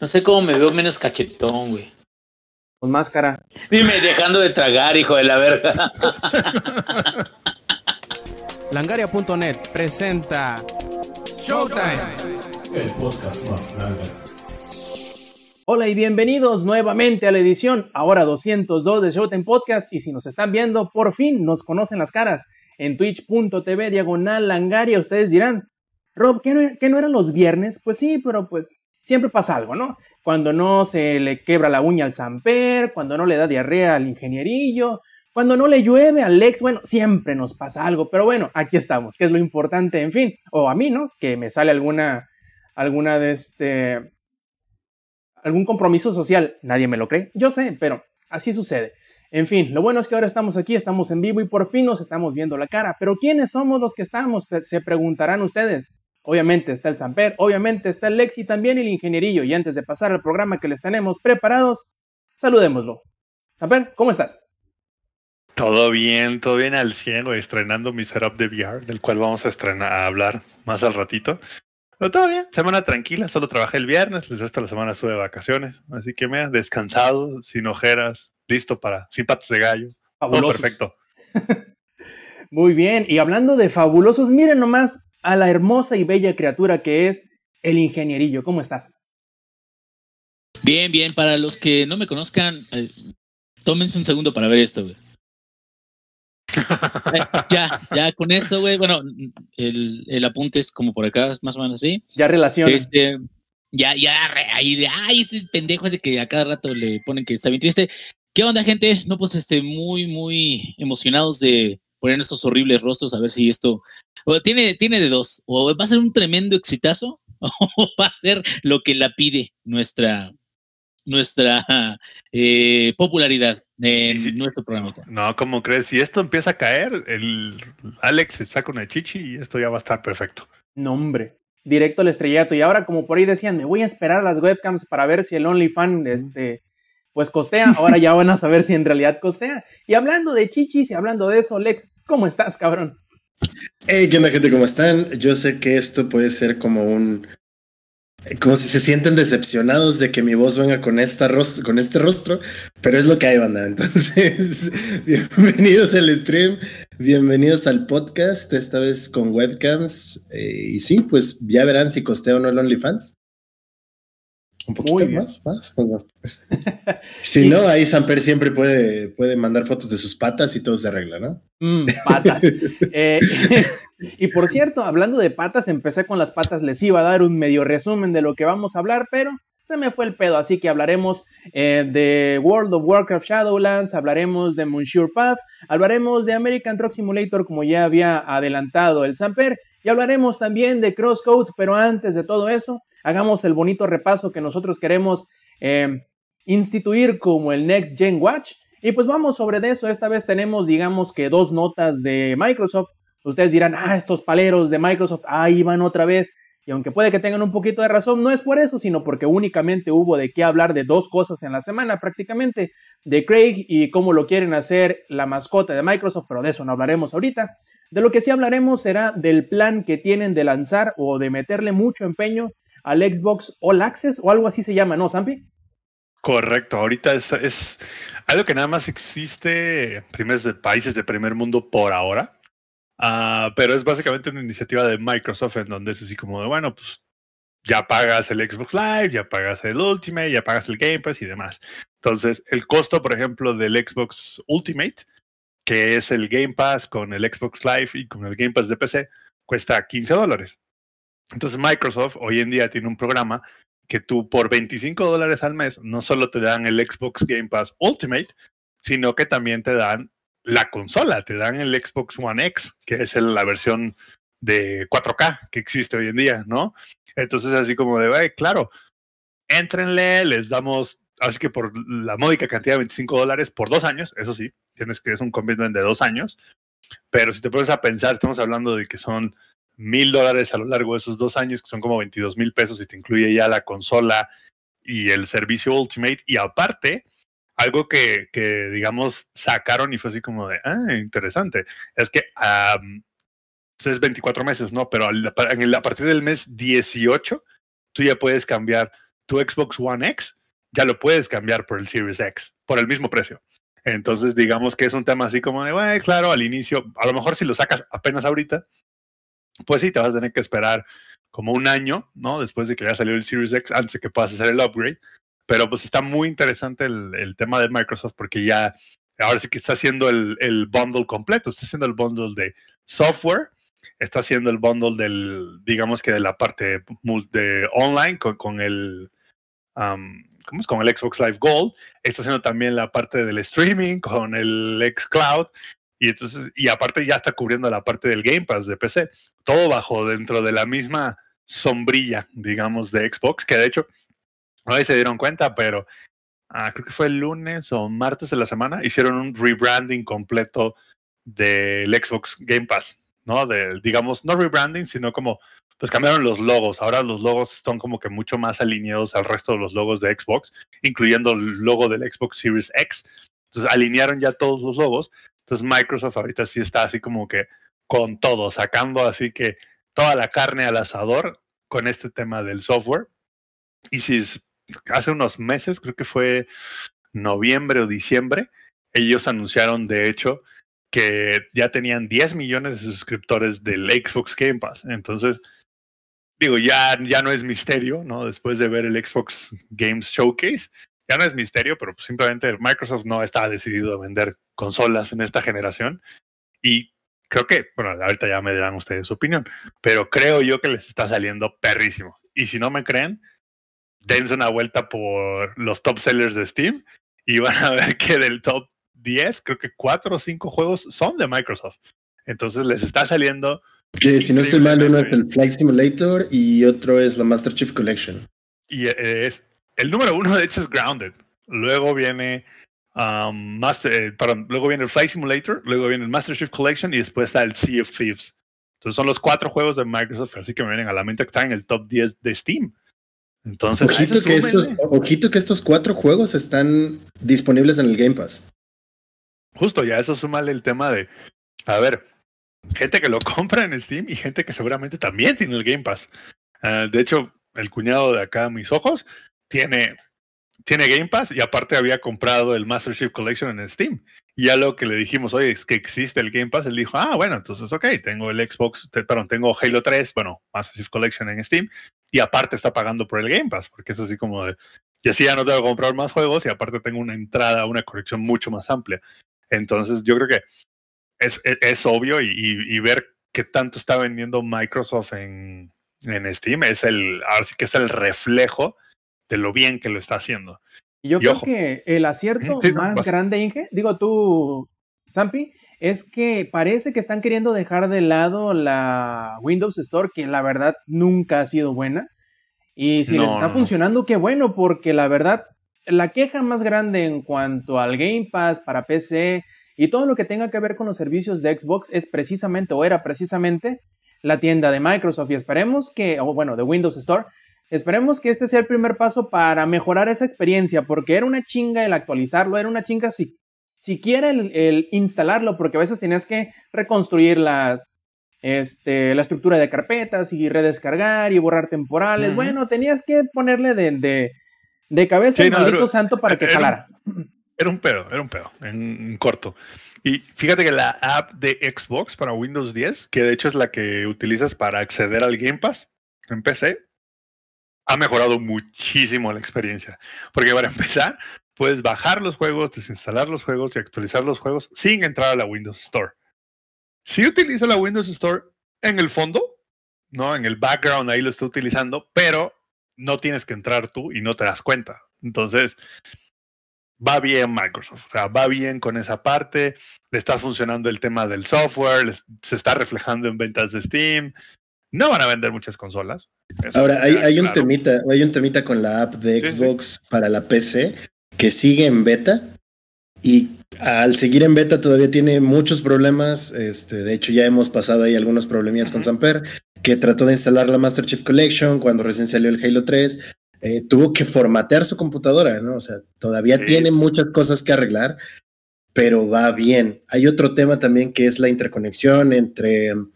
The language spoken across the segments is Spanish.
No sé cómo me veo menos cachetón, güey. Con máscara. Dime, dejando de tragar, hijo de la verga. Langaria.net presenta Showtime. El podcast más grande. Hola y bienvenidos nuevamente a la edición, ahora 202 de Showtime Podcast. Y si nos están viendo, por fin nos conocen las caras. En twitch.tv diagonal Langaria, ustedes dirán, Rob, ¿qué no, qué no eran los viernes? Pues sí, pero pues siempre pasa algo, ¿no? Cuando no se le quebra la uña al Samper, cuando no le da diarrea al ingenierillo, cuando no le llueve al Lex, bueno, siempre nos pasa algo, pero bueno, aquí estamos, que es lo importante, en fin, o a mí, ¿no? Que me sale alguna, alguna de este, algún compromiso social, nadie me lo cree, yo sé, pero así sucede. En fin, lo bueno es que ahora estamos aquí, estamos en vivo y por fin nos estamos viendo la cara, pero ¿quiénes somos los que estamos? Se preguntarán ustedes. Obviamente está el Samper, obviamente está el Lex y también el ingenierillo. Y antes de pasar al programa que les tenemos preparados, saludémoslo. Samper, ¿cómo estás? Todo bien, todo bien al 100, güey, estrenando mi setup de VR, del cual vamos a estrenar a hablar más al ratito. Pero todo bien, semana tranquila, solo trabajé el viernes, el resto de la semana estuve de vacaciones, así que me he descansado, sin ojeras, listo para sin patas de gallo. Todo perfecto. Muy bien, y hablando de fabulosos, miren nomás a la hermosa y bella criatura que es el ingenierillo. ¿Cómo estás? Bien, bien. Para los que no me conozcan, eh, tómense un segundo para ver esto, güey. Eh, ya, ya con eso, güey. Bueno, el, el, apunte es como por acá, más o menos así. Ya relaciona. Este, ya, ya, ahí de, ay, ese pendejo ese que a cada rato le ponen que está bien triste. ¿Qué onda, gente? No, pues, este, muy, muy emocionados de poner estos horribles rostros a ver si esto o tiene, tiene de dos, o va a ser un tremendo exitazo, o va a ser lo que la pide nuestra, nuestra eh, popularidad en si, nuestro programa. No, ¿cómo crees? Si esto empieza a caer, el Alex se saca una chichi y esto ya va a estar perfecto. No, hombre. Directo al estrellato. Y ahora, como por ahí decían, me voy a esperar a las webcams para ver si el OnlyFans este, pues costea. Ahora ya van a saber si en realidad costea. Y hablando de chichis y hablando de eso, Lex, ¿cómo estás, cabrón? Hey, ¿qué onda, gente? ¿Cómo están? Yo sé que esto puede ser como un. Como si se sienten decepcionados de que mi voz venga con, esta rostro, con este rostro, pero es lo que hay, banda. Entonces, bienvenidos al stream, bienvenidos al podcast, esta vez con webcams. Eh, y sí, pues ya verán si costea o no el OnlyFans. Un poquito más, más, pues más. si no, ahí Samper siempre puede, puede mandar fotos de sus patas y todo se arregla, ¿no? Mm, patas. eh, y por cierto, hablando de patas, empecé con las patas, les iba a dar un medio resumen de lo que vamos a hablar, pero se me fue el pedo, así que hablaremos eh, de World of Warcraft Shadowlands, hablaremos de Monsieur Path, hablaremos de American Truck Simulator, como ya había adelantado el Samper, y hablaremos también de Crosscode, pero antes de todo eso, hagamos el bonito repaso que nosotros queremos eh, instituir como el Next Gen Watch. Y pues vamos sobre eso. Esta vez tenemos, digamos que dos notas de Microsoft. Ustedes dirán, ah, estos paleros de Microsoft, ahí van otra vez. Y aunque puede que tengan un poquito de razón, no es por eso, sino porque únicamente hubo de qué hablar de dos cosas en la semana prácticamente, de Craig y cómo lo quieren hacer la mascota de Microsoft, pero de eso no hablaremos ahorita. De lo que sí hablaremos será del plan que tienen de lanzar o de meterle mucho empeño al Xbox All Access o algo así se llama, ¿no, Zampi? Correcto, ahorita es, algo que nada más existe en primeros países de primer mundo por ahora. Uh, pero es básicamente una iniciativa de Microsoft en donde es así como de, bueno, pues ya pagas el Xbox Live, ya pagas el Ultimate, ya pagas el Game Pass y demás. Entonces, el costo, por ejemplo, del Xbox Ultimate, que es el Game Pass con el Xbox Live y con el Game Pass de PC, cuesta 15 dólares. Entonces, Microsoft hoy en día tiene un programa que tú por 25 dólares al mes no solo te dan el Xbox Game Pass Ultimate, sino que también te dan la consola, te dan el Xbox One X, que es la versión de 4K que existe hoy en día, ¿no? Entonces, así como de, claro, éntrenle, les damos, así que por la módica cantidad de 25 dólares por dos años, eso sí, tienes que es un commitment de dos años, pero si te pones a pensar, estamos hablando de que son mil dólares a lo largo de esos dos años, que son como 22 mil pesos y te incluye ya la consola y el servicio Ultimate, y aparte, algo que, que, digamos, sacaron y fue así como de, ah, interesante, es que um, es 24 meses, ¿no? Pero a, partir del mes 18, tú ya puedes cambiar tu Xbox One X, ya lo puedes cambiar por el Series X, por el mismo precio. Entonces, digamos que es un tema así como de, bueno, claro, al inicio, a lo mejor si lo sacas apenas ahorita, pues sí, te vas a tener que esperar como un año, ¿no? Después de que ya salió el Series X, antes de que puedas hacer el upgrade. Pero pues está muy interesante el, tema de Microsoft porque ya, ahora sí que está haciendo el, bundle completo, está haciendo el bundle de software, está haciendo el bundle del, digamos que de la parte de online con, con el, um, ¿cómo es? Con el Xbox Live Gold, está haciendo también la parte del streaming con el xCloud y entonces, y aparte ya está cubriendo la parte del Game Pass de PC, todo bajo dentro de la misma sombrilla, digamos, de Xbox, que de hecho, no se dieron cuenta, pero ah, creo que fue el lunes o martes de la semana, hicieron un rebranding completo del Xbox Game Pass, ¿no? De, digamos, no rebranding, sino como, pues cambiaron los logos. Ahora los logos están como que mucho más alineados al resto de los logos de Xbox, incluyendo el logo del Xbox Series X. Entonces alinearon ya todos los logos. Entonces Microsoft ahorita sí está así como que con todo, sacando así que toda la carne al asador con este tema del software. Y si hace unos meses, creo que fue noviembre o diciembre, ellos anunciaron de hecho que ya tenían 10 millones de suscriptores del Xbox Game Pass. Entonces, digo, ya, ya no es misterio, ¿no? Después de ver el Xbox Games Showcase, ya no es misterio, pero pues simplemente Microsoft no está decidido a vender consolas en esta generación. Y creo que, bueno, ahorita ya me dirán ustedes su opinión, pero creo yo que les está saliendo perrísimo. Y si no me creen, dense una vuelta por los top sellers de Steam y van a ver que del top 10, creo que 4 o 5 juegos son de Microsoft. Entonces les está saliendo si no estoy mal, uno es el Flight Simulator y otro es la Master Chief Collection. y eh, es el número uno de hecho es Grounded. Luego viene um, Master, eh, perdón, luego viene el Flight Simulator, luego viene el Master Chief Collection y después está el Sea of Thieves. Entonces son los cuatro juegos de Microsoft, así que me vienen a la mente que están en el top 10 de Steam. Entonces, a Ojito que, estos, súmenle. ojito que estos cuatro juegos están disponibles en el Game Pass. justo ya eso súmale el tema de, a ver, gente que lo compra en Steam y gente que seguramente también tiene el Game Pass. Ah, de hecho, el cuñado de acá, mis ojos, tiene, tiene Game Pass y aparte había comprado el Master Chief Collection en Steam. Y ya lo que le dijimos, oye, es que existe el Game Pass, él dijo, ah, bueno, entonces, ok, tengo el Xbox, perdón, tengo Halo 3, bueno, Master Chief Collection en Steam, y aparte está pagando por el Game Pass, porque es así como de, y así ya no tengo que comprar más juegos y aparte tengo una entrada, una colección mucho más amplia. Entonces, yo creo que es, es, es obvio y ver qué tanto está vendiendo Microsoft en, en Steam es el, ahora sí que es el reflejo de lo bien que lo está haciendo. Yo Y creo ojo. que el acierto Sí, más vas. grande, Inge, digo tú, Zampi, es que parece que están queriendo dejar de lado la Windows Store, que la verdad nunca ha sido buena. Y si les No, está no, no. funcionando, qué bueno, porque la verdad, la queja más grande en cuanto al Game Pass para PC y todo lo que tenga que ver con los servicios de Xbox es precisamente, o era precisamente, la tienda de Microsoft. Y esperemos que, o bueno, de Windows Store, Esperemos que este sea el primer paso para mejorar esa experiencia, porque era una chinga el actualizarlo, era una chinga si, siquiera el, el instalarlo, porque a veces tenías que reconstruir las, este, la estructura de carpetas y redescargar y borrar temporales. Bueno, tenías que ponerle de, de, de cabeza Sí, el no, maldito era- santo para que era jalara. Era un pedo, era un pedo, en, en corto. Y fíjate que la app de Xbox para Windows 10, que de hecho es la que utilizas para acceder al Game Pass en PC, ha mejorado muchísimo la experiencia. Porque para empezar, puedes bajar los juegos, desinstalar los juegos y actualizar los juegos sin entrar a la Windows Store. Si utiliza la Windows Store en el fondo, ¿no? En el background ahí lo está utilizando, pero no tienes que entrar tú y no te das cuenta. Entonces, va bien Microsoft, o sea, va bien con esa parte, está funcionando el tema del software, se está reflejando en ventas de Steam. No van a vender muchas consolas. eso Ahora, hay, un temita, hay un temita con la app de Sí, sí. Xbox para la PC que sigue en beta y al seguir en beta todavía tiene muchos problemas. Este, de hecho, ya hemos pasado ahí algunos problemillas con. Samper, que trató de instalar la Master Chief Collection cuando recién salió el Halo 3. eh, tuvo que formatear su computadora, ¿no? O sea, todavía Sí. tiene muchas cosas que arreglar, pero va bien. Hay otro tema también que es la interconexión entre um,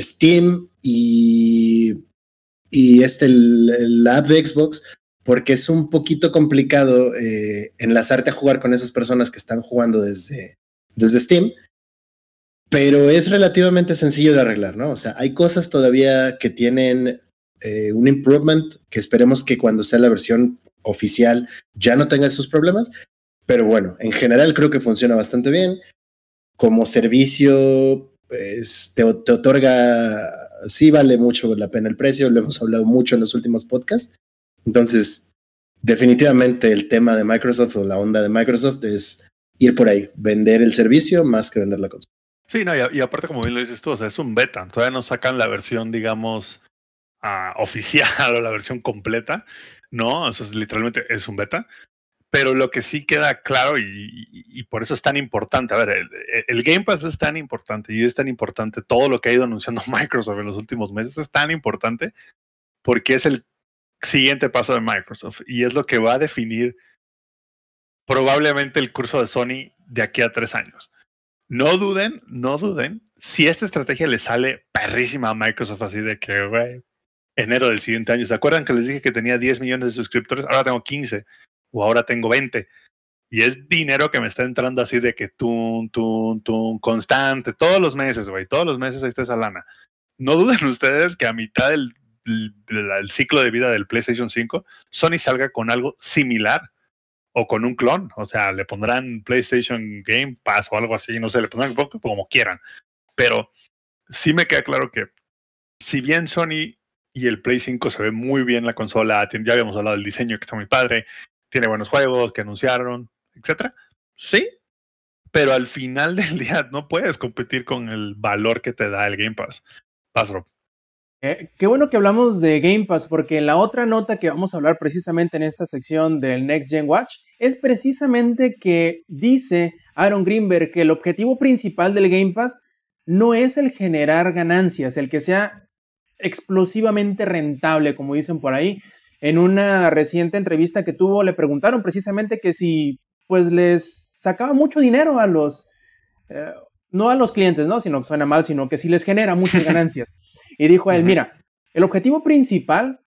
Steam y, este, el, el app de Xbox, porque es un poquito complicado eh, enlazarte a jugar con esas personas que están jugando desde, desde Steam, pero es relativamente sencillo de arreglar, ¿no? O sea, hay cosas todavía que tienen eh, un improvement que esperemos que cuando sea la versión oficial ya no tenga esos problemas, pero bueno, en general creo que funciona bastante bien. Como servicio, pues, te, otorga, sí vale mucho la pena el precio, lo hemos hablado mucho en los últimos podcasts. Entonces, definitivamente el tema de Microsoft o la onda de Microsoft es ir por ahí, vender el servicio más que vender la consola. Sí, no, y, aparte, como bien lo dices tú, o sea, es un beta. Todavía no sacan la versión, digamos, ah, oficial o la versión completa. No, eso es literalmente es un beta. Pero lo que sí queda claro, y, y- y por eso es tan importante, a ver, el, el Game Pass es tan importante y es tan importante todo lo que ha ido anunciando Microsoft en los últimos meses, es tan importante porque es el siguiente paso de Microsoft y es lo que va a definir probablemente el curso de Sony de aquí a tres años. No duden, no duden. Si esta estrategia le sale perrísima a Microsoft, así de que, güey, enero del siguiente año. ¿Se acuerdan que les dije que tenía 10 millones de suscriptores? Ahora tengo 15 o ahora tengo 20. Y es dinero que me está entrando así de que tun, tun, tun, constante, todos los meses, güey, todos los meses ahí está esa lana. No duden ustedes que a mitad del, del ciclo de vida del PlayStation 5, Sony salga con algo similar o con un clon. O sea, le pondrán PlayStation Game Pass o algo así, no sé, le pondrán como quieran. Pero sí me queda claro que si bien Sony y el Play 5 se ve muy bien la consola, ya habíamos hablado del diseño que está muy padre, tiene buenos juegos que anunciaron, etcétera. Sí, pero al final del día no puedes competir con el valor que te da el Game Pass. Vas, Rob. Eh, qué bueno que hablamos de Game Pass, porque la otra nota que vamos a hablar precisamente en esta sección del Next Gen Watch es precisamente que dice Aaron Greenberg que el objetivo principal del Game Pass no es el generar ganancias, el que sea explosivamente rentable, como dicen por ahí. En una reciente entrevista que tuvo, le preguntaron precisamente que si pues les sacaba mucho dinero a los, eh, no a los clientes, ¿no? Sino que suena mal, sino que si les genera muchas ganancias. Y dijo a él, mira, el objetivo principal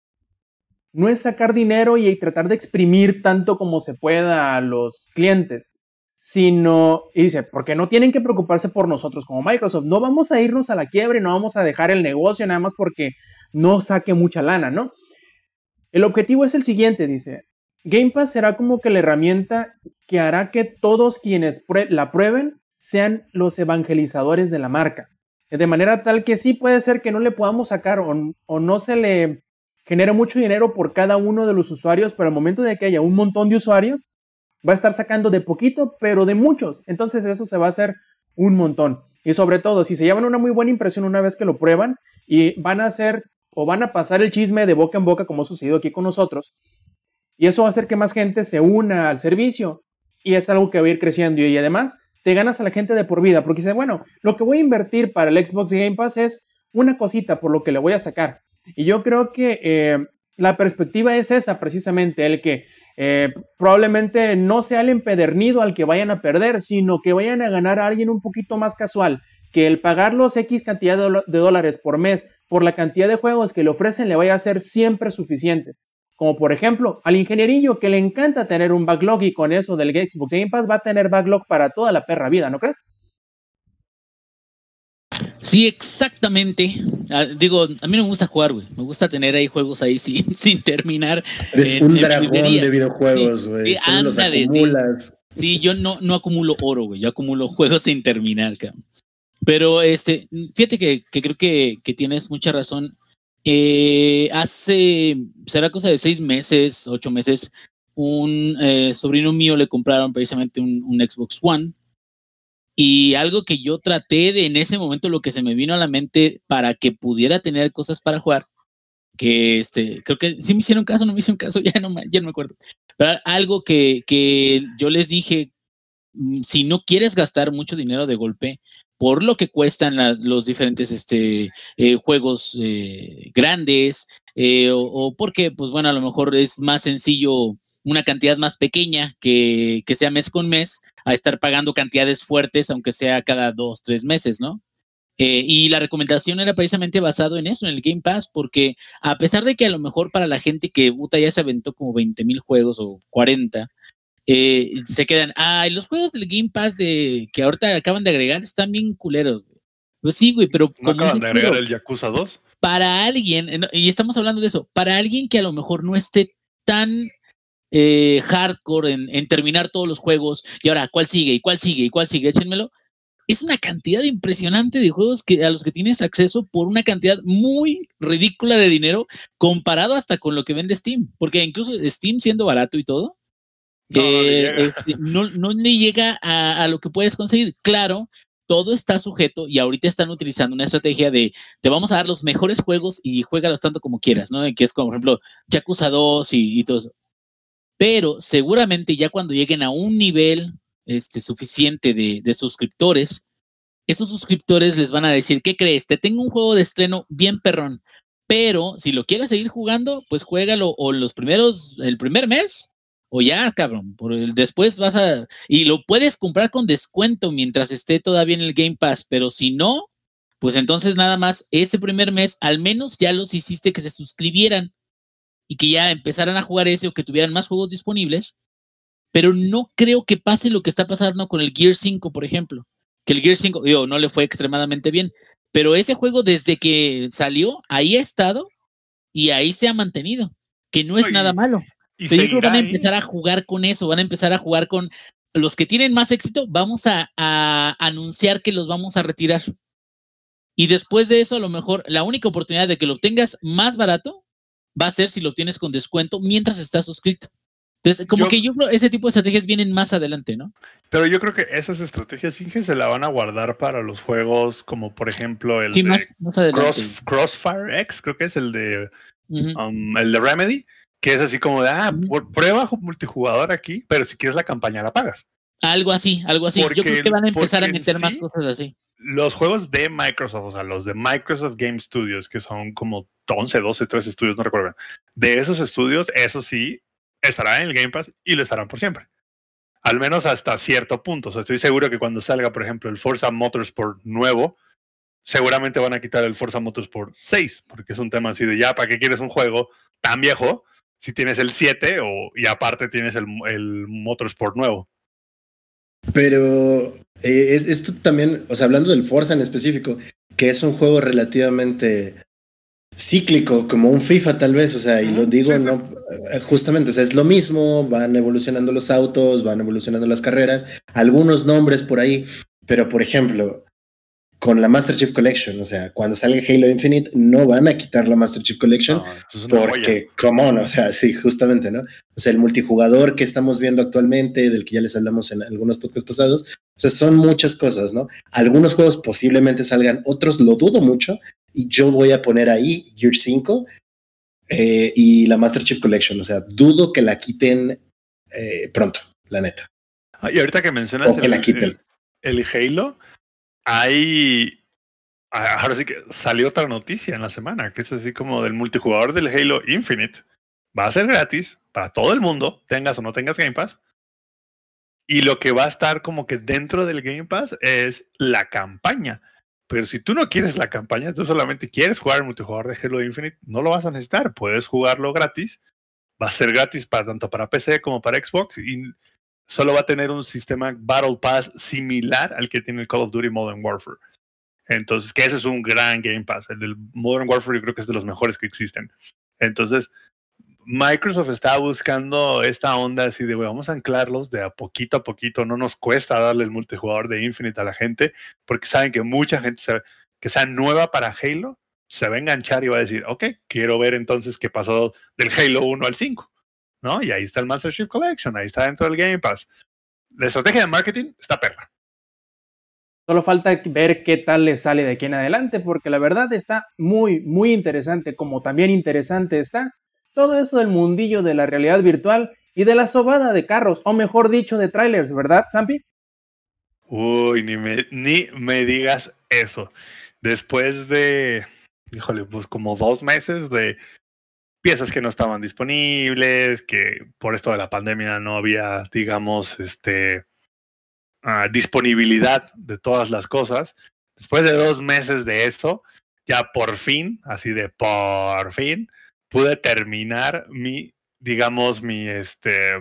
no es sacar dinero y tratar de exprimir tanto como se pueda a los clientes, sino, y dice, porque no tienen que preocuparse por nosotros como Microsoft, no vamos a irnos a la quiebra y no vamos a dejar el negocio nada más porque no saque mucha lana, ¿no? El objetivo es el siguiente, dice, Game Pass será como que la herramienta que hará que todos quienes la prueben sean los evangelizadores de la marca. De manera tal que sí puede ser que no le podamos sacar o, o no se le genere mucho dinero por cada uno de los usuarios, pero al momento de que haya un montón de usuarios, va a estar sacando de poquito, pero de muchos. Entonces eso se va a hacer un montón. Y sobre todo, si se llevan una muy buena impresión una vez que lo prueban y van a hacer o van a pasar el chisme de boca en boca como ha sucedido aquí con nosotros, y eso va a hacer que más gente se una al servicio y es algo que va a ir creciendo y además te ganas a la gente de por vida porque dice, bueno, lo que voy a invertir para el Xbox Game Pass es una cosita por lo que le voy a sacar. Y yo creo que eh, la perspectiva es esa precisamente, el que eh, probablemente no sea el empedernido al que vayan a perder, sino que vayan a ganar a alguien un poquito más casual, que el pagar los X cantidad de, dólares por mes por la cantidad de juegos que le ofrecen le vaya a ser siempre suficientes. Como por ejemplo, al ingenierillo que le encanta tener un backlog y con eso del Xbox Game Pass va a tener backlog para toda la perra vida, ¿no crees? Sí, exactamente. Ah, digo, a mí no me gusta jugar, güey. Me gusta tener ahí juegos ahí sin, sin terminar. Eres en- un en dragón librería. de videojuegos, güey. sí, sí. Sí, yo no, no acumulo oro, güey. Yo acumulo juegos sin terminar, cabrón. Pero este, fíjate que, creo que, tienes mucha razón. Eh, hace, será cosa de seis meses, ocho meses, un eh, sobrino mío le compraron precisamente un, un Xbox One. Y algo que yo traté de en ese momento, lo que se me vino a la mente para que pudiera tener cosas para jugar, que este, creo que sí me hicieron caso, no me hicieron caso, ya no, ya no me acuerdo. Pero algo que, que yo les dije, mm, si no quieres gastar mucho dinero de golpe, por lo que cuestan los diferentes este, eh, juegos eh, grandes, eh, o, o porque, pues bueno, a lo mejor es más sencillo una cantidad más pequeña que, que sea mes con mes, a estar pagando cantidades fuertes, aunque sea cada dos, tres meses, ¿no? Y la recomendación era precisamente basado en eso, en el Game Pass, porque a pesar de que a lo mejor para la gente que puta ya se aventó como 20 mil juegos o 40, eh, se quedan, ay, los juegos del Game Pass de que ahorita acaban de agregar están bien culeros. güey". Pues sí, güey, pero ¿No como acaban de agregar el Yakuza 2? para alguien, eh, y estamos hablando de eso, para alguien que a lo mejor no esté tan eh, hardcore en, en terminar todos los juegos, y ahora, ¿cuál sigue? ¿Y cuál sigue? ¿Y cuál sigue? Échenmelo. Es una cantidad impresionante de juegos que, a los que tienes acceso por una cantidad muy ridícula de dinero comparado hasta con lo que vende Steam. Porque incluso Steam siendo barato y todo, No, no le eh, llega. este, no, no le llega a, a lo que puedes conseguir. Claro, todo está sujeto y ahorita están utilizando una estrategia de te vamos a dar los mejores juegos y juégalos tanto como quieras, ¿no? Que es como, por ejemplo, Yakuza 2 y, y todo eso. Pero seguramente ya cuando lleguen a un nivel este, suficiente de, de suscriptores, esos suscriptores les van a decir, ¿qué crees? Te tengo un juego de estreno bien perrón, pero si lo quieres seguir jugando, pues juégalo o los primeros, el primer mes, o ya, cabrón, por el, después vas a, y lo puedes comprar con descuento mientras esté todavía en el Game Pass, pero si no, pues entonces nada más ese primer mes, al menos ya los hiciste que se suscribieran y que ya empezaran a jugar ese o que tuvieran más juegos disponibles, pero no creo que pase lo que está pasando con el Gear 5, por ejemplo, que el Gear 5, digo, no le fue extremadamente bien, pero ese juego desde que salió, ahí ha estado y ahí se ha mantenido, que no es nada malo. Y Pero yo creo que van a ahí. empezar a jugar con eso, van a empezar a jugar con los que tienen más éxito, vamos a, a anunciar que los vamos a retirar. Y después de eso, a lo mejor la única oportunidad de que lo obtengas más barato va a ser si lo tienes con descuento mientras estás suscrito. Entonces, como Yo- que yo creo ese tipo de estrategias vienen más adelante, ¿no? Pero yo creo que esas estrategias Inge se la van a guardar para los juegos como por ejemplo el Sí, de más, más adelante. Cross- Crossfire X, creo que es el de um, el de Remedy, que es así como de ah, por- prueba multijugador aquí, pero si quieres la campaña la pagas. Algo así, algo así. Yo creo que van a empezar a meter más cosas así. Los juegos de Microsoft, o sea, los de Microsoft Game Studios, que son como 11, 12, 13 estudios, no recuerdo. De esos estudios, eso sí, estará en el Game Pass y lo estarán por siempre. Al menos hasta cierto punto. O sea, estoy seguro que cuando salga, por ejemplo, el Forza Motorsport nuevo, seguramente van a quitar el Forza Motorsport 6, porque es un tema así de ya, ¿para qué quieres un juego tan viejo si tienes el 7 o, y aparte tienes el, el Motorsport nuevo? Pero eh, es, esto también, o sea, hablando del Forza en específico, que es un juego relativamente cíclico, como un FIFA tal vez, o sea, y lo digo sí, sí. no eh, justamente, o sea, es lo mismo, van evolucionando los autos, van evolucionando las carreras, algunos nombres por ahí, pero por ejemplo, con la Master Chief Collection, o sea, cuando salga Halo Infinite, no van a quitar la Master Chief Collection No, porque, come on, o sea, sí, justamente, ¿no? O sea, el multijugador que estamos viendo actualmente, del que ya les hablamos en algunos podcasts pasados, o sea, son muchas cosas, ¿no? Algunos juegos posiblemente salgan, otros lo dudo mucho, y yo voy a poner ahí Gear 5 eh, y la Master Chief Collection, o sea, dudo que la quiten eh, pronto, la neta. Ah, y ahorita que mencionas O que la quiten. el, el Halo, hay. Ahora sí que salió otra noticia en la semana, que es así como del multijugador del Halo Infinite. Va a ser gratis para todo el mundo, tengas o no tengas Game Pass. Y lo que va a estar como que dentro del Game Pass es la campaña. Pero si tú no quieres la campaña, tú solamente quieres jugar el multijugador de Halo Infinite, no lo vas a necesitar. Puedes jugarlo gratis. Va a ser gratis para tanto para PC como para Xbox. Solo va a tener un sistema Battle Pass similar al que tiene el Call of Duty Modern Warfare. Entonces, que ese es un gran Game Pass. El del Modern Warfare yo creo que es de los mejores que existen. Entonces, Microsoft está buscando esta onda así de, "Güey, vamos a anclarlos de a poquito a poquito. No nos cuesta darle el multijugador de Infinite a la gente, porque saben que mucha gente que sea nueva para Halo se va a enganchar y va a decir, ok, quiero ver entonces qué pasó del Halo 1 al 5. ¿No? Y ahí está el Master Chief Collection, ahí está dentro del Game Pass. La estrategia de marketing está perra. Solo falta ver qué tal le sale de aquí en adelante, porque la verdad está muy, muy interesante, como también interesante está todo eso del mundillo de la realidad virtual y de la sobada de carros, o mejor dicho, de trailers, ¿verdad, Zampi? Uy, ni me, ni me digas eso. Después de, híjole, pues como dos meses de piezas que no estaban disponibles, que por esto de la pandemia no había, digamos, este, ah, disponibilidad de todas las cosas. después de dos meses de eso, ya por fin, así de por fin, pude terminar mi, digamos, mi, este,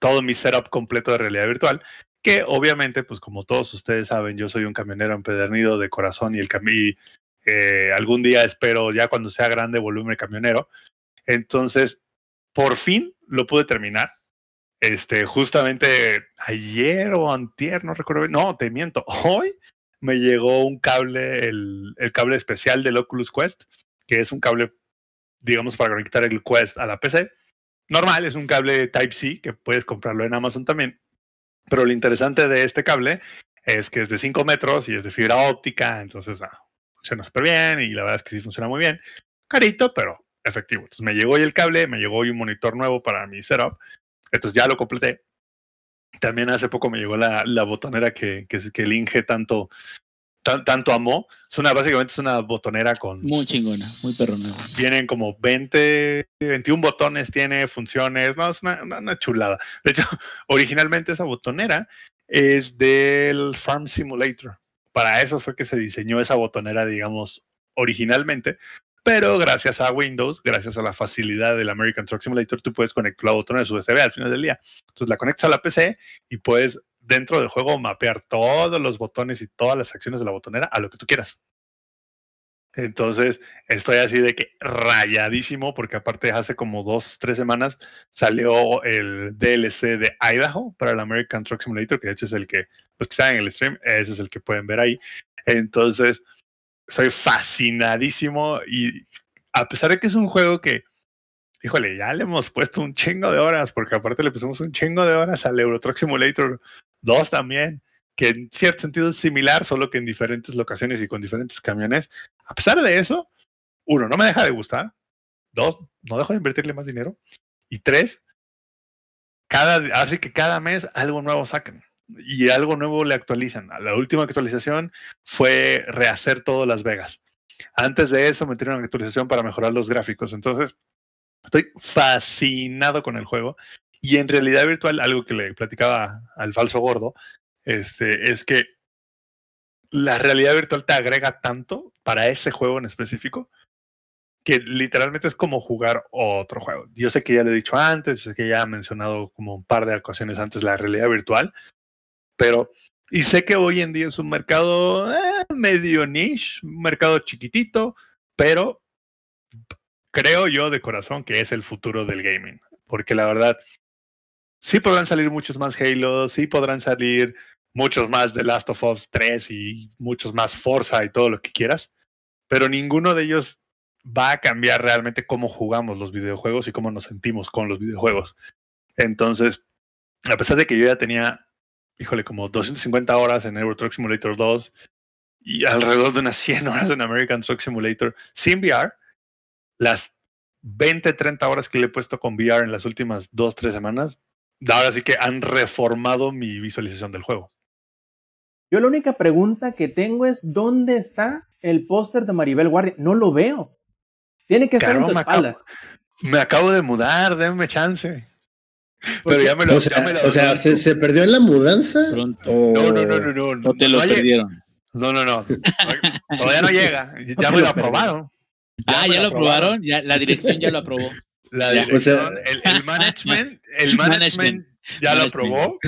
todo mi setup completo de realidad virtual, que obviamente, pues como todos ustedes saben, yo soy un camionero empedernido de corazón y el cami eh, algún día espero, ya cuando sea grande, volverme camionero. Entonces, por fin lo pude terminar. Este, justamente ayer o antier, no recuerdo no, te miento, hoy me llegó un cable, el, el cable especial del Oculus Quest, que es un cable, digamos, para conectar el Quest a la PC. Normal, es un cable Type-C, que puedes comprarlo en Amazon también. Pero lo interesante de este cable es que es de 5 metros y es de fibra óptica, entonces ah, funciona súper bien y la verdad es que sí funciona muy bien. Carito, pero efectivo. Entonces me llegó hoy el cable, me llegó hoy un monitor nuevo para mi setup. Entonces ya lo completé. También hace poco me llegó la, la botonera que, que, que el Inge tanto, tan, tanto amó. Es una, básicamente es una botonera con... Muy chingona, muy perrona. Vienen como 20, 21 botones, tiene funciones, no, es una, una, una chulada. De hecho, originalmente esa botonera es del Farm Simulator. Para eso fue que se diseñó esa botonera, digamos, originalmente. Pero gracias a Windows, gracias a la facilidad del American Truck Simulator, tú puedes conectar la botonera de USB al final del día. Entonces la conectas a la PC y puedes dentro del juego mapear todos los botones y todas las acciones de la botonera a lo que tú quieras. Entonces estoy así de que rayadísimo porque aparte hace como dos, tres semanas salió el DLC de Idaho para el American Truck Simulator, que de hecho es el que, los que están en el stream, ese es el que pueden ver ahí. Entonces, soy fascinadísimo y a pesar de que es un juego que, híjole, ya le hemos puesto un chingo de horas, porque aparte le pusimos un chingo de horas al Euro Truck Simulator 2 también, que en cierto sentido es similar, solo que en diferentes locaciones y con diferentes camiones. A pesar de eso, uno, no me deja de gustar. Dos, no dejo de invertirle más dinero. Y tres, cada, así que cada mes algo nuevo sacan y algo nuevo le actualizan. La última actualización fue rehacer todo Las Vegas. Antes de eso metieron una actualización para mejorar los gráficos. Entonces, estoy fascinado con el juego. Y en realidad virtual, algo que le platicaba al falso gordo, este, es que la realidad virtual te agrega tanto para ese juego en específico que literalmente es como jugar otro juego. Yo sé que ya lo he dicho antes, yo sé que ya he mencionado como un par de ocasiones antes la realidad virtual, pero y sé que hoy en día es un mercado eh, medio niche, un mercado chiquitito, pero creo yo de corazón que es el futuro del gaming, porque la verdad sí podrán salir muchos más Halo, sí podrán salir muchos más de Last of Us 3 y muchos más Forza y todo lo que quieras, pero ninguno de ellos va a cambiar realmente cómo jugamos los videojuegos y cómo nos sentimos con los videojuegos. Entonces, a pesar de que yo ya tenía, híjole, como 250 horas en Euro Truck Simulator 2 y alrededor de unas 100 horas en American Truck Simulator sin VR, las 20, 30 horas que le he puesto con VR en las últimas 2, 3 semanas, ahora sí que han reformado mi visualización del juego. Yo la única pregunta que tengo es, ¿dónde está el póster de Maribel Guardia? No lo veo. Tiene que estar Caramba, en tu me espalda. acabo- Me acabo de mudar, denme chance. Pero ya me lo, O sea, ya me lo- o sea, ¿se, se perdió en la mudanza? Pronto. O- no, no, no, no, no, No te lo no, lleg- perdieron. no, no, no. Todavía no llega. Ya me lo aprobaron. Ah, ya lo aprobaron. Ya, la dirección ya lo aprobó. La Ya. O sea- dirección, el, el management, el management ya lo aprobó.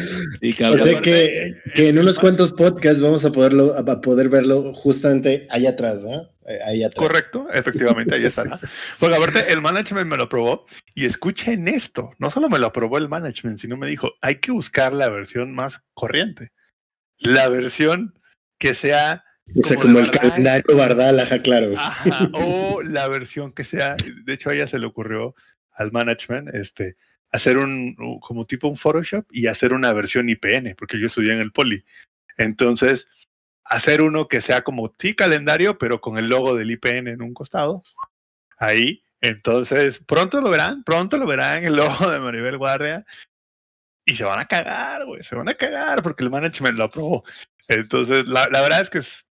Sí, O sea que, que en unos cuantos podcasts vamos a poderlo, a poder verlo justamente allá atrás, ¿no? Eh, Ahí atrás. Correcto, efectivamente, ahí estará. Porque aparte, el management me lo aprobó y escuchen esto, no solo me lo aprobó el management, sino me dijo, hay que buscar la versión más corriente, la versión que sea, O sea, como el calendario Bardal, ajá, claro. ajá, o la versión que sea, de hecho a ella se le ocurrió al management, este, hacer un, como tipo un Photoshop y hacer una versión IPN, porque yo estudié en el Poli. Entonces, hacer uno que sea como sí calendario, pero con el logo del IPN en un costado. Ahí. Entonces, pronto lo verán, pronto lo verán el logo de Maribel Guardia. Y se van a cagar, güey, se van a cagar porque el management lo aprobó. Entonces, la, la verdad es que es,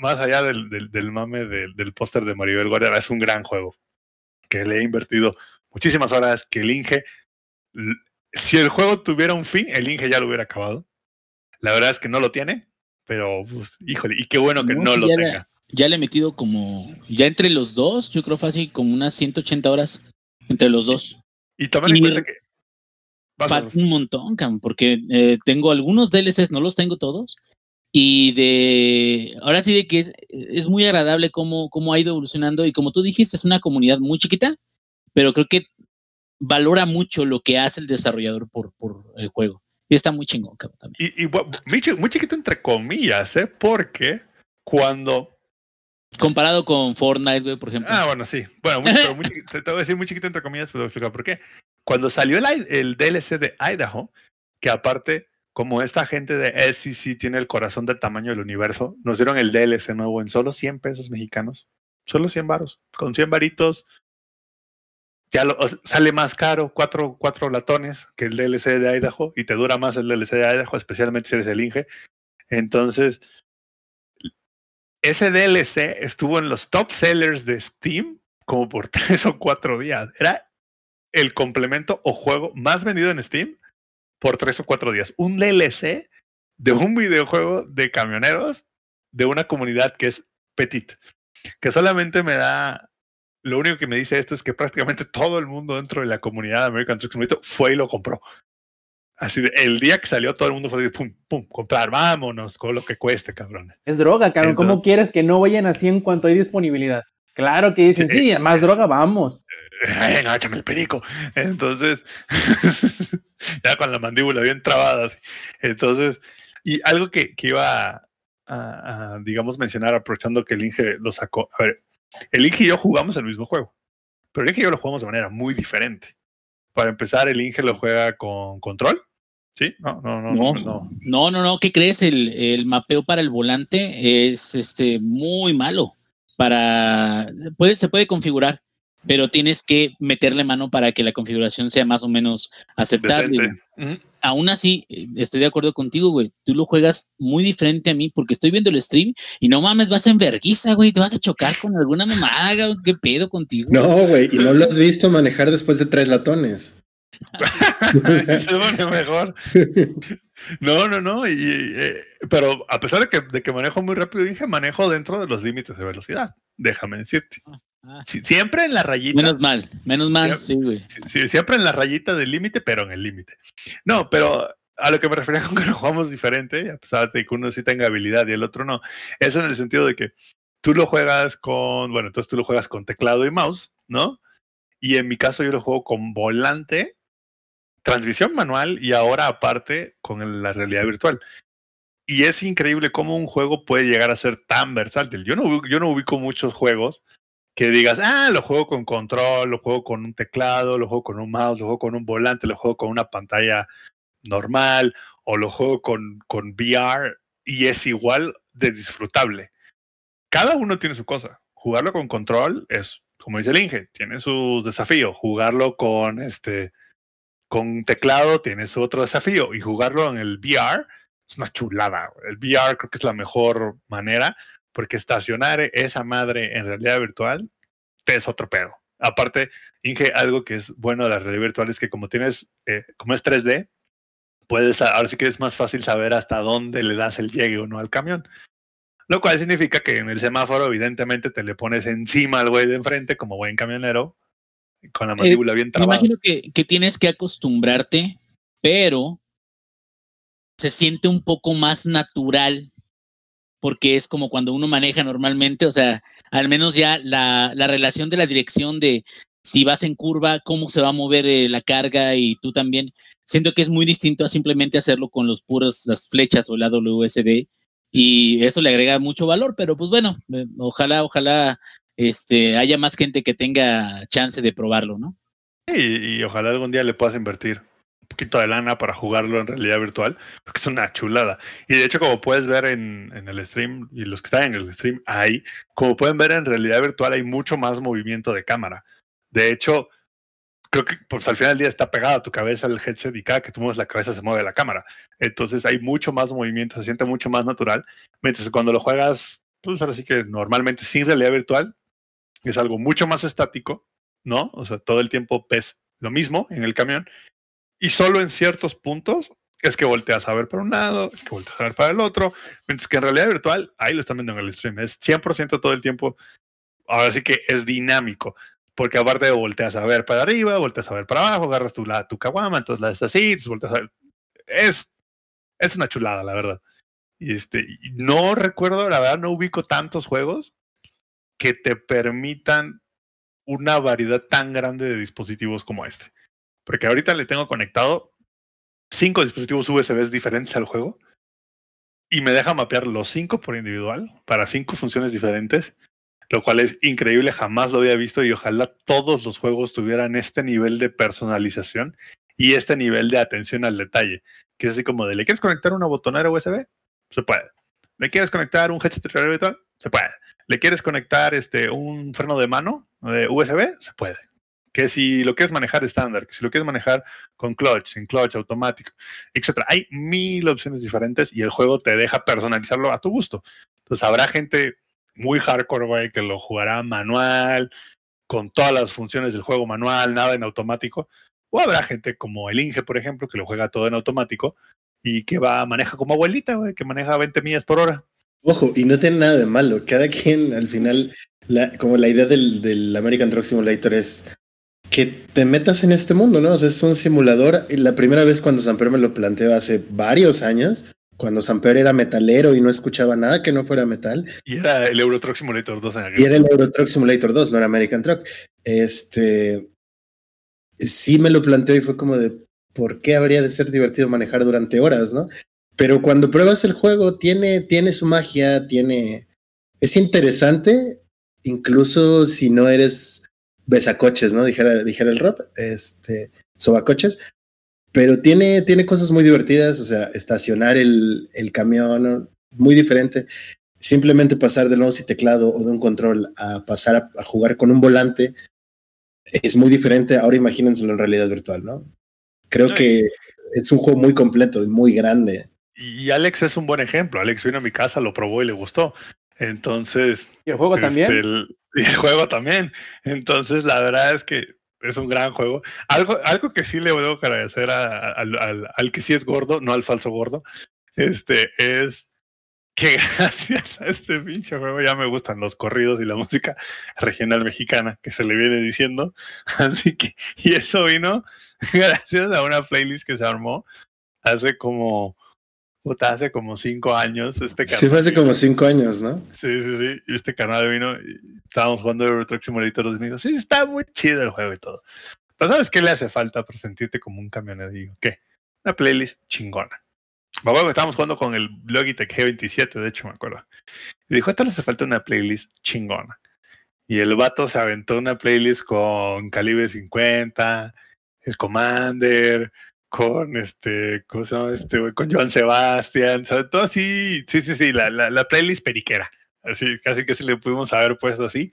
más allá del, del, del mame del, del póster de Maribel Guardia, es un gran juego que le he invertido muchísimas horas, que el Inge, si el juego tuviera un fin, el Inge ya lo hubiera acabado. La verdad es que no lo tiene, pero pues, híjole, y qué bueno que No, lo ya tenga. Ya le he metido como, ya entre los dos, yo creo fácil como unas 180 horas entre los dos. Y en y- cuenta que. Vas, un montón, cabrón, porque eh, tengo algunos DLCs, no los tengo todos. Y de. Ahora sí, de que es, es muy agradable cómo, cómo ha ido evolucionando. Y como tú dijiste, es una comunidad muy chiquita, pero creo que valora mucho lo que hace el desarrollador por, por el juego. Y está muy chingón, cabrón, también. Y, muy, chi- muy chiquito entre comillas, ¿eh? Porque cuando. Comparado con Fortnite, güey, por ejemplo. Ah, bueno, sí. Bueno, muy, pero muy chiquito, te te voy a decir muy chiquito entre comillas, pero voy a explicar por qué. Cuando salió el, el DLC de Idaho, que aparte, como esta gente de SEC tiene el corazón del tamaño del universo, nos dieron el DLC nuevo en solo 100 pesos mexicanos. Solo 100 varos. Con 100 varitos, ya sale más caro, cuatro, cuatro latones que el DLC de Idaho, y te dura más el DLC de Idaho, especialmente si eres el Inge. Entonces, ese DLC estuvo en los top sellers de Steam como por tres o cuatro días. Era el complemento o juego más vendido en Steam por tres o cuatro días. Un DLC de un videojuego de camioneros de una comunidad que es petit, que solamente me da, lo único que me dice esto es que prácticamente todo el mundo dentro de la comunidad de American Truck Simulator fue y lo compró. Así de, el día que salió todo el mundo fue de pum, pum, comprar, vámonos con lo que cueste, cabrones. Es droga, cabrón. ¿Cómo quieres que no vayan así en cuanto hay disponibilidad? Claro que dicen, Sí, sí, más droga, vamos. venga, échame el perico. Entonces, ya con la mandíbula bien trabada. así. Entonces, y algo que, que iba a, a, a, digamos, mencionar, aprovechando que el Inge lo sacó. A ver, el Inge y yo jugamos el mismo juego, pero el Inge y yo lo jugamos de manera muy diferente. Para empezar, el Inge lo juega con control. ¿Sí? No, no, no. No, no. no, no, no. ¿Qué crees? El, el mapeo para el volante es este muy malo. Para se puede, se puede configurar, pero tienes que meterle mano para que la configuración sea más o menos aceptable. Ujú. Aún así, eh, estoy de acuerdo contigo, güey. Tú lo juegas muy diferente a mí porque estoy viendo el stream y no mames, vas en verguiza, güey. Te vas a chocar con alguna mamada, güey. ¿Qué pedo contigo? No, güey, y no lo has visto manejar después de tres latones. se pone mejor. No, no, no. Y, eh, pero a pesar de que, de que manejo muy rápido, dije, manejo dentro de los límites de velocidad. Déjame decirte. Ah. Sí, siempre en la rayita. Menos mal, menos mal, sí, güey. sí, sí, siempre en la rayita del límite, pero en el límite. No, pero a lo que me refería con que lo jugamos diferente, a pesar de que uno sí tenga habilidad y el otro no, es en el sentido de que tú lo juegas con, bueno, entonces tú lo juegas con teclado y mouse, ¿no? Y en mi caso yo lo juego con volante, transmisión manual y ahora aparte con la realidad virtual. Y es increíble cómo un juego puede llegar a ser tan versátil. Yo no, yo no ubico muchos juegos que digas, ah, lo juego con control, lo juego con un teclado, lo juego con un mouse, lo juego con un volante, lo juego con una pantalla normal o lo juego con, con VR y es igual de disfrutable. Cada uno tiene su cosa. Jugarlo con control es, como dice el Inge, tiene sus desafíos. Jugarlo con este con teclado tiene su otro desafío y jugarlo en el VR es una chulada. El VR creo que es la mejor manera porque estacionar esa madre en realidad virtual es otro pedo. Aparte, Inge, algo que es bueno de la realidad virtual es que como tienes, eh, como es 3D, puedes, ahora sí que es más fácil saber hasta dónde le das el llegue o no al camión. Lo cual significa que en el semáforo, evidentemente, te le pones encima al güey de enfrente como buen camionero, con la mandíbula bien Me trabada. imagino que, que tienes que acostumbrarte, pero se siente un poco más natural porque es como cuando uno maneja normalmente, o sea, al menos ya la, la relación de la dirección de si vas en curva, cómo se va a mover eh, la carga y tú también. Siento que es muy distinto a simplemente hacerlo con los puros, las flechas o la WSD y eso le agrega mucho valor, pero pues bueno, eh, ojalá, ojalá este, haya más gente que tenga chance de probarlo, ¿no? Y, y ojalá algún día le puedas invertir poquito de lana para jugarlo en realidad virtual, porque es una chulada. Y de hecho, como puedes ver en, en el stream, y los que están en el stream ahí, como pueden ver en realidad virtual hay mucho más movimiento de cámara. De hecho, creo que pues, al final del día está pegada tu cabeza el headset y cada que tú mueves la cabeza se mueve la cámara. Entonces hay mucho más movimiento, se siente mucho más natural. Mientras cuando lo juegas, pues ahora sí que normalmente sin realidad virtual, es algo mucho más estático, ¿no? O sea, todo el tiempo ves lo mismo en el camión y solo en ciertos puntos es que volteas a ver para un lado, es que volteas a ver para el otro, mientras que en realidad virtual, ahí lo están viendo en el stream, es 100% todo el tiempo, ahora sí que es dinámico, porque aparte de volteas a ver para arriba, volteas a ver para abajo, agarras tu, la, tu caguama, entonces la haces así, volteas a ver, es, es una chulada, la verdad. Y este, no recuerdo, la verdad, no ubico tantos juegos que te permitan una variedad tan grande de dispositivos como este. Porque ahorita le tengo conectado cinco dispositivos USB diferentes al juego y me deja mapear los cinco por individual para cinco funciones diferentes, lo cual es increíble, jamás lo había visto y ojalá todos los juegos tuvieran este nivel de personalización y este nivel de atención al detalle, que es así como de, ¿le quieres conectar una botonera USB? Se puede. ¿Le quieres conectar un headset virtual? Se puede. ¿Le quieres conectar este, un freno de mano de USB? Se puede. Que si lo quieres manejar estándar, que si lo quieres manejar con clutch, sin clutch, automático, etc. Hay mil opciones diferentes y el juego te deja personalizarlo a tu gusto. Entonces habrá gente muy hardcore, güey, que lo jugará manual, con todas las funciones del juego manual, nada en automático. O habrá gente como el Inge, por ejemplo, que lo juega todo en automático y que va, maneja como abuelita, güey, que maneja 20 millas por hora. Ojo, y no tiene nada de malo. Cada quien, al final, como la idea del American Truck Simulator es que te metas en este mundo, ¿no? O sea, es un simulador. La primera vez cuando Samper me lo planteó hace varios años, cuando Samper era metalero y no escuchaba nada que no fuera metal. Y era el Euro Truck Simulator 2 en aquel Y era el Euro Truck Simulator 2, no era American Truck. Este. Sí me lo planteó y fue como de. ¿Por qué habría de ser divertido manejar durante horas, no? Pero cuando pruebas el juego, tiene, tiene su magia, tiene. Es interesante, incluso si no eres besacoches, ¿no? Dijera, dijera el Rob, este, sobacoches. Pero tiene, tiene cosas muy divertidas, o sea, estacionar el, el camión, muy diferente. Simplemente pasar del mouse y teclado o de un control a pasar a, a jugar con un volante es muy diferente. Ahora imagínenselo en realidad virtual, ¿no? Creo y- que es un juego muy completo y muy grande. Y Alex es un buen ejemplo. Alex vino a mi casa, lo probó y le gustó. Entonces, ¿Y el juego también? Este, el, y el juego también. Entonces, la verdad es que es un gran juego. Algo, algo que sí le debo agradecer a- al, al- al que sí es gordo, no al falso gordo, este, es que gracias a este pinche juego ya me gustan los corridos y la música regional mexicana que se le viene diciendo. Así que, y eso vino gracias a una playlist que se armó hace como, puta, hace como cinco años. Este Sí, fue hace canal- como cinco años, ¿no? Sí, sí, sí. Y este canal vino y estábamos jugando Euro Truck Simulator 2 y me dijo, sí, está muy chido el juego y todo. Pero ¿sabes qué le hace falta para sentirte como un camionero? Digo, ¿qué? Una playlist chingona. Me acuerdo que estábamos jugando con el Logitech G27, de hecho, me acuerdo. Y dijo, esta le hace falta una playlist chingona. Y el vato se aventó una playlist con calibre 50, el Commander, con este, ¿cómo se llama este güey? Con Joan Sebastián, ¿sabes? Todo así, sí, sí, sí, la, la, la playlist periquera. Así, casi que se le pudimos haber puesto así.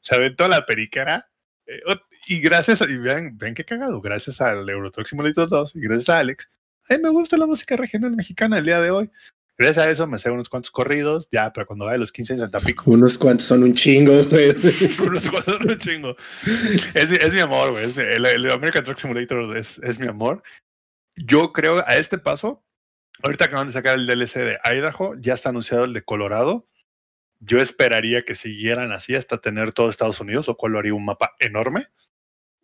Se aventó la periquera. eh, y gracias, a- y vean, ven qué cagado, gracias al Euro Truck Simulator 2 y gracias a Alex, a mí me gusta la música regional mexicana el día de hoy. Gracias a eso me sé unos cuantos corridos, ya, pero cuando vaya a los 15 en Santa Pico, Unos cuantos son un chingo, güey. unos cuantos un chingo. Es, es mi amor, güey. el, el American Truck Simulator es, es mi amor. Yo creo a este paso, ahorita acaban de sacar el DLC de Idaho, ya está anunciado el de Colorado. Yo esperaría que siguieran así hasta tener todo Estados Unidos, lo cual lo haría un mapa enorme.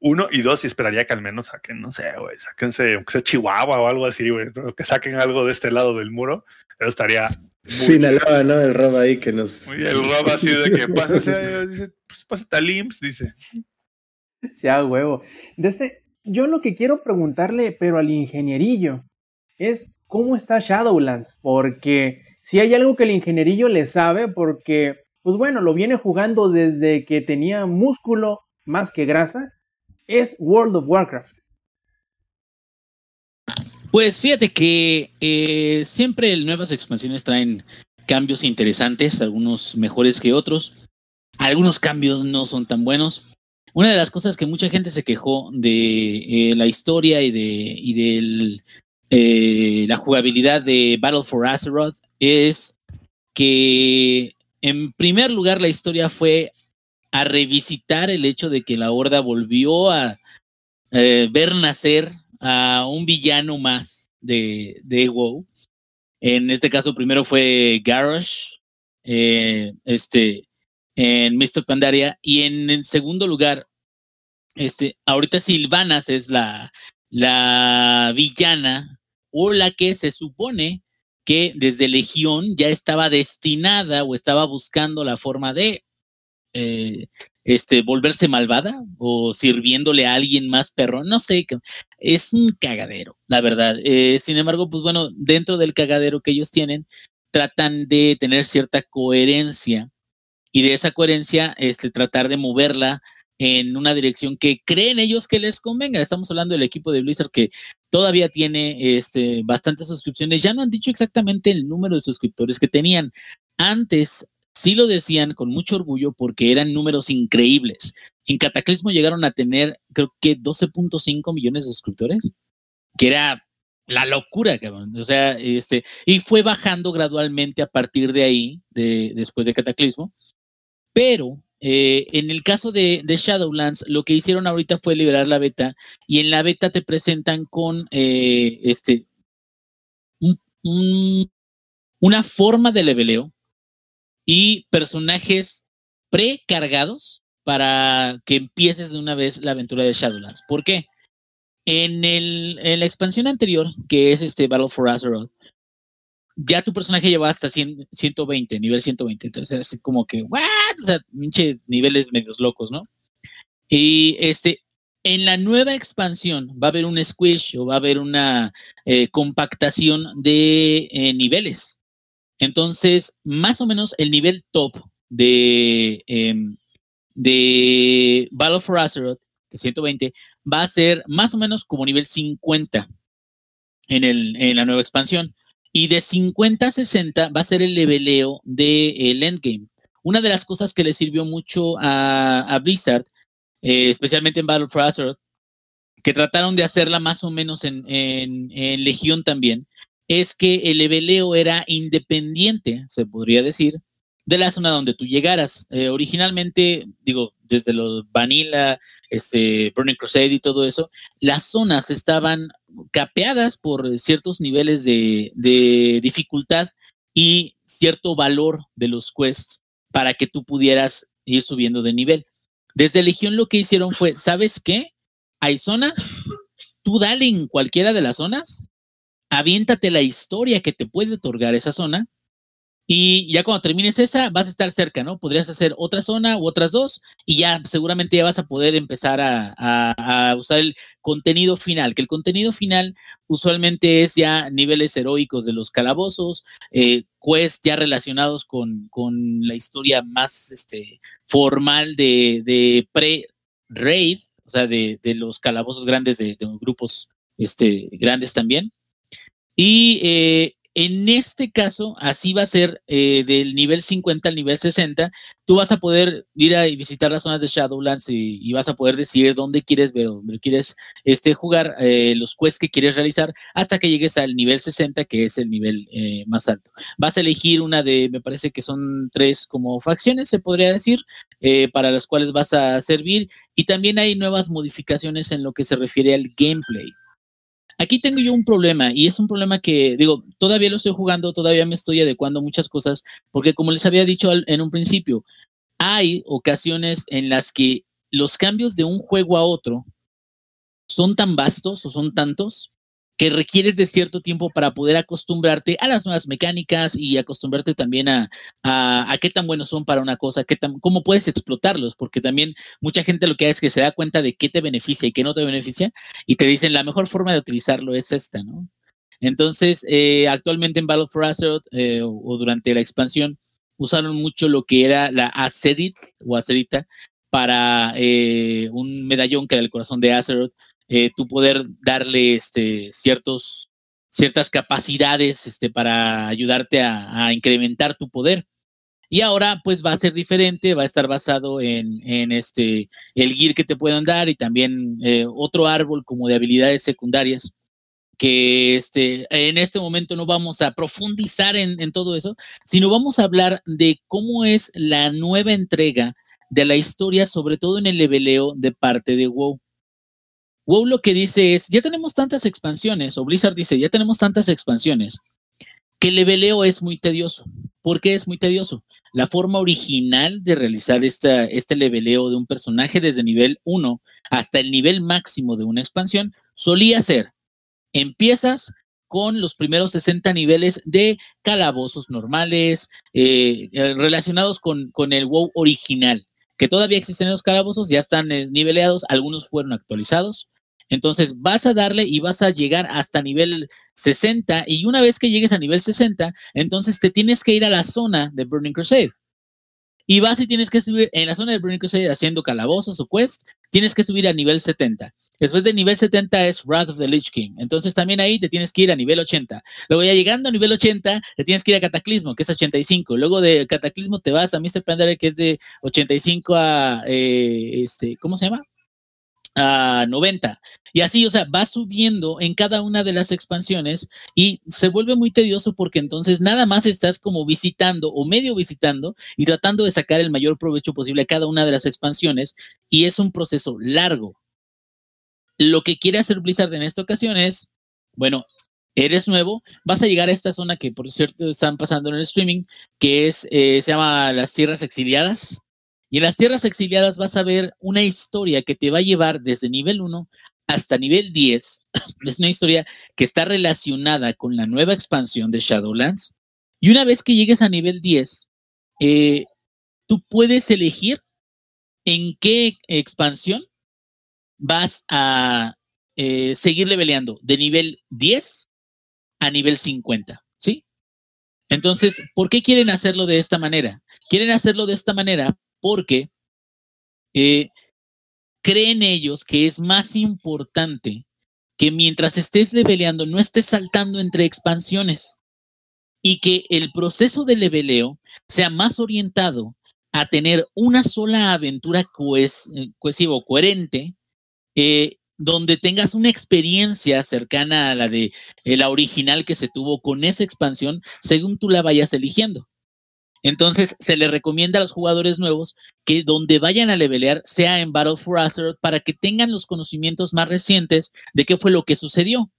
Uno y dos, y esperaría que al menos saquen, no sé, güey, sáquense, aunque sea Chihuahua o algo así, güey, que saquen algo de este lado del muro. Eso estaría Sinaloa, ¿no? El robo ahí que nos. el robo así de que dice, pues pásate al IMSS, dice. Sea huevo. De este, yo lo que quiero preguntarle, pero al ingenierillo, es cómo está Shadowlands, porque si hay algo que el ingenierillo le sabe, porque, pues bueno, lo viene jugando desde que tenía músculo más que grasa, es World of Warcraft. Pues fíjate que eh, siempre nuevas expansiones traen cambios interesantes, algunos mejores que otros. Algunos cambios no son tan buenos. Una de las cosas que mucha gente se quejó de eh, la historia y de eh, la jugabilidad de Battle for Azeroth es que en primer lugar la historia fue a revisitar el hecho de que la Horda volvió a eh, ver nacer a un villano más de, de WoW. En este caso, primero fue Garrosh, este, en Mr. Pandaria, y en, en segundo lugar, este, ahorita Silvanas es la, la villana o la que se supone que desde Legión ya estaba destinada o estaba buscando la forma de eh, este, volverse malvada o sirviéndole a alguien más perro, no sé, es un cagadero, la verdad. Eh, sin embargo, pues bueno, dentro del cagadero que ellos tienen, tratan de tener cierta coherencia y de esa coherencia, este, tratar de moverla en una dirección que creen ellos que les convenga. Estamos hablando del equipo de Blizzard que todavía tiene este, bastantes suscripciones. Ya no han dicho exactamente el número de suscriptores que tenían. Antes sí lo decían con mucho orgullo porque eran números increíbles. En Cataclismo llegaron a tener, creo que 12.5 millones de suscriptores, que era la locura, cabrón. O sea, este, y fue bajando gradualmente a partir de ahí, de, después de Cataclismo. Pero eh, en el caso de, Shadowlands, lo que hicieron ahorita fue liberar la beta y en la beta te presentan con eh, este una forma de leveleo y personajes precargados para que empieces de una vez la aventura de Shadowlands. ¿Por qué? En, el, en la expansión anterior, que es este Battle for Azeroth, ya tu personaje lleva hasta 120, nivel 120. Entonces, así como que, ¿what? O sea, pinche niveles medios locos, ¿no? Y este, en la nueva expansión va a haber un squish o va a haber una eh, compactación de eh, niveles. Entonces, más o menos el nivel top de, em, de Battle for Azeroth, que es 120, va a ser más o menos como nivel 50 en, el, en la nueva expansión. Y de 50 a 60 va a ser el leveleo del endgame. Una de las cosas que le sirvió mucho a, Blizzard, eh, especialmente en Battle for Azeroth, que trataron de hacerla más o menos en, en, Legión también, es que el leveleo era independiente, se podría decir, de la zona donde tú llegaras. Eh, originalmente, digo, desde los Vanilla, este, Burning Crusade y todo eso, las zonas estaban capeadas por ciertos niveles de, dificultad y cierto valor de los quests para que tú pudieras ir subiendo de nivel. Desde Legión lo que hicieron fue, ¿sabes qué? Hay zonas, tú dale en cualquiera de las zonas, aviéntate la historia que te puede otorgar esa zona y ya cuando termines esa, vas a estar cerca, ¿no? Podrías hacer otra zona u otras dos y ya seguramente ya vas a poder empezar a, usar el contenido final, que el contenido final usualmente es ya niveles heroicos de los calabozos, eh, quests ya relacionados con, con, la historia más este, formal de, de pre-raid, o sea, de, de, los calabozos grandes de, de grupos este, grandes también. Y eh, en este caso, así va a ser eh, del nivel 50 al nivel 60. Tú vas a poder ir a visitar las zonas de Shadowlands y, vas a poder decidir dónde quieres ver, dónde quieres este, jugar, eh, los quests que quieres realizar, hasta que llegues al nivel 60, que es el nivel eh, más alto. Vas a elegir una de, me parece que son tres como facciones, se podría decir, para las cuales vas a servir. Y también hay nuevas modificaciones en lo que se refiere al gameplay. Aquí tengo yo un problema y es un problema que, digo, todavía lo estoy jugando, todavía me estoy adecuando muchas cosas, porque como les había dicho en un principio, hay ocasiones en las que los cambios de un juego a otro son tan vastos o son tantos que requieres de cierto tiempo para poder acostumbrarte a las nuevas mecánicas y acostumbrarte también a, a, qué tan buenos son para una cosa, qué tan, cómo puedes explotarlos, porque también mucha gente lo que hace es que se da cuenta de qué te beneficia y qué no te beneficia y te dicen la mejor forma de utilizarlo es esta, ¿no? Entonces, eh, actualmente en Battle for Azeroth eh, o, durante la expansión usaron mucho lo que era la Azerit o Acerita para eh, un medallón que era el corazón de Azeroth eh, poder darle este, ciertas capacidades este, para ayudarte a, incrementar tu poder. Y ahora pues va a ser diferente, va a estar basado en, en este, el gear que te puedan dar y también eh, otro árbol como de habilidades secundarias que este, en este momento no vamos a profundizar en, en, todo eso, sino vamos a hablar de cómo es la nueva entrega de la historia, sobre todo en el leveleo de parte de WoW WoW lo que dice es, ya tenemos tantas expansiones, o Blizzard dice, ya tenemos tantas expansiones, que el leveleo es muy tedioso. ¿Por qué es muy tedioso? La forma original de realizar esta, este leveleo de un personaje desde nivel 1 hasta el nivel máximo de una expansión solía ser, empiezas con los primeros 60 niveles de calabozos normales eh, eh, relacionados con, con el WoW original, que todavía existen los calabozos, ya están eh, niveleados, algunos fueron actualizados. Entonces vas a darle y vas a llegar hasta nivel 60 y una vez que llegues a nivel 60, entonces te tienes que ir a la zona de Burning Crusade. Y vas y tienes que subir en la zona de Burning Crusade haciendo calabozos o quest, tienes que subir a nivel 70. Después de nivel 70 es Wrath of the Lich King. Entonces también ahí te tienes que ir a nivel 80. Luego ya llegando a nivel 80, te tienes que ir a Cataclismo, que es 85. Luego de Cataclismo te vas a Mr. Pandora, que es de 85 a, eh, este, ¿cómo se llama? A 90. Y así, o sea, va subiendo en cada una de las expansiones y se vuelve muy tedioso porque entonces nada más estás como visitando o medio visitando y tratando de sacar el mayor provecho posible a cada una de las expansiones y es un proceso largo. Lo que quiere hacer Blizzard en esta ocasión es, bueno, eres nuevo, vas a llegar a esta zona que por cierto están pasando en el streaming, que es, eh, se llama las Tierras Exiliadas y en las tierras exiliadas vas a ver una historia que te va a llevar desde nivel 1 hasta nivel 10. Es una historia que está relacionada con la nueva expansión de Shadowlands. Y una vez que llegues a nivel 10, eh, tú puedes elegir en qué expansión vas a eh, seguir leveleando de nivel 10 a nivel 50, ¿sí? Entonces, ¿por qué quieren hacerlo de esta manera? Quieren hacerlo de esta manera porque eh, creen ellos que es más importante que mientras estés leveleando no estés saltando entre expansiones y que el proceso de leveleo sea más orientado a tener una sola aventura eh, cohesiva o coherente, eh, donde tengas una experiencia cercana a la de la original que se tuvo con esa expansión, según tú la vayas eligiendo. Entonces, se le recomienda a los jugadores nuevos que donde vayan a levelear sea en Battle for Azeroth para que tengan los conocimientos más recientes de qué fue lo que sucedió.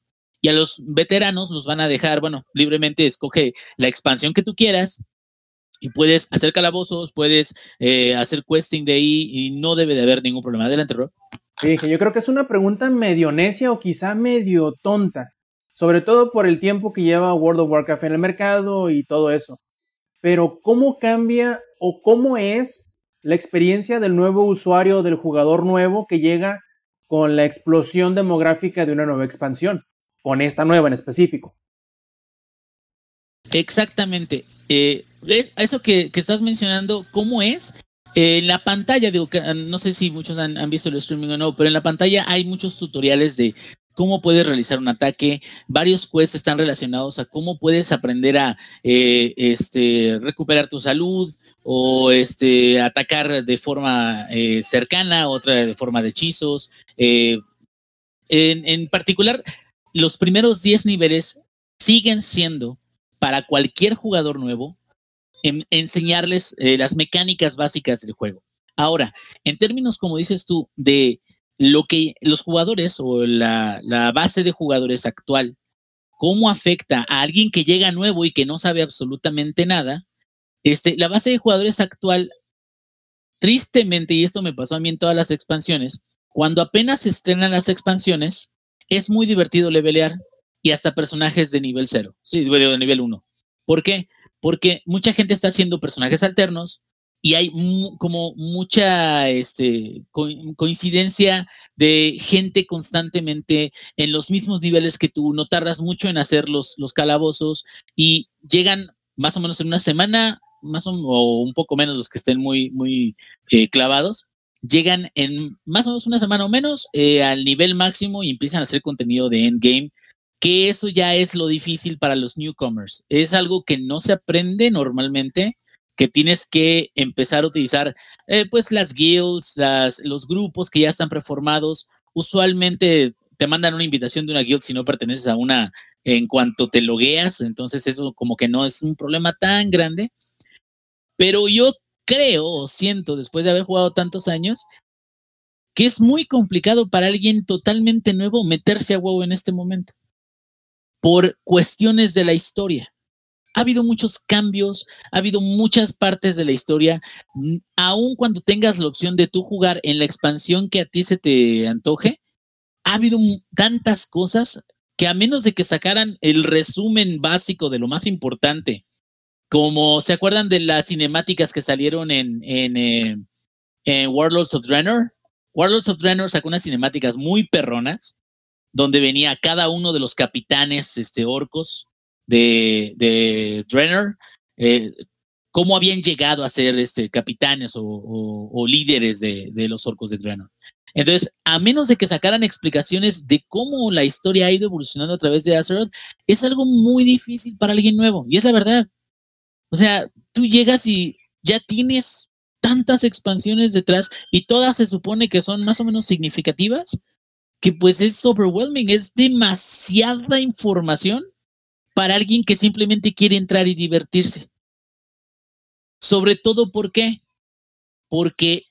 Y a los veteranos los van a dejar, bueno, libremente escoge la expansión que tú quieras y puedes hacer calabozos, puedes eh, hacer questing de ahí y no debe de haber ningún problema. Adelante, Rob. yo creo que es una pregunta medio necia o quizá medio tonta, sobre todo por el tiempo que lleva World of Warcraft en el mercado y todo eso pero ¿cómo cambia o cómo es la experiencia del nuevo usuario, del jugador nuevo que llega con la explosión demográfica de una nueva expansión, con esta nueva en específico? Exactamente. Eh, eso que, estás mencionando, ¿cómo es? en la pantalla, digo, no sé si muchos han, visto el streaming o no, pero en la pantalla hay muchos tutoriales de cómo puedes realizar un ataque. Varios quests están relacionados a cómo puedes aprender a eh, este, recuperar tu salud o este, atacar de forma eh, cercana, otra de forma de hechizos. Eh, en, particular, los primeros 10 niveles siguen siendo para cualquier jugador nuevo enseñarles las mecánicas básicas del juego. Ahora, en términos, como dices tú, de lo que los jugadores o la, base de jugadores actual, cómo afecta a alguien que llega nuevo y que no sabe absolutamente nada, este, la base de jugadores actual, tristemente, y esto me pasó a mí en todas las expansiones, cuando apenas se estrenan las expansiones, es muy divertido levelear y hasta personajes de nivel cero, sí, de nivel 1. ¿Por qué? Porque mucha gente está haciendo personajes alternos, y hay como mucha este, coincidencia de gente constantemente en los mismos niveles que tú, no tardas mucho en hacer los, los calabozos y llegan más o menos en una semana, más o, un poco menos los que estén muy, muy eh, clavados, llegan en más o menos una semana o menos eh, al nivel máximo y empiezan a hacer contenido de endgame que eso ya es lo difícil para los newcomers. Es algo que no se aprende normalmente que tienes que empezar a utilizar eh, pues las guilds, los grupos que ya están preformados. Usualmente te mandan una invitación de una guild si no perteneces a una en cuanto te logueas, entonces eso como que no es un problema tan grande. Pero yo creo o siento, después de haber jugado tantos años, que es muy complicado para alguien totalmente nuevo meterse a WoW en este momento por cuestiones de la historia. Ha habido muchos cambios, ha habido muchas partes de la historia, aun cuando tengas la opción de tú jugar en la expansión que a ti se te antoje, ha habido tantas cosas que a menos de que sacaran el resumen básico de lo más importante, como se acuerdan de las cinemáticas que salieron en, en, eh, Warlords of Draenor, Warlords of Draenor sacó unas cinemáticas muy perronas, donde venía cada uno de los capitanes este, orcos de, de Draenor, eh, cómo habían llegado a ser este, capitanes o, o, líderes de, de, los orcos de Draenor. Entonces, a menos de que sacaran explicaciones de cómo la historia ha ido evolucionando a través de Azeroth, es algo muy difícil para alguien nuevo, y es la verdad. O sea, tú llegas y ya tienes tantas expansiones detrás y todas se supone que son más o menos significativas, que pues es overwhelming, es demasiada información para alguien que simplemente quiere entrar y divertirse. Sobre todo, ¿por qué? Porque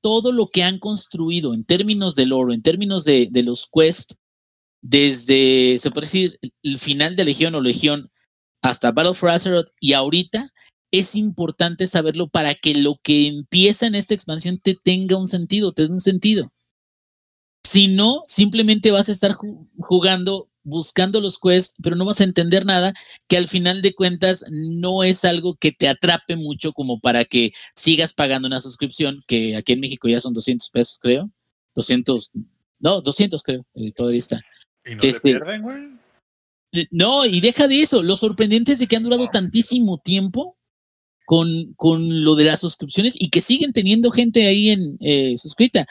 todo lo que han construido en términos del oro, en términos de, de los quests, desde, se puede decir, el final de Legión o Legión hasta Battle for Azeroth y ahorita, es importante saberlo para que lo que empieza en esta expansión te tenga un sentido, te dé un sentido. Si no, simplemente vas a estar jugando, buscando los quests, pero no vas a entender nada, que al final de cuentas no es algo que te atrape mucho como para que sigas pagando una suscripción, que aquí en México ya son 200 pesos, creo. 200, no, 200 creo, eh, todavía está. ¿Y no este, pierden, güey? Eh, no, y deja de eso, lo sorprendente es de que han durado tantísimo tiempo con, con lo de las suscripciones y que siguen teniendo gente ahí en eh, suscrita.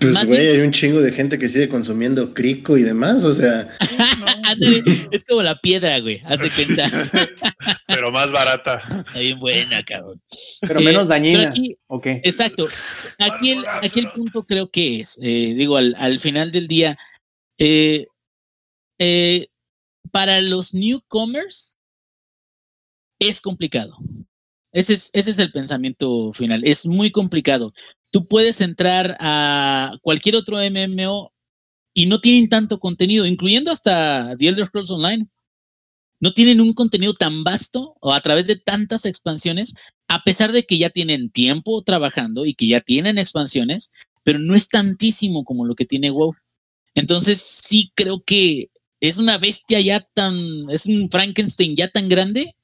Pues, güey, hay un chingo de gente que sigue consumiendo crico y demás, o sea. es como la piedra, güey, haz de cuenta. Pero más barata. Está bien buena, cabrón. Pero menos eh, dañina. Aquí, okay. Exacto. Aquí el, aquí el punto creo que es, eh, digo, al, al, final del día, eh, eh, para los newcomers es complicado. Ese es, ese es el pensamiento final. Es muy complicado. Tú puedes entrar a cualquier otro MMO y no tienen tanto contenido, incluyendo hasta The Elder Scrolls Online. No tienen un contenido tan vasto o a través de tantas expansiones, a pesar de que ya tienen tiempo trabajando y que ya tienen expansiones, pero no es tantísimo como lo que tiene WoW. Entonces sí creo que es una bestia ya tan, es un Frankenstein ya tan grande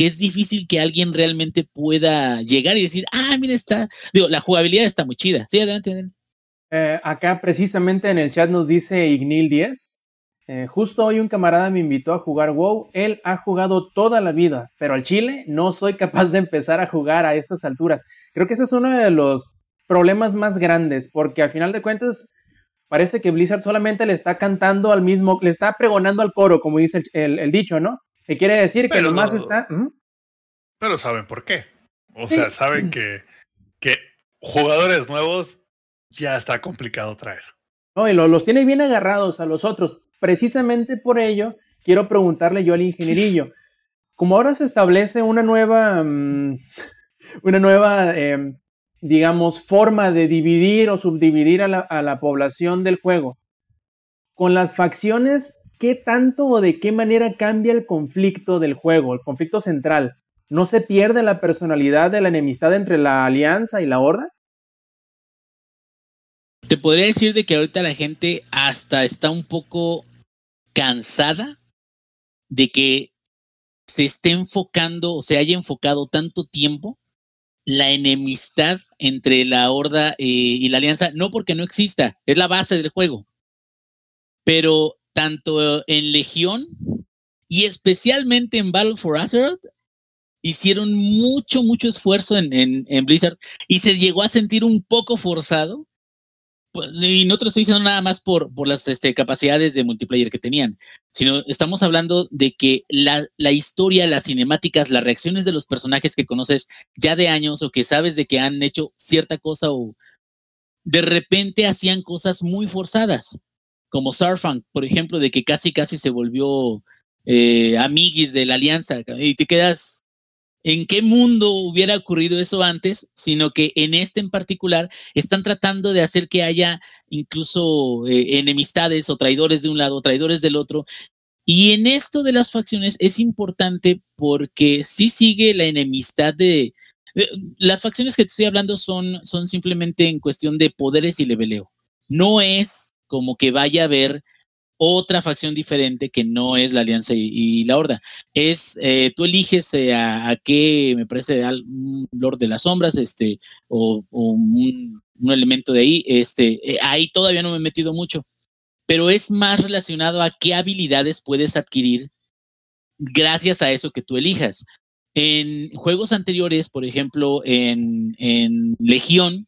que es difícil que alguien realmente pueda llegar y decir, ah, mira, está, digo, la jugabilidad está muy chida. Sí, adelante, adelante. Eh, acá precisamente en el chat nos dice Ignil 10. Eh, justo hoy un camarada me invitó a jugar WoW. Él ha jugado toda la vida, pero al Chile no soy capaz de empezar a jugar a estas alturas. Creo que ese es uno de los problemas más grandes, porque al final de cuentas parece que Blizzard solamente le está cantando al mismo, le está pregonando al coro, como dice el, dicho, ¿no? ¿Qué quiere decir pero, que nomás está. ¿Mm? Pero saben por qué. O sea, saben que, que jugadores nuevos ya está complicado traer. No, y lo, los tiene bien agarrados a los otros. Precisamente por ello, quiero preguntarle yo al ingenierillo. Como ahora se establece una nueva. Um, una nueva. Eh, digamos, forma de dividir o subdividir a la, a la población del juego. Con las facciones ¿qué tanto o de qué manera cambia el conflicto del juego, el conflicto central? ¿No se pierde la personalidad de la enemistad entre la alianza y la horda? Te podría decir de que ahorita la gente hasta está un poco cansada de que se esté enfocando o se haya enfocado tanto tiempo la enemistad entre la horda eh, y la alianza, no porque no exista, es la base del juego. Pero tanto en Legión y especialmente en Battle for Azeroth, hicieron mucho, mucho esfuerzo en, en, en, Blizzard y se llegó a sentir un poco forzado. Pues, y no te estoy diciendo nada más por, por las este, capacidades de multiplayer que tenían, sino estamos hablando de que la, la historia, las cinemáticas, las reacciones de los personajes que conoces ya de años o que sabes de que han hecho cierta cosa o de repente hacían cosas muy forzadas como Sarfang, por ejemplo, de que casi casi se volvió eh, amiguis de la alianza y te quedas, en qué mundo hubiera ocurrido eso antes, sino que en este en particular están tratando de hacer que haya incluso eh, enemistades o traidores de un lado, traidores del otro. Y en esto de las facciones es importante porque sí sigue la enemistad de... de- las facciones que te estoy hablando son, son simplemente en cuestión de poderes y leveleo. No es como que vaya a haber otra facción diferente que no es la Alianza y, la Horda. Es, eh, tú eliges eh, a, a qué, me parece, al- Lord de las Sombras, este, o, un elemento de ahí. Este, eh, ahí todavía no me he metido mucho, pero es más relacionado a qué habilidades puedes adquirir gracias a eso que tú elijas. En juegos anteriores, por ejemplo, en, en Legión,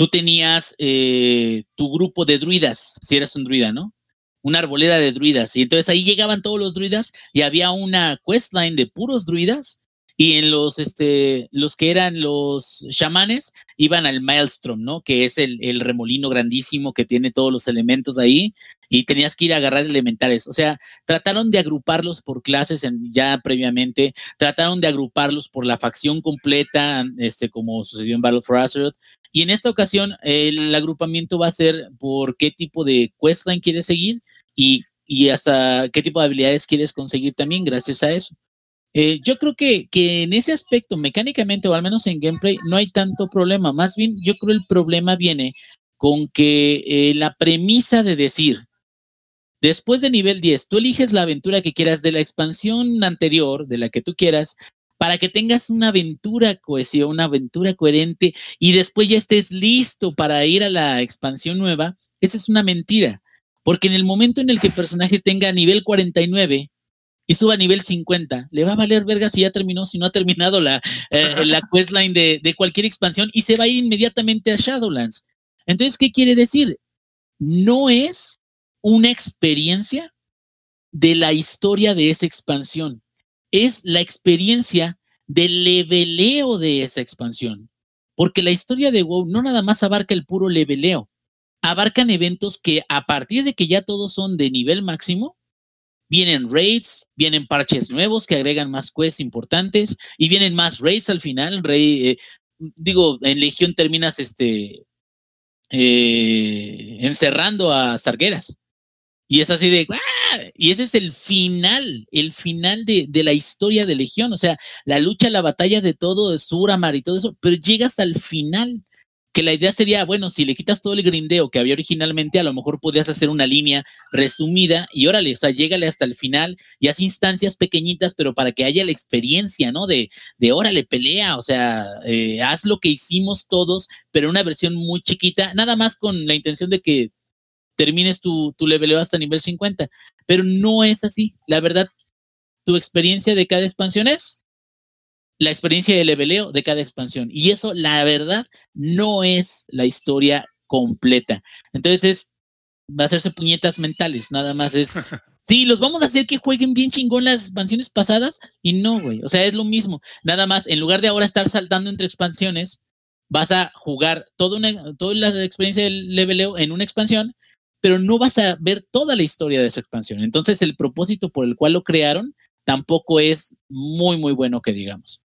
tú tenías eh, tu grupo de druidas, si eras un druida, ¿no? Una arboleda de druidas. Y entonces ahí llegaban todos los druidas y había una questline de puros druidas. Y en los, este, los que eran los chamanes, iban al Maelstrom, ¿no? Que es el, el remolino grandísimo que tiene todos los elementos ahí. Y tenías que ir a agarrar elementales. O sea, trataron de agruparlos por clases en- ya previamente. Trataron de agruparlos por la facción completa, este, como sucedió en Battle for Azeroth. Y en esta ocasión, el agrupamiento va a ser por qué tipo de questline quieres seguir y, y hasta qué tipo de habilidades quieres conseguir también gracias a eso. Eh, yo creo que, que en ese aspecto, mecánicamente o al menos en gameplay, no hay tanto problema. Más bien, yo creo el problema viene con que eh, la premisa de decir, después de nivel 10, tú eliges la aventura que quieras de la expansión anterior, de la que tú quieras, para que tengas una aventura cohesión, una aventura coherente y después ya estés listo para ir a la expansión nueva, esa es una mentira. Porque en el momento en el que el personaje tenga nivel 49 y suba a nivel 50, le va a valer verga si ya terminó, si no ha terminado la, eh, la questline de, de cualquier expansión y se va a ir inmediatamente a Shadowlands. Entonces, ¿qué quiere decir? No es una experiencia de la historia de esa expansión. Es la experiencia del leveleo de esa expansión. Porque la historia de WoW no nada más abarca el puro leveleo. Abarcan eventos que a partir de que ya todos son de nivel máximo, vienen raids, vienen parches nuevos que agregan más quests importantes y vienen más raids al final. Eh, digo, en Legión terminas este, eh, encerrando a Sargueras. Y es así de, ¡ah! y ese es el final, el final de, de, la historia de Legión, o sea, la lucha, la batalla de todo, Suramar y todo eso, pero llegas al final, que la idea sería, bueno, si le quitas todo el grindeo que había originalmente, a lo mejor podrías hacer una línea resumida y órale, o sea, llégale hasta el final y haz instancias pequeñitas, pero para que haya la experiencia, ¿no? De, de órale, pelea, o sea, eh, haz lo que hicimos todos, pero una versión muy chiquita, nada más con la intención de que termines tu, tu leveleo hasta nivel 50. Pero no es así. La verdad, tu experiencia de cada expansión es la experiencia de leveleo de cada expansión. Y eso, la verdad, no es la historia completa. Entonces es, va a hacerse puñetas mentales, nada más es... Sí, los vamos a hacer que jueguen bien chingón las expansiones pasadas y no, güey. O sea, es lo mismo. Nada más, en lugar de ahora estar saltando entre expansiones, vas a jugar toda, una, toda la experiencia del leveleo en una expansión pero no vas a ver toda la historia de esa expansión. Entonces, el propósito por el cual lo crearon tampoco es muy, muy bueno que digamos.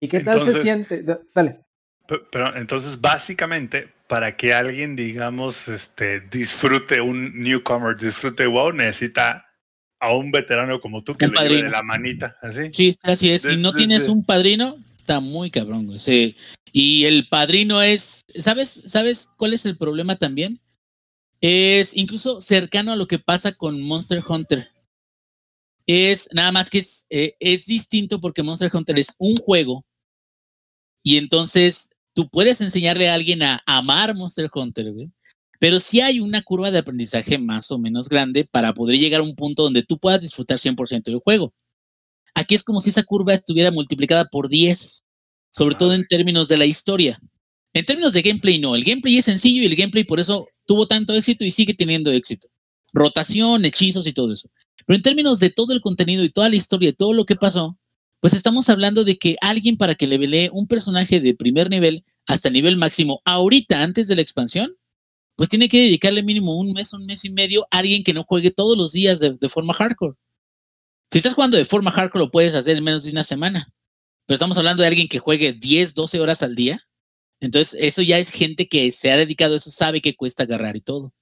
¿Y qué tal entonces, se siente? Dale. Pero, pero, entonces, básicamente, para que alguien, digamos, este, disfrute un newcomer, disfrute WoW, necesita a un veterano como tú que un le lleve de la manita, así. Sí, así es. Si no tienes un padrino, está muy cabrón. Sí. Y el padrino es, ¿sabes, ¿sabes cuál es el problema también? Es incluso cercano a lo que pasa con Monster Hunter. Es nada más que es, eh, es distinto porque Monster Hunter es un juego y entonces tú puedes enseñarle a alguien a amar Monster Hunter, ¿ve? pero sí hay una curva de aprendizaje más o menos grande para poder llegar a un punto donde tú puedas disfrutar 100% del juego. Aquí es como si esa curva estuviera multiplicada por 10, sobre todo en términos de la historia. En términos de gameplay, no. El gameplay es sencillo y el gameplay por eso tuvo tanto éxito y sigue teniendo éxito. Rotación, hechizos y todo eso. Pero en términos de todo el contenido y toda la historia y todo lo que pasó, pues estamos hablando de que alguien para que le velee un personaje de primer nivel hasta nivel máximo ahorita, antes de la expansión, pues tiene que dedicarle mínimo un mes, un mes y medio a alguien que no juegue todos los días de, de forma hardcore. Si estás jugando de forma hardcore, lo puedes hacer en menos de una semana. pero estamos hablando de alguien que juegue 10, 12 horas al día. Entonces, eso ya es gente que se ha dedicado a eso, sabe que cuesta agarrar y todo.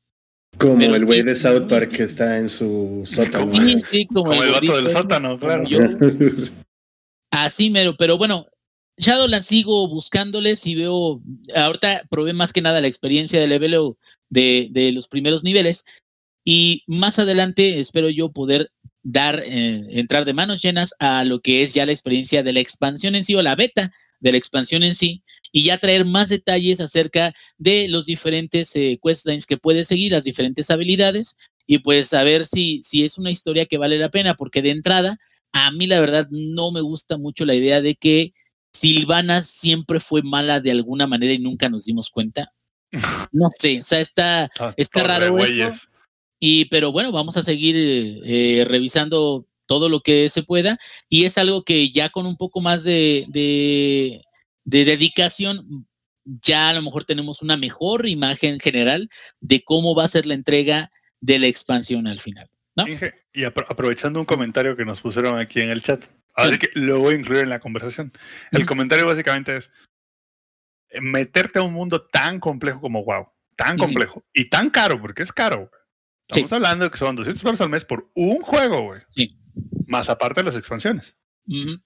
Como Pero el güey sí, de South Park que está en su sótano. Sí, sí, como, Como el vato del sótano, claro. yo. Así mero, pero bueno, Shadowlands sigo buscándoles y veo, ahorita probé más que nada la experiencia de level de, de los primeros niveles y más adelante espero yo poder dar, eh, entrar de manos llenas a lo que es ya la experiencia de la expansión en sí o la beta de la expansión en sí y ya traer más detalles acerca de los diferentes eh, questlines que puedes seguir, las diferentes habilidades y pues saber si, si es una historia que vale la pena, porque de entrada a mí la verdad no me gusta mucho la idea de que Silvana siempre fue mala de alguna manera y nunca nos dimos cuenta. No sé, o sea, está, Ah, está raro esto. Y, pero bueno, vamos a seguir eh, eh, revisando todo lo que se pueda. Y es algo que ya con un poco más de, de, de dedicación, ya a lo mejor tenemos una mejor imagen general de cómo va a ser la entrega de la expansión al final. Y apro- aprovechando un comentario que nos pusieron aquí en el chat, así que lo voy a incluir en la conversación. El comentario básicamente es meterte a un mundo tan complejo como WoW, tan complejo y tan caro, porque es caro. Sí. Estamos hablando de que son 200 pesos al mes por un juego, güey. Sí. Más aparte de las expansiones. Ujú.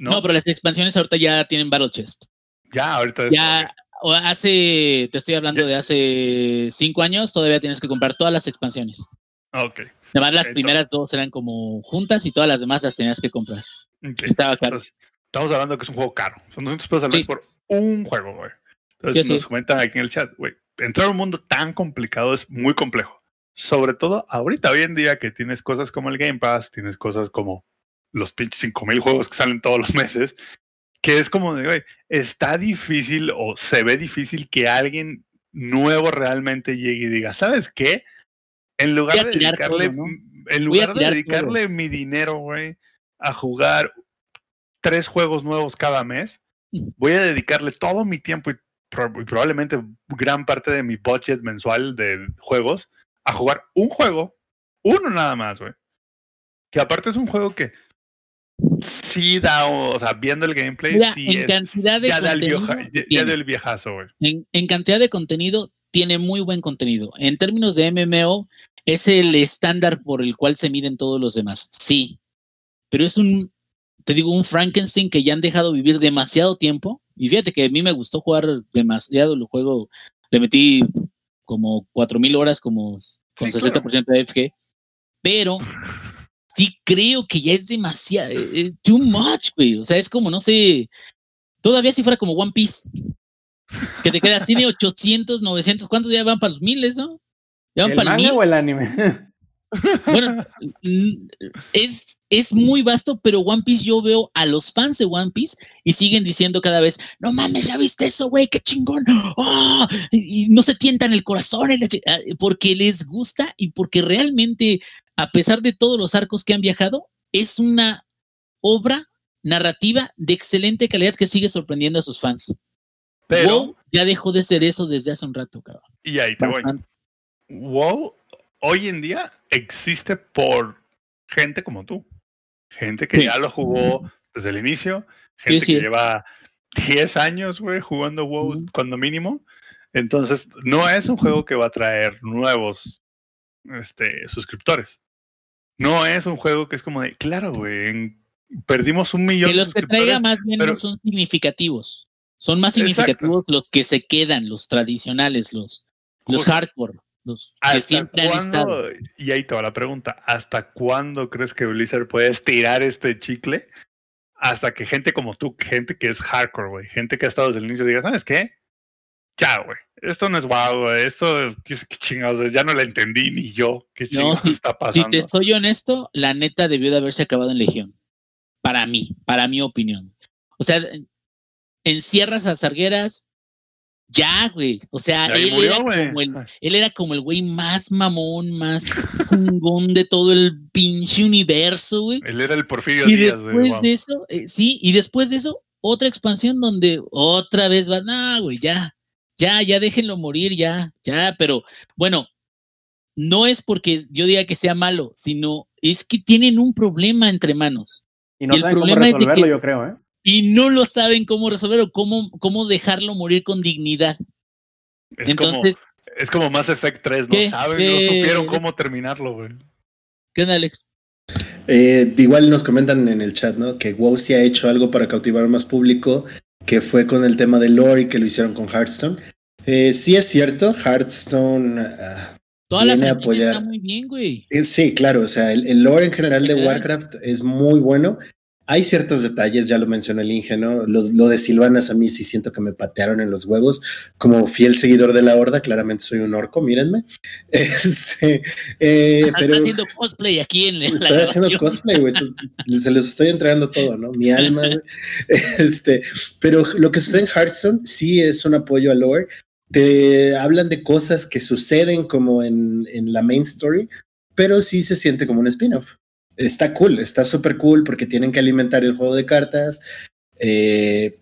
No, No, pero las expansiones ahorita ya tienen Battle Chest. ya ahorita es- Ya o hace, te estoy hablando Ya. de hace cinco años, todavía tienes que comprar todas las expansiones. Ok. Además, las primeras dos eran como juntas y todas las demás las tenías que comprar. Estaba caro. Entonces, estamos hablando que es un juego caro. Son 200 pesos al Sí. mes por un juego, güey. Entonces Sí, nos sí. comentan aquí en el chat, güey. Entrar a un mundo tan complicado es muy complejo. Sobre todo ahorita, hoy en día, que tienes cosas como el Game Pass, tienes cosas como los pinches 5000 juegos que salen todos los meses, que es como de, güey, está difícil o se ve difícil que alguien nuevo realmente llegue y diga, ¿sabes qué? En lugar de dedicarle, todo, ¿no? en lugar de dedicarle mi dinero, güey, a jugar tres juegos nuevos cada mes, voy a dedicarle todo mi tiempo y, pro- y probablemente gran parte de mi budget mensual de juegos a jugar un juego, uno nada más, güey. Que aparte es un juego que sí da, o, sea, viendo el gameplay, Mira, sí en es- cantidad de ya da el vieja- ya- ya viejazo, güey. En, en cantidad de contenido, tiene muy buen contenido. En términos de MMO, es el estándar por el cual se miden todos los demás. Sí. Pero es un, te digo, un Frankenstein que ya han dejado vivir demasiado tiempo. Y fíjate que a mí me gustó jugar demasiado el juego. Le metí como 4000 horas, como con Sí, 60% de FG. Pero sí creo que ya es demasiado. Es too much, güey. O sea, es como, no sé. Todavía si fuera como One Piece. Que te quedas, tiene 800, 900. ¿Cuántos ya van para los miles, no? Ya van ¿El para el manga mil. o el anime? Bueno, mm, es, es muy vasto, pero One Piece yo veo a los fans de One Piece y siguen diciendo cada vez, no mames, ya viste eso, güey, qué chingón. ¡Ah! Y, y no se tientan el corazón ah, porque les gusta y porque realmente, a pesar de todos los arcos que han viajado, es una obra narrativa de excelente calidad que sigue sorprendiendo a sus fans. Pero, WoW ya dejó de ser eso desde hace un rato, cabrón. y ahí te voy. WoW hoy en día existe por gente como tú. Gente que Sí. ya lo jugó desde el inicio. Gente sí. que lleva 10 años, güey, jugando WoW cuando mínimo. Entonces, no es un juego que va a traer nuevos este, suscriptores. No es un juego que es como de, claro, güey, perdimos un millón Que los que traiga más bien no son significativos. Son más Exacto. significativos los que se quedan, los tradicionales, los, los Justo. hardcore, los que ¿Hasta siempre han estado. cuándo? Y ahí te va la pregunta. ¿Hasta cuándo crees que Blizzard puede estirar este chicle? Hasta que gente como tú, gente que es hardcore, güey, gente que ha estado desde el inicio, diga, ¿sabes qué? Ya, güey. Esto no es guau, güey. Esto, qué, qué chingados, ya no la entendí ni yo. ¿Qué chingados si- está Si pasando? te soy honesto, la neta debió de haberse acabado en Legión. Para mí, para mi opinión. O sea, encierras a Sargueras, ya, güey. O sea, él, murió, era güey. como el, él era como el güey más mamón, más chingón de todo el pinche universo, güey. Él era el Porfirio Y Díaz de después de eso, eh, sí, y después de eso, otra expansión donde otra vez va, no, güey, ya, ya, ya déjenlo morir, ya, ya, pero bueno, no es porque yo diga que sea malo, sino es que tienen un problema entre manos. Y no El saben cómo es resolverlo, que- yo creo, ¿eh? y no lo saben cómo resolver o cómo, cómo dejarlo morir con dignidad. Es Entonces, como, es como Mass Effect 3, no ¿Qué? saben, ¿Qué? no supieron cómo terminarlo, güey. ¿qué onda, Alex? Eh, igual nos comentan en el chat, ¿no? Que WoW sí ha hecho algo para cautivar más público, que fue con el tema de lore y que lo hicieron con Hearthstone. Eh, sí es cierto, Hearthstone ah, Toda la a apoyar. está muy bien, güey. Eh, Sí, claro, o sea, el, el lore en general de. Warcraft es muy bueno. Hay ciertos detalles, ya lo mencionó el Inge, ¿no? Lo, lo de Silvanas a mí sí siento que me patearon en los huevos. Como fiel seguidor de la Horda, claramente soy un orco, mírenme. Este, eh, pero haciendo cosplay aquí en la estoy haciendo cosplay, güey. Se los estoy entregando todo, ¿no? Mi alma. Este, pero lo que sucede en Hearthstone sí es un apoyo al lore. Te hablan de cosas que suceden como en, en la main story, pero sí se siente como un spin-off. Está cool, está súper cool porque tienen que alimentar el juego de cartas. eh,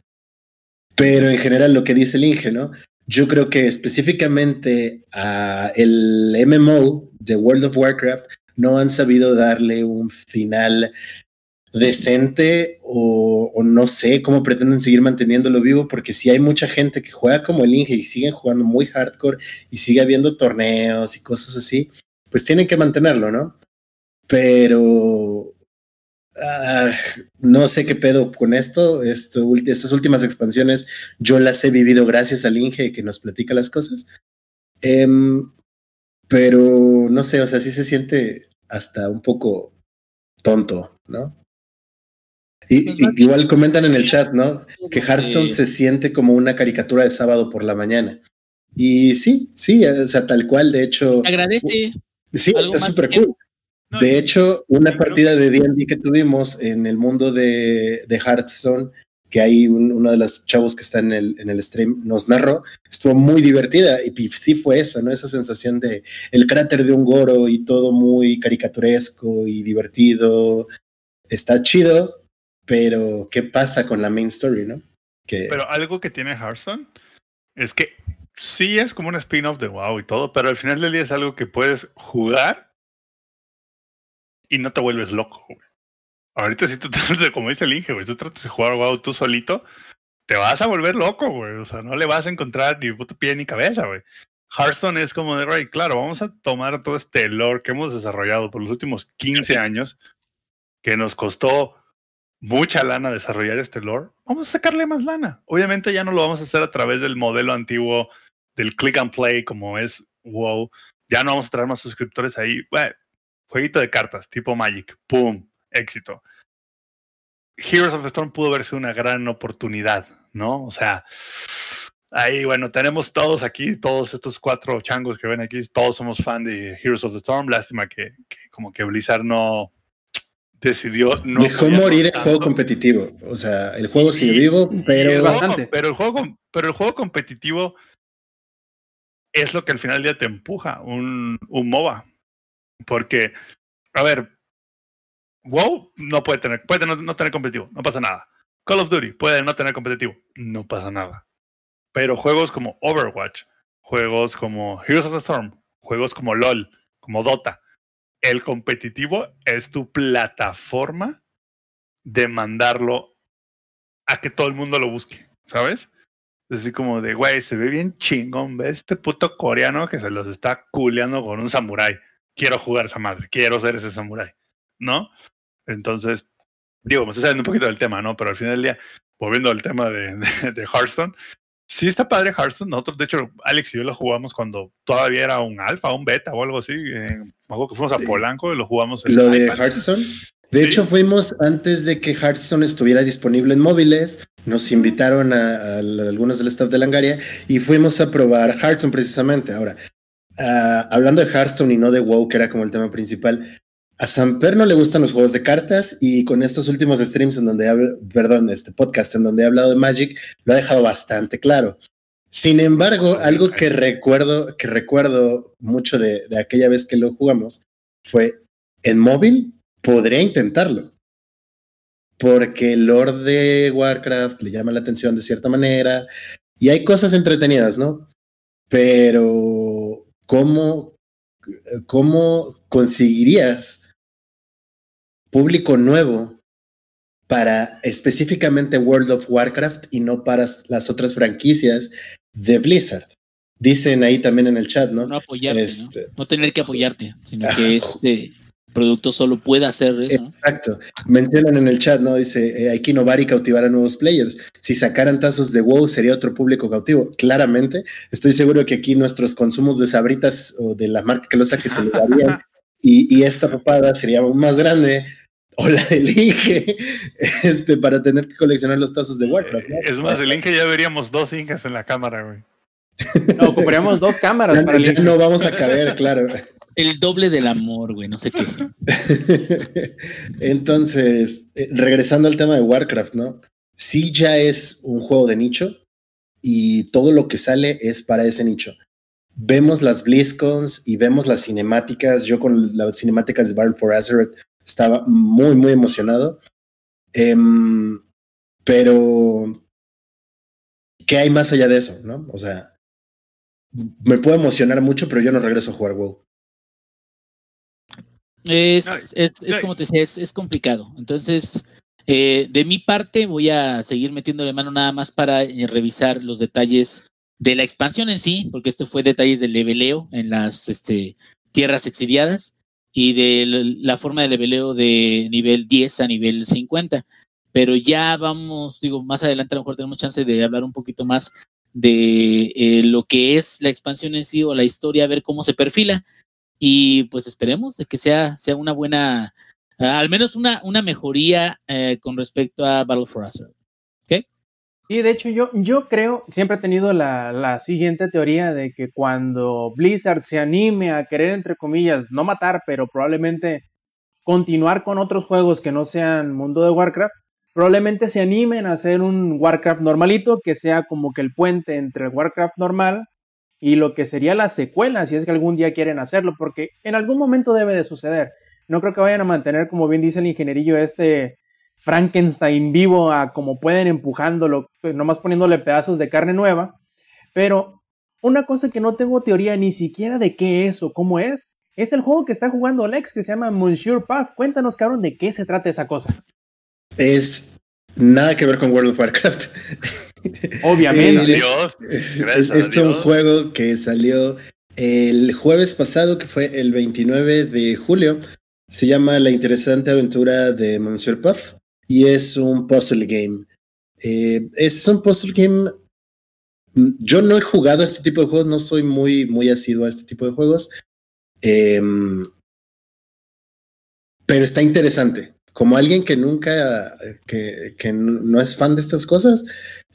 pero en general lo que dice el Inge, ¿no? Yo creo que específicamente el MMO de World of Warcraft no han sabido darle un final decente o, o no sé cómo pretenden seguir manteniéndolo vivo porque si hay mucha gente que juega como el Inge y siguen jugando muy hardcore y sigue habiendo torneos y cosas así, pues tienen que mantenerlo, ¿no? Pero ah, no sé qué pedo con esto, esto, estas últimas expansiones yo las he vivido gracias al Inge que nos platica las cosas. Em, pero no sé, o sea, sí se siente hasta un poco tonto, ¿no? Y, Pues y- igual comentan en el chat, ¿no? Que Hearthstone se siente como una caricatura de sábado por la mañana. Y sí, sí, o sea, tal cual, de hecho, Agradece. sí, más súper cool. No, De y- hecho, una y partida de D&D que tuvimos en el mundo de, de Hearthstone, que hay un- uno de los chavos que está en el, en el stream, nos narró, estuvo muy divertida y pi- sí fue eso, ¿no? Esa sensación de el cráter de un goro y todo muy caricaturesco y divertido. Está chido, pero ¿qué pasa con la main story, no? Que Pero algo que tiene Hearthstone es que sí es como un spin-off de WoW y todo, pero al final del día es algo que puedes jugar y no te vuelves loco, güey. Ahorita si tú tratas de, como dice el Inge, güey, tú tratas de jugar WoW tú solito, te vas a volver loco, güey. O sea, no le vas a encontrar ni puto pie ni cabeza, güey. Hearthstone es como de, güey, claro, vamos a tomar todo este lore que hemos desarrollado por los últimos 15 años, que nos costó mucha lana desarrollar este lore, vamos a sacarle más lana. Obviamente ya no lo vamos a hacer a través del modelo antiguo del click and play como es WoW. Ya no vamos a traer más suscriptores ahí. Bueno, jueguito de cartas, tipo Magic. ¡Pum! Éxito. Heroes of the Storm pudo verse una gran oportunidad, ¿no? O sea, ahí, bueno, tenemos todos aquí, todos estos cuatro changos que ven aquí, todos somos fan de Heroes of the Storm. Lástima que, que como que Blizzard no decidió no dejó morir el juego competitivo. O sea, el juego sigue Y- vivo, el pero juego- Bastante. pero el juego, pero el juego competitivo es lo que al final del día te empuja un, un MOBA. Porque, a ver, WoW no puede tener, puede no, no tener competitivo, no pasa nada. Call of Duty puede no tener competitivo, no pasa nada. Pero juegos como Overwatch, juegos como Heroes of the Storm, juegos como LOL, como Dota, el competitivo es tu plataforma de mandarlo a que todo el mundo lo busque, ¿sabes? Así como de, güey, se ve bien chingón, ¿ves? Este puto coreano que se los está culeando con un samurái. Quiero jugar esa madre, quiero ser ese samurái, ¿no? Entonces, digo, me estoy saliendo un poquito del tema, ¿no? Pero al final del día, volviendo al tema de, de, de Hearthstone, sí está padre Hearthstone. Nosotros, de hecho, Alex y yo lo jugamos cuando todavía era un alfa, un beta o algo así. Eh, acuerdo que fuimos a Polanco y lo jugamos en lo de. Hearthstone. De Sí. hecho, fuimos antes de que Hearthstone estuviera disponible en móviles. Nos invitaron a, a algunos del staff de Langaria y fuimos a probar Hearthstone precisamente. Ahora, ah, hablando de Hearthstone y no de WoW, que era como el tema principal, a Samper no le gustan los juegos de cartas y con estos últimos streams en donde hablo, perdón, este podcast en donde he hablado de Magic, lo ha dejado bastante claro. Sin embargo, algo que recuerdo, que recuerdo mucho de, de aquella vez que lo jugamos fue en móvil podría intentarlo. Porque el Lord de Warcraft le llama la atención de cierta manera y hay cosas entretenidas, ¿no? Pero, ¿cómo, cómo conseguirías público nuevo para específicamente World of Warcraft y no para las otras franquicias de Blizzard. Dicen ahí también en el chat, ¿no? No apoyarte, Este- ¿no? No tener que apoyarte, sino Ah, que este producto solo pueda hacer eso. ¿no? Exacto. Mencionan en el chat, ¿no? Dice, eh, hay que innovar y cautivar a nuevos players. Si sacaran tazos de WoW sería otro público cautivo. Claramente, estoy seguro que aquí nuestros consumos de sabritas o de la marca que lo saque se le darían y, y esta papada sería aún más grande o la del Inge este, para tener que coleccionar los tazos de Warcraft. ¿no? Es más, el Inge ya veríamos dos Inges en la cámara, güey. No, ocuparíamos dos cámaras Ya, para el ya Inge. no vamos a caber, claro. El doble del amor, güey, no sé qué. Entonces, eh, regresando al tema de Warcraft, ¿no? Sí ya es un juego de nicho y todo lo que sale es para ese nicho. Vemos las BlizzCons y vemos las cinemáticas. Yo con las cinemáticas de Battle for Azeroth estaba muy, muy emocionado. Em, pero, ¿qué hay más allá de eso, no? O sea, me puedo emocionar mucho, pero yo no regreso a jugar WoW. Es, No, es, es como te decía, es, es complicado. Entonces, eh, de mi parte, voy a seguir metiéndole mano nada más para eh, revisar los detalles de la expansión en sí, porque esto fue detalles del leveleo en las este, tierras exiliadas y de la forma de leveleo de nivel 10 a nivel 50. Pero ya vamos, digo, más adelante a lo mejor tenemos chance de hablar un poquito más de eh, lo que es la expansión en sí o la historia, a ver cómo se perfila y pues esperemos que sea, sea una buena, ah, al menos una, una mejoría eh, con respecto a Battle for Azeroth. Y de hecho yo, yo creo, siempre he tenido la, la siguiente teoría de que cuando Blizzard se anime a querer, entre comillas, no matar, pero probablemente continuar con otros juegos que no sean mundo de Warcraft, probablemente se animen a hacer un Warcraft normalito que sea como que el puente entre el Warcraft normal y lo que sería la secuela, si es que algún día quieren hacerlo, porque en algún momento debe de suceder. No creo que vayan a mantener, como bien dice el ingenierillo, este Frankenstein vivo a como pueden empujándolo, pues, nomás poniéndole pedazos de carne nueva. Pero una cosa que no tengo teoría ni siquiera de qué es o cómo es, es el juego que está jugando Lex que se llama Monsieur Puff. Cuéntanos, cabrón, de qué se trata esa cosa. Es nada que ver con World of Warcraft. Obviamente. Eh, Dios. Es, Gracias a es un juego que salió el jueves pasado, que fue el 29 de julio. Se llama La interesante aventura de Monsieur Puff y es un puzzle game. Eh, es un puzzle game. mm, Yo no he jugado a este tipo de juegos, no soy muy, muy asiduo a este tipo de juegos. Em, pero está interesante. Como alguien que nunca, que, que no es fan de estas cosas,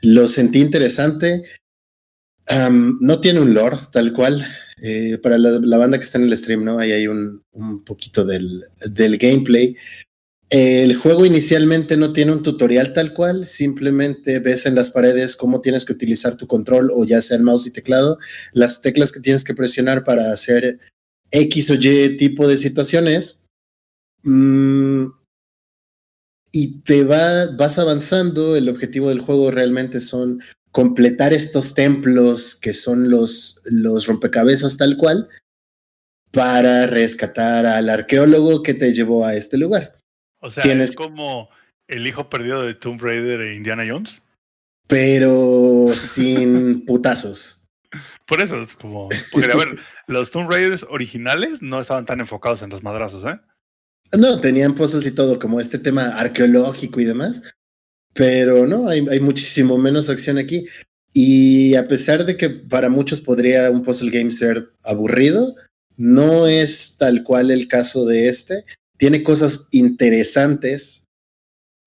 lo sentí interesante. Am, no tiene un lore tal cual. Eh, para la, la banda que está en el stream, ¿no? Ahí hay un, un poquito del, del gameplay. El juego inicialmente no tiene un tutorial tal cual, simplemente ves en las paredes cómo tienes que utilizar tu control o ya sea el mouse y teclado, las teclas que tienes que presionar para hacer X o Y tipo de situaciones. Mm, y te va, vas avanzando. El objetivo del juego realmente son completar estos templos que son los, los rompecabezas tal cual para rescatar al arqueólogo que te llevó a este lugar. O sea, Tienes- es como el hijo perdido de Tomb Raider e Indiana Jones. Pero sin putazos. Por eso es como. Porque, a ver, los Tomb Raiders originales no estaban tan enfocados en los madrazos, ¿eh? No, tenían puzzles y todo, como este tema arqueológico y demás. Pero no, hay, hay muchísimo menos acción aquí. Y a pesar de que para muchos podría un puzzle game ser aburrido, no es tal cual el caso de este. Tiene cosas interesantes,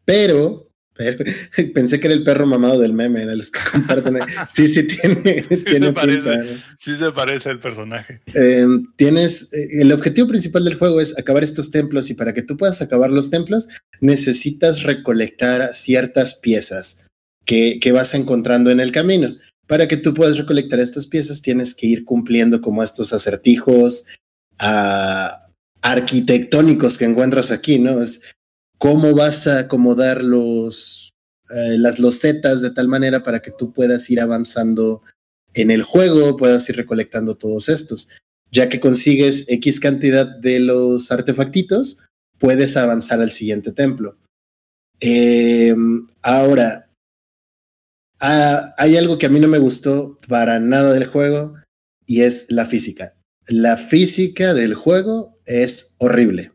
pero, pensé que era el perro mamado del meme, de los que comparten. Sí, sí, tiene, tiene parece. pinta, ¿no? Sí se parece al personaje. Eh, tienes eh, el objetivo principal del juego es acabar estos templos y para que tú puedas acabar los templos necesitas recolectar ciertas piezas que, que vas encontrando en el camino. Para que tú puedas recolectar estas piezas tienes que ir cumpliendo como estos acertijos ah, arquitectónicos que encuentras aquí, ¿no? Es cómo vas a acomodar los, eh, las losetas de tal manera para que tú puedas ir avanzando en el juego puedas ir recolectando todos estos. Ya que consigues X cantidad de los artefactitos, puedes avanzar al siguiente templo. Eh, ahora, ah, hay algo que a mí no me gustó para nada del juego y es la física. La física del juego es horrible.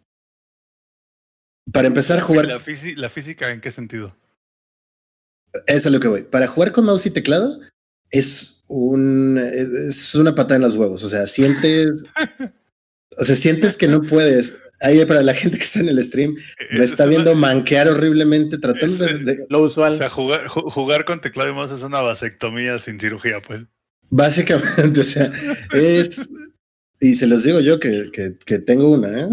Para empezar a jugar, La, física, ¿en qué sentido? eso es lo que voy. Para jugar con mouse y teclado es un es una patada en los huevos. O sea, sientes, o sea, sientes que no puedes. Ahí para la gente que está en el stream, me Es está una- viendo manquear horriblemente tratando de, Es- de- Lo O usual. sea, jugar, ju- jugar con teclado y mouse es una vasectomía sin cirugía, pues. Básicamente, o sea, es. Y se los digo yo que, que, que tengo una, ¿eh?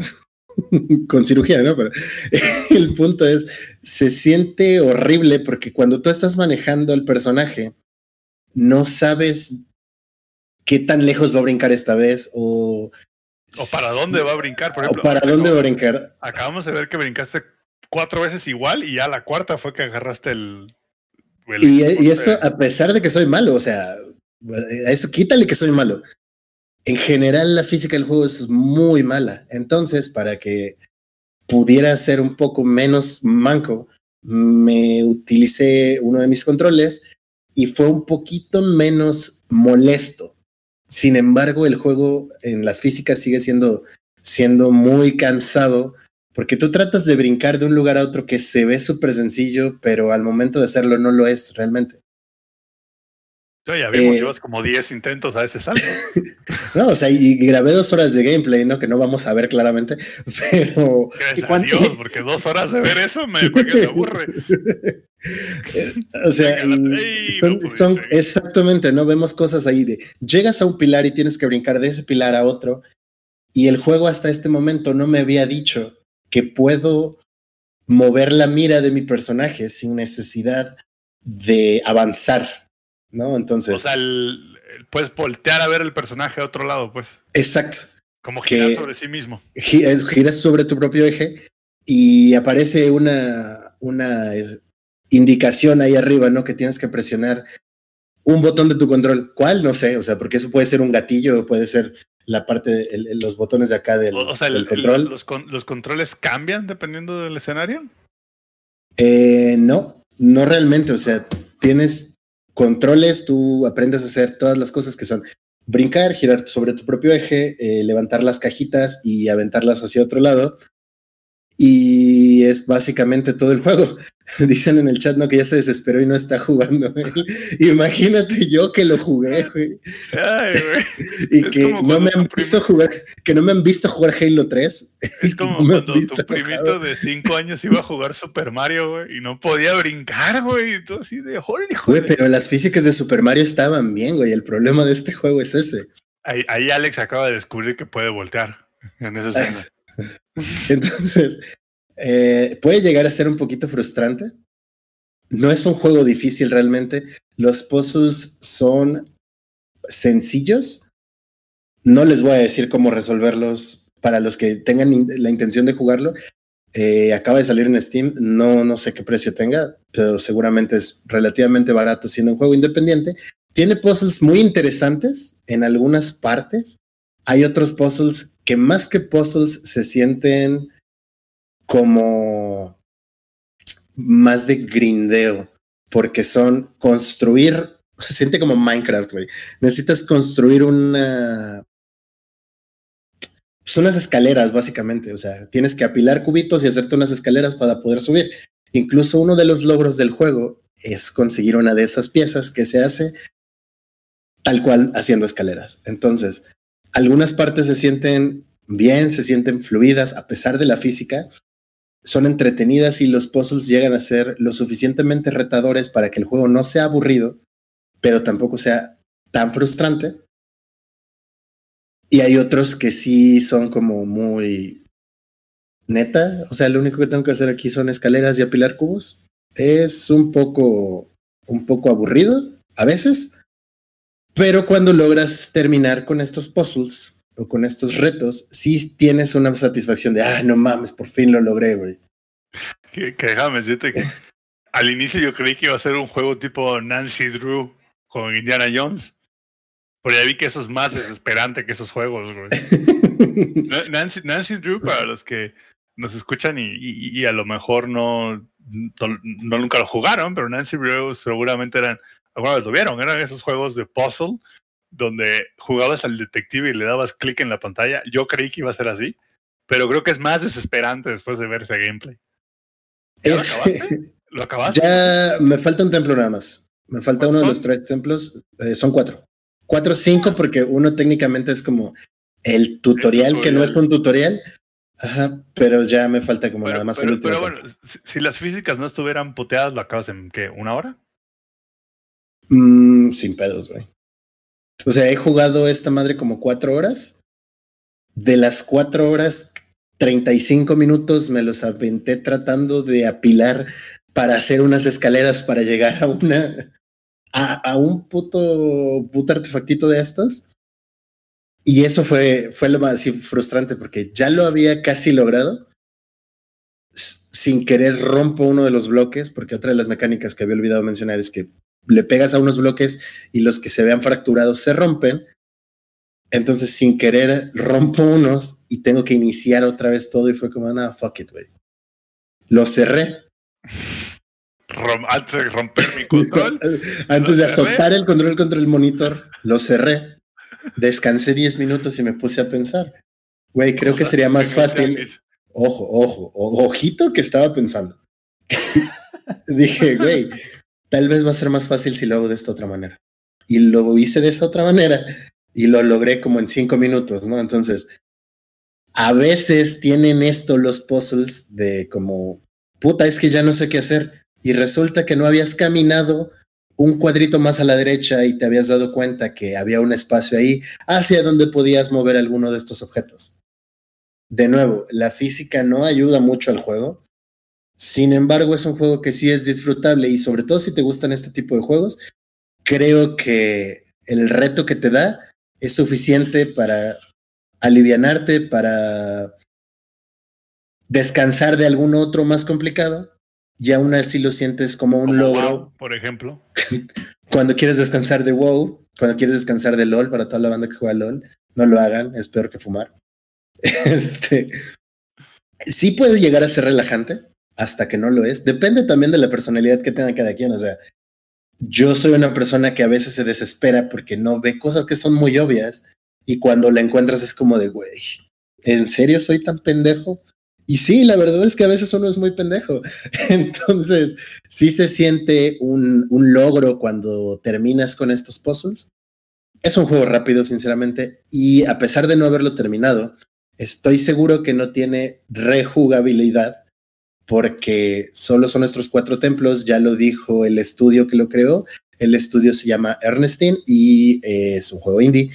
con cirugía, ¿no? Pero el punto es, se siente horrible porque cuando tú estás manejando al personaje, no sabes qué tan lejos va a brincar esta vez o... O para dónde va a brincar, por O ejemplo. para dónde va a brincar. Acabamos de ver que brincaste cuatro veces igual y ya la cuarta fue que agarraste el. el Y, y corte. esto a pesar de que soy malo, o sea, a eso quítale que soy malo. En general la física del juego es muy mala. Entonces, para que pudiera ser un poco menos manco, me utilicé uno de mis controles y fue un poquito menos molesto. Sin embargo, el juego en las físicas sigue siendo, siendo muy cansado porque tú tratas de brincar de un lugar a otro que se ve súper sencillo, pero al momento de hacerlo no lo es realmente. Yo ya vimos, eh, llevas como 10 intentos a ese salto. No, o sea, y, grabé dos horas de gameplay, ¿no? Que no vamos a ver claramente, pero Gracias ¿Y a cuánto- Dios, porque dos horas de ver eso me, me aburre. O sea, y no son- exactamente, ¿no? Vemos cosas ahí de llegas a un pilar y tienes que brincar de ese pilar a otro. Y el juego hasta este momento no me había dicho que puedo mover la mira de mi personaje sin necesidad de avanzar, ¿no? Entonces, O sea, el- puedes voltear a ver el personaje a otro lado, pues. exacto. Como Que- girar sobre sí mismo. giras sobre tu propio eje y aparece una, una eh, indicación ahí arriba, ¿no? Que tienes que presionar un botón de tu control. ¿Cuál? No sé, o sea, porque eso puede ser un gatillo, puede ser la parte, de, el- los botones de acá del, O, sea, del el- el- control. los, con- los controles cambian dependiendo del escenario. Eh, no, no realmente, o sea, tienes controles, tú aprendes a hacer todas las cosas que son brincar, girar sobre tu propio eje, eh, levantar las cajitas y aventarlas hacia otro lado. Y es básicamente todo el juego. Dicen en el chat no que ya se desesperó y no está jugando. Imagínate yo que lo jugué, güey, Ay, güey. y Es que no me han visto jugar, que no me han visto jugar Halo 3. Es como No cuando tu primito jugar. de 5 años iba a jugar Super Mario, güey, y no podía brincar, güey. Y tú así de, joder, hijo Güey, de-". pero las físicas de Super Mario estaban bien, güey. El problema de este juego es ese. Ahí, ahí Alex acaba de descubrir que puede voltear en esa escena. Entonces, eh, puede llegar a ser un poquito frustrante. No es un juego difícil realmente. Los puzzles son sencillos. No les voy a decir cómo resolverlos para los que tengan la intención de jugarlo. Eh, acaba de salir en Steam. No, no sé qué precio tenga, pero seguramente es relativamente barato siendo un juego independiente. Tiene puzzles muy interesantes en algunas partes. Hay otros puzzles que más que puzzles se sienten como más de grindeo, porque son construir, se siente como Minecraft, güey. Necesitas construir una... Son unas escaleras, básicamente. O sea, tienes que apilar cubitos y hacerte unas escaleras para poder subir. Incluso uno de los logros del juego es conseguir una de esas piezas que se hace tal cual haciendo escaleras. Entonces, algunas partes se sienten bien, se sienten fluidas a pesar de la física, son entretenidas y los puzzles llegan a ser lo suficientemente retadores para que el juego no sea aburrido, pero tampoco sea tan frustrante. Y hay otros que sí son como muy neta, o sea, lo único que tengo que hacer aquí son escaleras y apilar cubos. Es un poco un poco aburrido a veces, pero cuando logras terminar con estos puzzles o con estos retos, sí tienes una satisfacción de, ah, no mames, por fin lo logré, güey. Que, que déjame decirte que al inicio yo creí que iba a ser un juego tipo Nancy Drew con Indiana Jones. Pero ya vi que eso es más desesperante que esos juegos, güey. Na- Nancy, Nancy Drew, para los que nos escuchan y, y- y a lo mejor no, no, no nunca lo jugaron, pero Nancy Drew seguramente eran, alguna vez lo vieron, eran esos juegos de puzzle donde jugabas al detective y le dabas clic en la pantalla. Yo creí que iba a ser así, pero creo que es más desesperante después de ver ese gameplay. ¿Ya lo Es- acabaste? ¿Lo acabaste? ya me falta un templo nada más. Me falta uno de los tres templos. eh, son cuatro. Cuatro, cinco, porque uno técnicamente es como el tutorial, que no es un tutorial. Ajá, pero ya me falta como Pero, nada más el pero, último pero bueno, si, si las físicas no estuvieran puteadas, ¿lo acabas en qué? ¿Una hora? Mm, sin pedos, güey. O sea, he jugado esta madre como cuatro horas. De las cuatro horas, 35 minutos me los aventé tratando de apilar para hacer unas escaleras para llegar a una. a, un puto, puto artefactito de estos. Y eso fue, fue lo más frustrante porque ya lo había casi logrado. Sin querer rompo uno de los bloques, porque otra de las mecánicas que había olvidado mencionar es que le pegas a unos bloques y los que se vean fracturados se rompen. Entonces, sin querer, rompo unos y tengo que iniciar otra vez todo. Y fue como, nada, fuck it, güey. Lo cerré. Rom- antes de romper mi control. Antes de azotar el control contra el monitor, lo cerré. Descansé 10 minutos y me puse a pensar. Güey, creo O que sería más fácil. Ojo, ojo, ojito que estaba pensando. Dije, güey, tal vez va a ser más fácil si lo hago de esta otra manera. Y lo hice de esa otra manera y lo logré como en cinco minutos, ¿no? Entonces, a veces tienen esto los puzzles de como, puta, es que ya no sé qué hacer. Y resulta que no habías caminado un cuadrito más a la derecha y te habías dado cuenta que había un espacio ahí hacia donde podías mover alguno de estos objetos. De nuevo, la física no ayuda mucho al juego. Sin embargo, es un juego que sí es disfrutable y sobre todo si te gustan este tipo de juegos, creo que el reto que te da es suficiente para alivianarte, para descansar de algún otro más complicado y aún así lo sientes como un Como logro WoW, por ejemplo. cuando quieres descansar de WoW, cuando quieres descansar de LOL, para toda la banda que juega LOL, no lo hagan, es peor que fumar. Este sí puede llegar a ser relajante hasta que no lo es. Depende también de la personalidad que tenga cada quien. O sea, yo soy una persona que a veces se desespera porque no ve cosas que son muy obvias y cuando la encuentras es como de, güey, ¿en serio soy tan pendejo? Y sí, la verdad es que a veces uno es muy pendejo. Entonces, sí se siente un, un logro cuando terminas con estos puzzles. Es un juego rápido, sinceramente, y a pesar de no haberlo terminado, estoy seguro que no tiene rejugabilidad porque solo son nuestros cuatro templos, ya lo dijo el estudio que lo creó, el estudio se llama Ernestine y eh, es un juego indie.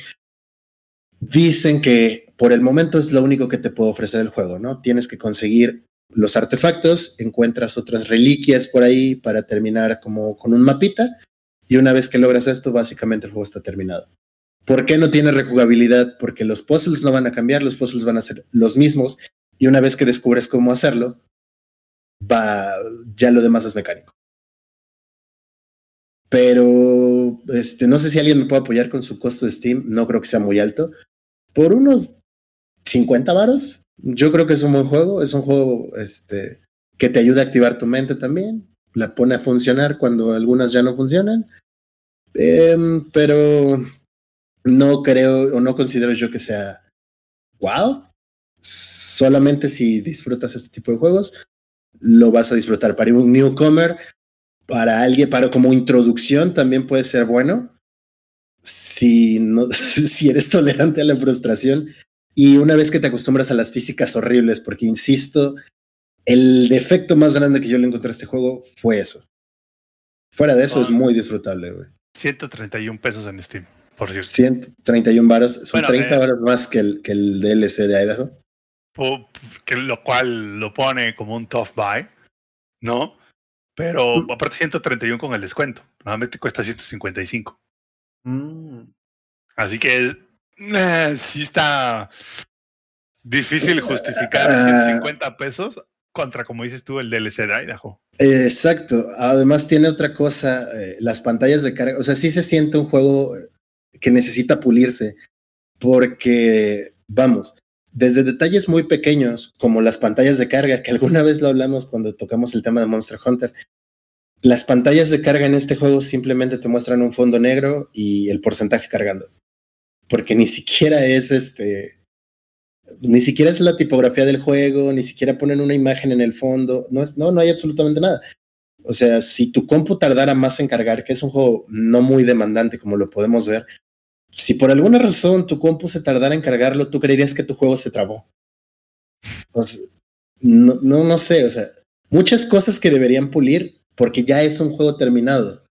Dicen que por el momento es lo único que te puede ofrecer el juego, ¿no? Tienes que conseguir los artefactos, encuentras otras reliquias por ahí para terminar como con un mapita y una vez que logras esto, básicamente el juego está terminado. ¿Por qué no tiene rejugabilidad? Porque los puzzles no van a cambiar, los puzzles van a ser los mismos y una vez que descubres cómo hacerlo, va, ya lo demás es mecánico. Pero este, no sé si alguien me puede apoyar con su costo de Steam, no creo que sea muy alto. Por unos 50 varos, yo creo que es un buen juego, es un juego este, que te ayuda a activar tu mente también, la pone a funcionar cuando algunas ya no funcionan. Em, pero no creo o no considero yo que sea wow. Solamente si disfrutas este tipo de juegos, lo vas a disfrutar. Para un newcomer, para alguien, para como introducción también puede ser bueno. Si, no, si eres tolerante a la frustración y una vez que te acostumbras a las físicas horribles, porque insisto, el defecto más grande que yo le encontré a este juego fue eso. Fuera de eso es muy disfrutable, güey. 131 pesos en Steam, por cierto. 131 varos, son Bueno, 30 eh, varos más que el, que el DLC de Idaho. Que lo cual lo pone como un tough buy, ¿no? Pero Mm. aparte 131 con el descuento. Normalmente cuesta 155. Mm. Así que eh, sí está difícil justificar Ah. 150 pesos contra, como dices tú, el DLC de Idaho. Exacto. Además tiene otra cosa, eh, las pantallas de carga, o sea, sí se siente un juego que necesita pulirse, porque, vamos, desde detalles muy pequeños, como las pantallas de carga, que alguna vez lo hablamos cuando tocamos el tema de Monster Hunter. Las pantallas de carga en este juego simplemente te muestran un fondo negro y el porcentaje cargando. Porque ni siquiera es este. Ni siquiera es la tipografía del juego, ni siquiera ponen una imagen en el fondo. No, es, no, no hay absolutamente nada. O sea, si tu compu tardara más en cargar, que es un juego no muy demandante como lo podemos ver, si por alguna razón tu compu se tardara en cargarlo, tú creerías que tu juego se trabó. no, no, no sé, o sea, muchas cosas que deberían pulir porque ya es un juego terminado.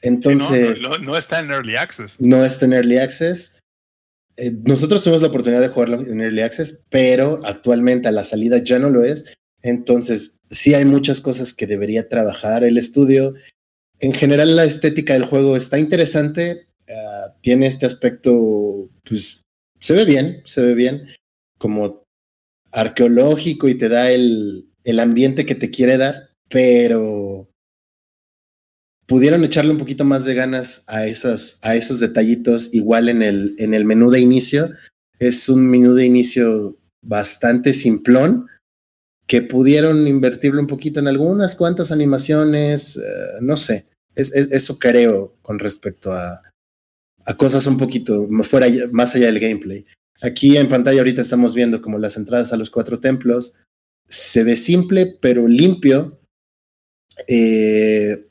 Entonces. Sí, no, no, no, está en Early Access. No está en Early Access. Eh, nosotros tuvimos la oportunidad de jugarlo en Early Access, pero actualmente a la salida ya no lo es. Entonces, sí hay muchas cosas que debería trabajar el estudio. En general, la estética del juego está interesante. Uh, tiene este aspecto, pues, se ve bien, se ve bien, como arqueológico y te da el, el ambiente que te quiere dar, pero pudieron echarle un poquito más de ganas a, esas, a esos detallitos, igual en el, en el menú de inicio. Es un menú de inicio bastante simplón, que pudieron invertirlo un poquito en algunas cuantas animaciones, uh, no sé, es, es, eso creo con respecto a, a cosas un poquito fuera, más allá del gameplay. Aquí en pantalla ahorita estamos viendo como las entradas a los cuatro templos. Se ve simple, pero limpio. Eh,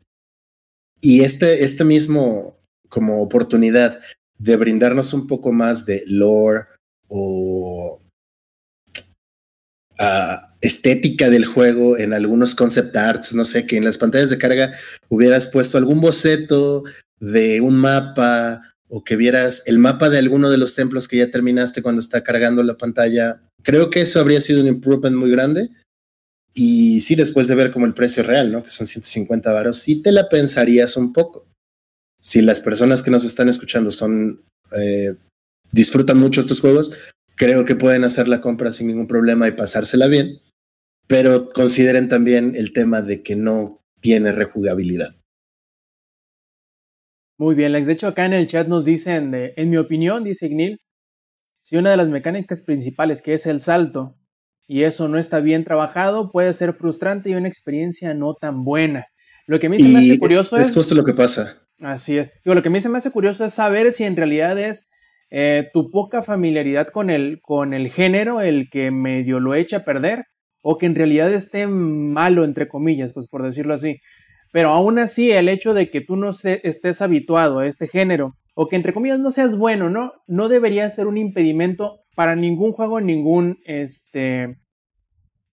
y este, este mismo como oportunidad de brindarnos un poco más de lore o uh, estética del juego en algunos concept arts, no sé, que en las pantallas de carga hubieras puesto algún boceto de un mapa o que vieras el mapa de alguno de los templos que ya terminaste cuando está cargando la pantalla. Creo que eso habría sido un improvement muy grande. Y sí, después de ver como el precio real, ¿no? Que son 150 varos, sí te la pensarías un poco. Si las personas que nos están escuchando son eh, disfrutan mucho estos juegos, creo que pueden hacer la compra sin ningún problema y pasársela bien. Pero consideren también el tema de que no tiene rejugabilidad. Muy bien, Lex. De hecho, acá en el chat nos dicen, de, en mi opinión, dice Ignil, si una de las mecánicas principales, que es el salto, y eso no está bien trabajado, puede ser frustrante y una experiencia no tan buena. Lo que a mí se me hace curioso es... Es justo lo que pasa. Así es. Digo, lo que a mí se me hace curioso es saber si en realidad es eh, tu poca familiaridad con el, con el género el que medio lo echa a perder, o que en realidad esté malo, entre comillas, pues por decirlo así. Pero aún así, el hecho de que tú no estés habituado a este género, o que entre comillas no seas bueno, ¿no? No debería ser un impedimento para ningún juego en ningún este,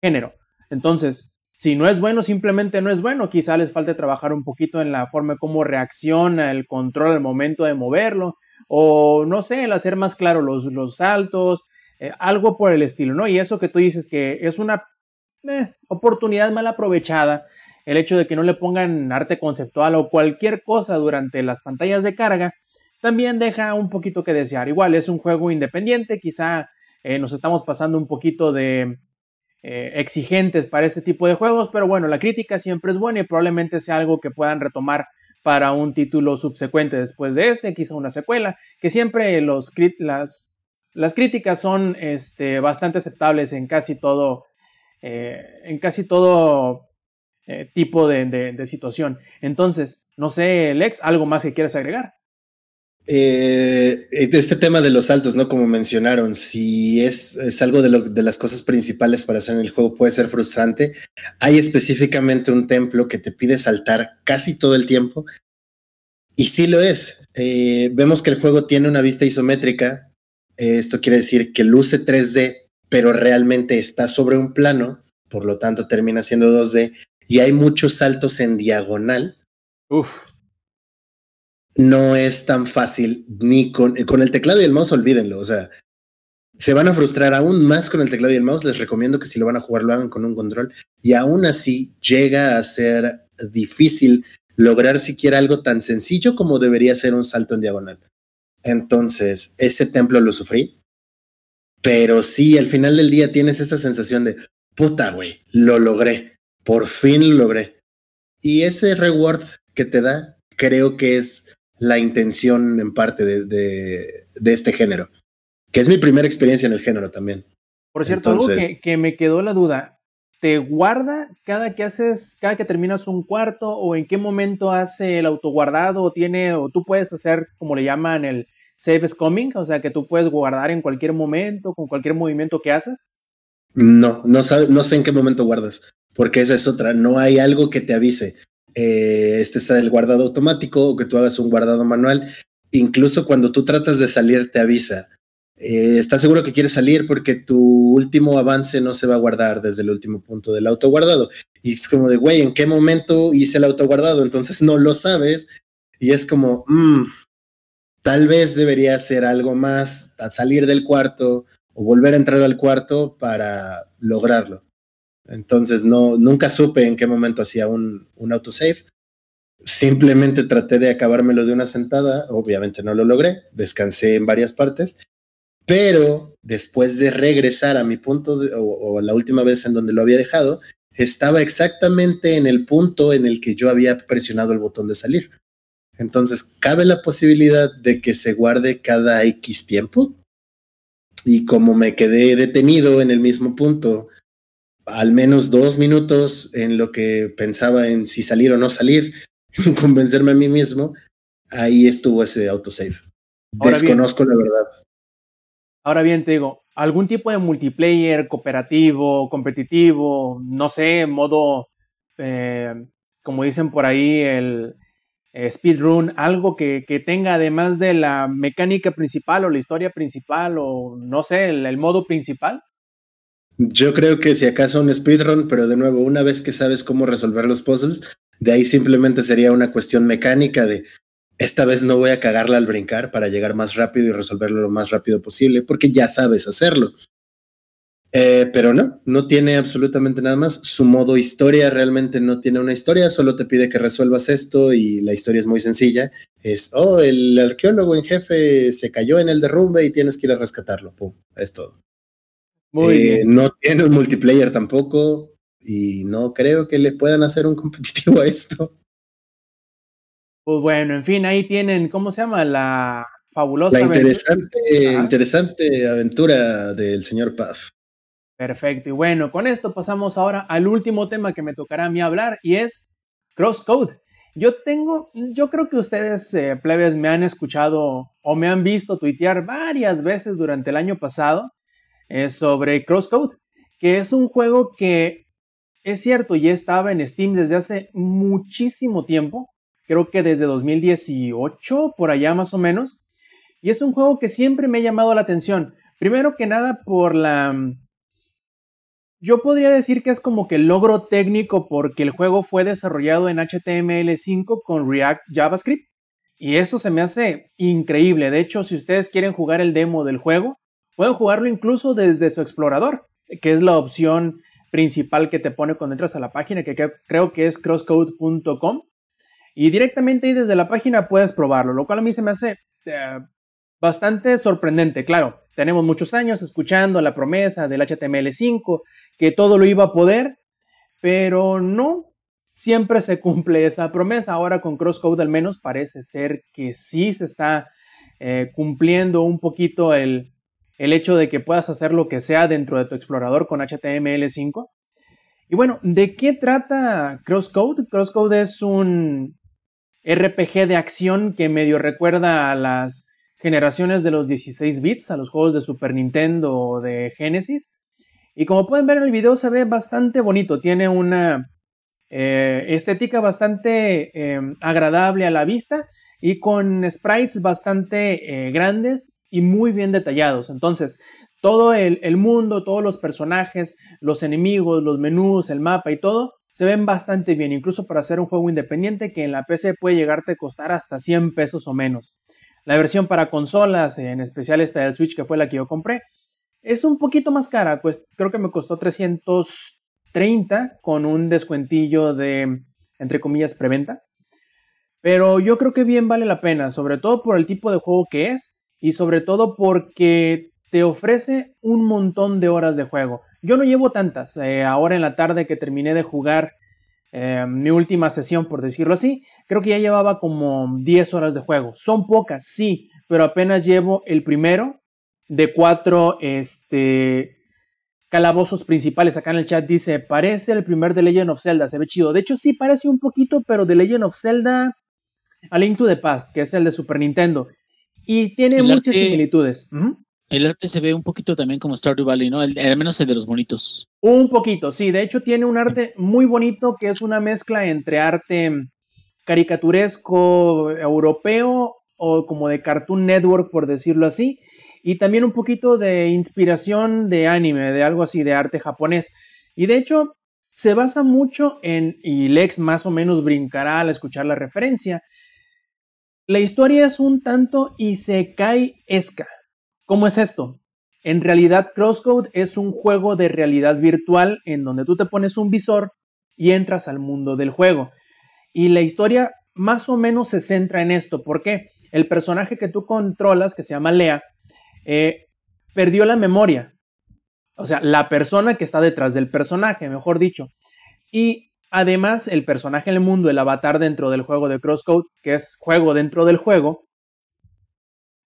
género. Entonces, si no es bueno, simplemente no es bueno. Quizá les falte trabajar un poquito en la forma como reacciona el control al momento de moverlo, o no sé, el hacer más claro los, los saltos, eh, algo por el estilo, ¿no? Y eso que tú dices que es una eh, oportunidad mal aprovechada el hecho de que no le pongan arte conceptual o cualquier cosa durante las pantallas de carga, también deja un poquito que desear. Igual es un juego independiente, quizá eh, nos estamos pasando un poquito de eh, exigentes para este tipo de juegos, pero bueno, la crítica siempre es buena y probablemente sea algo que puedan retomar para un título subsecuente después de este, quizá una secuela, que siempre los, las, las críticas son este, bastante aceptables en casi todo, eh, en casi todo eh, tipo de, de, situación. Entonces, no sé, Lex, ¿algo más que quieras agregar? Eh, este tema de los saltos, ¿no? Como mencionaron, si es, es algo de, lo, de, las cosas principales para hacer en el juego, puede ser frustrante. Hay específicamente un templo que te pide saltar casi todo el tiempo. Y sí lo es. Eh, vemos que el juego tiene una vista isométrica. Esto quiere decir que luce 3D, pero realmente está sobre un plano, por lo tanto termina siendo 2D y hay muchos saltos en diagonal. Uf. No es tan fácil ni con, con el teclado y el mouse, olvídenlo. O sea, se van a frustrar aún más con el teclado y el mouse. Les recomiendo que si lo van a jugar lo hagan con un control. Y aún así llega a ser difícil lograr siquiera algo tan sencillo como debería ser un salto en diagonal. Entonces, ese templo lo sufrí. Pero sí, al final del día tienes esa sensación de, puta, güey, lo logré por fin lo logré. Y ese reward que te da, creo que es la intención en parte de, de, de, este género. que es mi primera experiencia en el género también. Por cierto, algo Entonces- que, que me quedó la duda. ¿Te guarda cada que haces, cada que terminas un cuarto o en qué momento hace el autoguardado o tiene, o tú puedes hacer, como le llaman, el save is coming? O sea, que tú puedes guardar en cualquier momento, con cualquier movimiento que haces. No, no, sabe, no sé en qué momento guardas, porque esa es otra. No hay algo que te avise. Eh, este está el guardado automático o que tú hagas un guardado manual. Incluso cuando tú tratas de salir, te avisa. Eh, ¿Estás seguro que quieres salir? Porque tu último avance no se va a guardar desde el último punto del autoguardado. Y es como de, güey, ¿en qué momento hice el autoguardado? Entonces no lo sabes. Y es como, mm, tal vez debería hacer algo más, a salir del cuarto o volver a entrar al cuarto para lograrlo. Entonces no, nunca supe en qué momento hacía un, un autosave. Simplemente traté de acabármelo de una sentada, obviamente no lo logré, descansé en varias partes, pero después de regresar a mi punto de- o, o la última vez en donde lo había dejado, estaba exactamente en el punto en el que yo había presionado el botón de salir. Entonces, cabe la posibilidad de que se guarde cada X tiempo. Y como me quedé detenido en el mismo punto, al menos dos minutos en lo que pensaba en si salir o no salir, convencerme a mí mismo, ahí estuvo ese autosave. Ahora bien. Desconozco la verdad. Ahora bien, te digo, algún tipo de multiplayer cooperativo, competitivo, no sé, modo, eh, como dicen por ahí, el eh, speedrun, algo que, que tenga además de la mecánica principal o la historia principal o no sé, el, el modo principal. Yo creo que si acaso un speedrun, pero de nuevo, una vez que sabes cómo resolver los puzzles, de ahí simplemente sería una cuestión mecánica de esta vez no voy a cagarla al brincar para llegar más rápido y resolverlo lo más rápido posible, porque ya sabes hacerlo. Eh, pero no, no tiene absolutamente nada más. Su modo historia realmente no tiene una historia, solo te pide que resuelvas esto y la historia es muy sencilla. Es, oh, el arqueólogo en jefe se cayó en el derrumbe y tienes que ir a rescatarlo. Pum, es todo. Muy Eh, bien. No tiene un multiplayer tampoco y no creo que le puedan hacer un competitivo a esto. Pues bueno, en fin, ahí tienen, ¿cómo se llama? La fabulosa. La aventura- interesante, Ajá. interesante aventura del señor Puff. Perfecto. Y bueno, con esto pasamos ahora al último tema que me tocará a mí hablar y es Crosscode. Yo tengo, yo creo que ustedes, eh, plebes, me han escuchado o me han visto tuitear varias veces durante el año pasado eh, sobre Crosscode, que es un juego que es cierto, ya estaba en Steam desde hace muchísimo tiempo, creo que desde 2018, por allá más o menos, y es un juego que siempre me ha llamado la atención. Primero que nada por la, yo podría decir que es como que logro técnico porque el juego fue desarrollado en HTML5 con React JavaScript. Y eso se me hace increíble. De hecho, si ustedes quieren jugar el demo del juego, pueden jugarlo incluso desde su explorador, que es la opción principal que te pone cuando entras a la página, que cre- creo que es crosscode.com. Y directamente ahí desde la página puedes probarlo, lo cual a mí se me hace eh, bastante sorprendente. Claro, tenemos muchos años escuchando la promesa del HTML5, que todo lo iba a poder, pero no siempre se cumple esa promesa. Ahora con Crosscode al menos parece ser que sí se está eh, cumpliendo un poquito el, el hecho de que puedas hacer lo que sea dentro de tu explorador con HTML5. Y bueno, ¿de qué trata Crosscode? Crosscode es un RPG de acción que medio recuerda a las generaciones de los 16 bits, a los juegos de Super Nintendo o de Genesis. Y como pueden ver en el video se ve bastante bonito, tiene una eh, estética bastante eh, agradable a la vista y con sprites bastante eh, grandes y muy bien detallados. Entonces, todo el, mundo, todos los personajes, los enemigos, los menús, el mapa y todo, se ven bastante bien, incluso para hacer un juego independiente que en la PC puede llegarte a costar hasta 100 pesos o menos. La versión para consolas, en especial esta del Switch que fue la que yo compré, es un poquito más cara, pues creo que me costó 330 con un descuentillo de, entre comillas, preventa. Pero yo creo que bien vale la pena, sobre todo por el tipo de juego que es y sobre todo porque te ofrece un montón de horas de juego. Yo no llevo tantas. eh, ahora en la tarde que terminé de jugar eh, mi última sesión, por decirlo así, creo que ya llevaba como 10 horas de juego. Son pocas, sí, pero apenas llevo el primero de cuatro este, calabozos principales. Acá en el chat dice, parece el primer de Legend of Zelda, se ve chido. De hecho, sí parece un poquito, pero de Legend of Zelda a Link to the Past, que es el de Super Nintendo. Y tiene El muchas arte- similitudes. El arte se ve un poquito también como Stardew Valley, ¿no? El- al menos el de los bonitos. Un poquito, sí. De hecho, tiene un arte muy bonito que es una mezcla entre arte caricaturesco europeo o como de Cartoon Network, por decirlo así, y también un poquito de inspiración de anime, de algo así, de arte japonés. Y de hecho, se basa mucho en, y Lex más o menos brincará al escuchar la referencia, la historia es un tanto isekai-esca. ¿Cómo es esto? En realidad, Crosscode es un juego de realidad virtual en donde tú te pones un visor y entras al mundo del juego. Y la historia más o menos se centra en esto. ¿Por qué? El personaje que tú controlas, que se llama Lea, eh, perdió la memoria. O sea, la persona que está detrás del personaje, mejor dicho. Y además, el personaje en el mundo, el avatar dentro del juego de Crosscode, que es juego dentro del juego,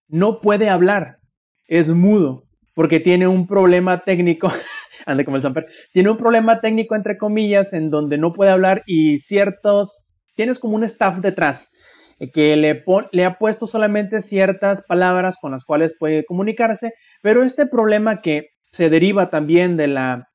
no puede hablar. Es mudo porque tiene un problema técnico, ande como el Samper, tiene un problema técnico entre comillas en donde no puede hablar y ciertos, tienes como un staff detrás eh, que le, le ha puesto solamente ciertas palabras con las cuales puede comunicarse, pero este problema que se deriva también de la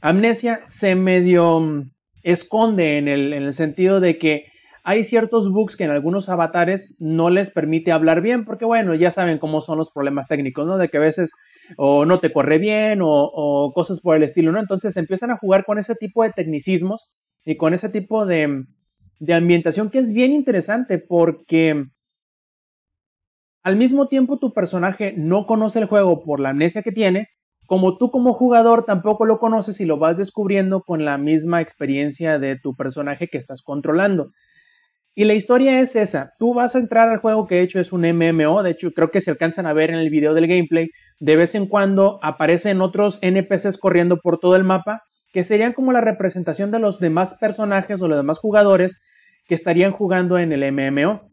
amnesia se medio mm, esconde en el, en el sentido de que hay ciertos bugs que en algunos avatares no les permite hablar bien, porque bueno, ya saben cómo son los problemas técnicos, ¿no? De que a veces o no te corre bien o, o cosas por el estilo, ¿no? Entonces empiezan a jugar con ese tipo de tecnicismos y con ese tipo de, de ambientación que es bien interesante porque al mismo tiempo tu personaje no conoce el juego por la amnesia que tiene, como tú como jugador tampoco lo conoces y lo vas descubriendo con la misma experiencia de tu personaje que estás controlando. Y la historia es esa. Tú vas a entrar al juego que de hecho es un MMO. De hecho, creo que se alcanzan a ver en el video del gameplay. De vez en cuando aparecen otros NPCs corriendo por todo el mapa, que serían como la representación de los demás personajes o los demás jugadores que estarían jugando en el MMO.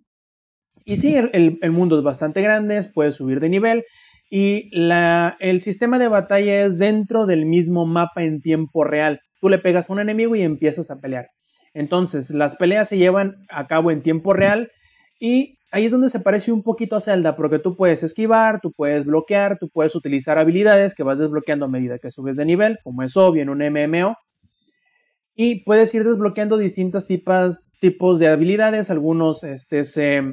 Y sí, el, el mundo es bastante grande, puedes subir de nivel. Y la, el sistema de batalla es dentro del mismo mapa en tiempo real. Tú le pegas a un enemigo y empiezas a pelear. Entonces, las peleas se llevan a cabo en tiempo real y ahí es donde se parece un poquito a Zelda, porque tú puedes esquivar, tú puedes bloquear, tú puedes utilizar habilidades que vas desbloqueando a medida que subes de nivel, como es obvio en un MMO. Y puedes ir desbloqueando distintos tipos, de habilidades. Algunos este, se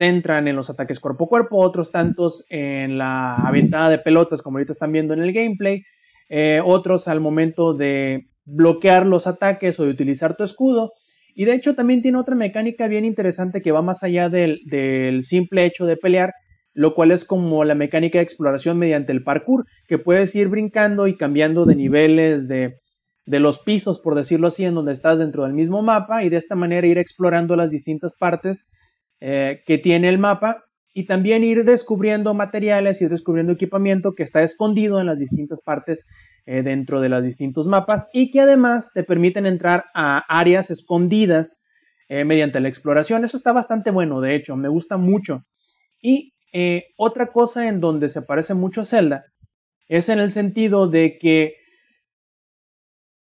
centran en los ataques cuerpo a cuerpo, otros tantos en la aventada de pelotas, como ahorita están viendo en el gameplay. Eh, otros al momento de bloquear los ataques o de utilizar tu escudo. Y de hecho también tiene otra mecánica bien interesante que va más allá del, del, simple hecho de pelear, lo cual es como la mecánica de exploración mediante el parkour, que puedes ir brincando y cambiando de niveles de, de los pisos, por decirlo así, en donde estás dentro del mismo mapa y de esta manera ir explorando las distintas partes eh, que tiene el mapa y también ir descubriendo materiales, ir descubriendo equipamiento que está escondido en las distintas partes eh, dentro de los distintos mapas y que además te permiten entrar a áreas escondidas eh, mediante la exploración. Eso está bastante bueno, de hecho, me gusta mucho. Y otra cosa en donde se parece mucho a Zelda es en el sentido de que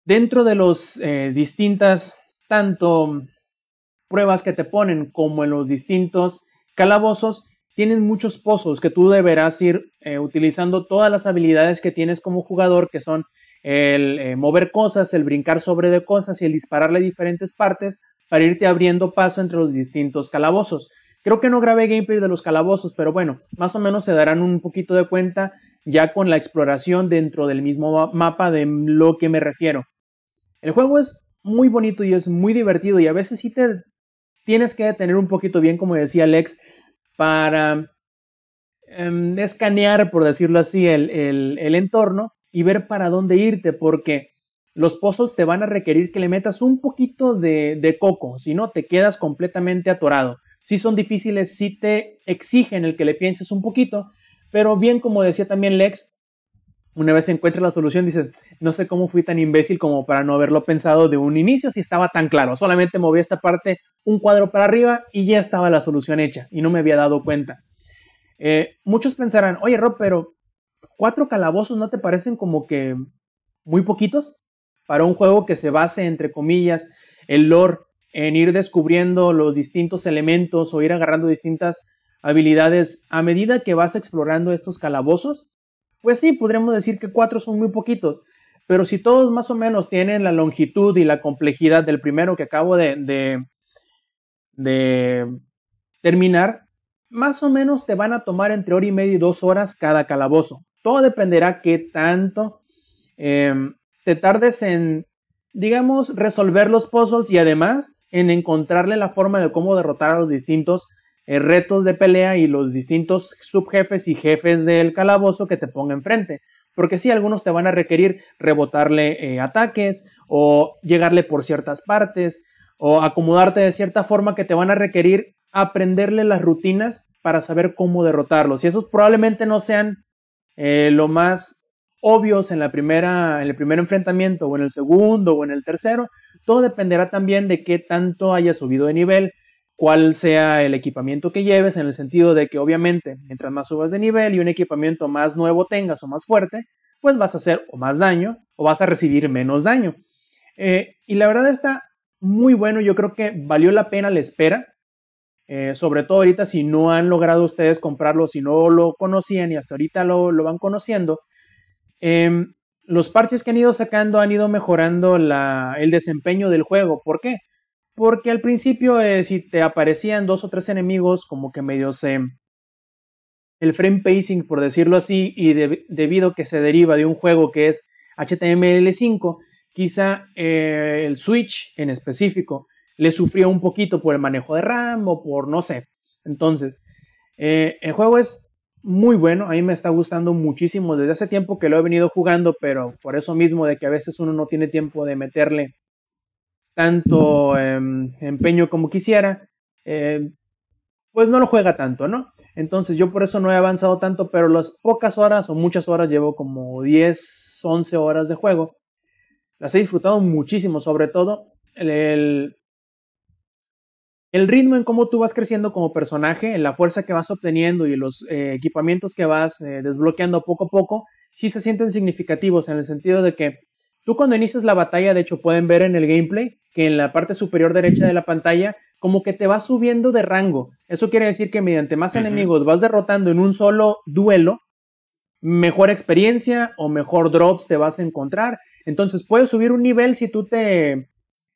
dentro de los distintas, tanto pruebas que te ponen como en los distintos calabozos, tienen muchos pozos que tú deberás ir eh, utilizando todas las habilidades que tienes como jugador, que son el eh, mover cosas, el brincar sobre de cosas y el dispararle diferentes partes para irte abriendo paso entre los distintos calabozos. Creo que no grabé gameplay de los calabozos, pero bueno, más o menos se darán un poquito de cuenta ya con la exploración dentro del mismo mapa de lo que me refiero. El juego es muy bonito y es muy divertido y a veces sí te tienes que tener un poquito bien, como decía Alex, para um, escanear, por decirlo así, el, el, entorno y ver para dónde irte, porque los puzzles te van a requerir que le metas un poquito de, de coco, si no te quedas completamente atorado. Si son difíciles, si te exigen el que le pienses un poquito, pero bien como decía también Lex, una vez encuentras la solución, dices, no sé cómo fui tan imbécil como para no haberlo pensado de un inicio si estaba tan claro. Solamente moví esta parte un cuadro para arriba y ya estaba la solución hecha y no me había dado cuenta. Eh, muchos pensarán, oye Rob, pero cuatro calabozos no te parecen como que muy poquitos para un juego que se base, entre comillas, el lore en ir descubriendo los distintos elementos o ir agarrando distintas habilidades a medida que vas explorando estos calabozos? Pues sí, podríamos decir que cuatro son muy poquitos, pero si todos más o menos tienen la longitud y la complejidad del primero que acabo de, de, terminar, más o menos te van a tomar entre hora y media y dos horas cada calabozo. Todo dependerá qué tanto em, te tardes en, digamos, resolver los puzzles y además en encontrarle la forma de cómo derrotar a los distintos eh, retos de pelea y los distintos subjefes y jefes del calabozo que te ponga enfrente. Porque sí, algunos te van a requerir rebotarle eh, ataques o llegarle por ciertas partes o acomodarte de cierta forma que te van a requerir aprenderle las rutinas para saber cómo derrotarlos. Y esos probablemente no sean eh, lo más obvios en, la primera, en el primer enfrentamiento o en el segundo o en el tercero. Todo dependerá también de qué tanto hayas subido de nivel, cuál sea el equipamiento que lleves, en el sentido de que obviamente mientras más subas de nivel y un equipamiento más nuevo tengas o más fuerte, pues vas a hacer o más daño o vas a recibir menos daño. Eh, y la verdad está muy bueno, yo creo que valió la pena la espera. Eh, sobre todo ahorita si no han logrado ustedes comprarlo, si no lo conocían y hasta ahorita lo, van conociendo, em, los parches que han ido sacando han ido mejorando el desempeño del juego. ¿Por qué? Porque al principio eh, si te aparecían dos o tres enemigos como que medio se... el frame pacing, por decirlo así, y debido a que se deriva de un juego que es HTML5, quizá eh, el Switch en específico le sufrió un poquito por el manejo de RAM o por no sé. Entonces, eh, el juego es muy bueno, a mí me está gustando muchísimo desde hace tiempo que lo he venido jugando, pero por eso mismo de que a veces uno no tiene tiempo de meterle tanto em, empeño como quisiera, eh, pues no lo juega tanto, ¿no? Entonces yo por eso no he avanzado tanto, pero las pocas horas o muchas horas llevo como 10, 11 horas de juego. Las he disfrutado muchísimo, sobre todo el, el ritmo en cómo tú vas creciendo como personaje, en la fuerza que vas obteniendo y los eh, equipamientos que vas eh, desbloqueando poco a poco, sí se sienten significativos en el sentido de que tú cuando inicias la batalla, de hecho pueden ver en el gameplay que en la parte superior derecha de la pantalla como que te vas subiendo de rango. Eso quiere decir que mediante más enemigos vas derrotando en un solo duelo, mejor experiencia o mejor drops te vas a encontrar. Entonces puedes subir un nivel si tú te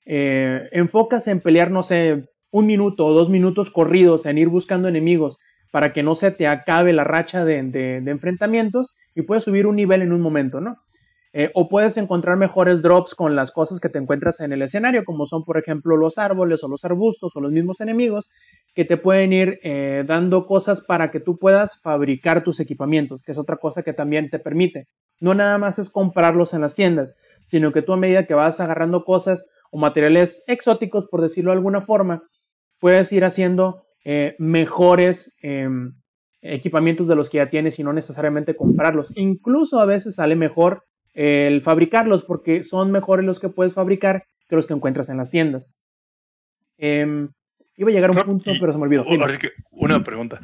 eh, enfocas en pelear, no sé, un minuto o dos minutos corridos en ir buscando enemigos para que no se te acabe la racha de, enfrentamientos y puedes subir un nivel en un momento, ¿no? Eh, o puedes encontrar mejores drops con las cosas que te encuentras en el escenario, como son, por ejemplo, los árboles o los arbustos o los mismos enemigos, que te pueden ir eh, dando cosas para que tú puedas fabricar tus equipamientos, que es otra cosa que también te permite. No nada más es comprarlos en las tiendas, sino que tú a medida que vas agarrando cosas o materiales exóticos, por decirlo de alguna forma, puedes ir haciendo eh, mejores em, equipamientos de los que ya tienes y no necesariamente comprarlos. Incluso a veces sale mejor el fabricarlos porque son mejores los que puedes fabricar que los que encuentras en las tiendas. Em, iba a llegar a un punto, pero se me olvidó. una pregunta.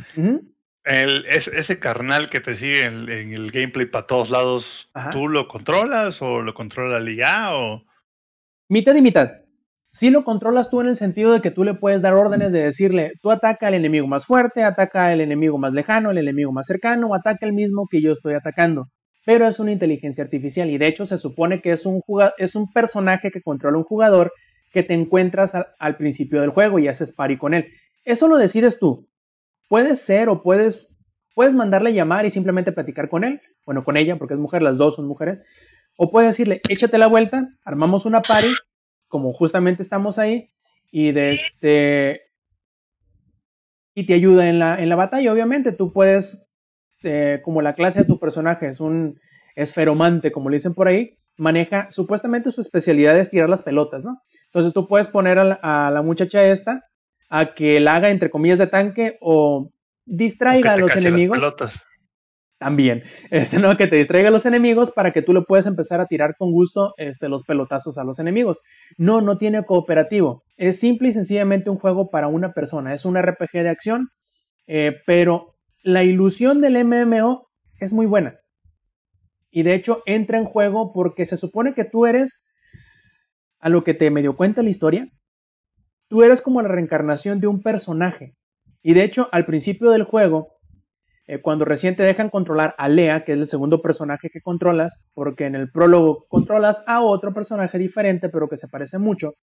ese carnal que te sigue en, el gameplay para todos lados, ¿tú lo controlas o lo controla el IA o...? Mitad y mitad. Si lo controlas tú en el sentido de que tú le puedes dar órdenes de decirle, tú ataca al enemigo más fuerte, ataca al enemigo más lejano, el enemigo más cercano, o ataca el mismo que yo estoy atacando. Pero es una inteligencia artificial y de hecho se supone que es un, es un personaje que controla un jugador que te encuentras al, principio del juego y haces pari con él. Eso lo decides tú. Puedes ser o puedes, puedes mandarle llamar y simplemente platicar con él, bueno, con ella, porque es mujer, las dos son mujeres, o puedes decirle, échate la vuelta, armamos una pari como justamente estamos ahí, y de este y te ayuda en la, en la batalla. Obviamente, tú puedes, eh, como la clase de tu personaje es un esferomante, como le dicen por ahí, maneja, supuestamente su especialidad es tirar las pelotas, ¿no? Entonces tú puedes poner a la, muchacha esta a que la haga entre comillas de tanque o distraiga a los enemigos también, este, ¿no? Que te distraiga a los enemigos para que tú le puedas empezar a tirar con gusto este, los pelotazos a los enemigos. No, no tiene cooperativo. Es simple y sencillamente un juego para una persona. Es un RPG de acción, eh, pero la ilusión del MMO es muy buena. Y de hecho entra en juego porque se supone que tú eres, a lo que te medio cuenta la historia, tú eres como la reencarnación de un personaje. Y de hecho, al principio del juego, eh, cuando recién te dejan controlar a Lea, que es el segundo personaje que controlas, porque en el prólogo controlas a otro personaje diferente, pero que se parece mucho,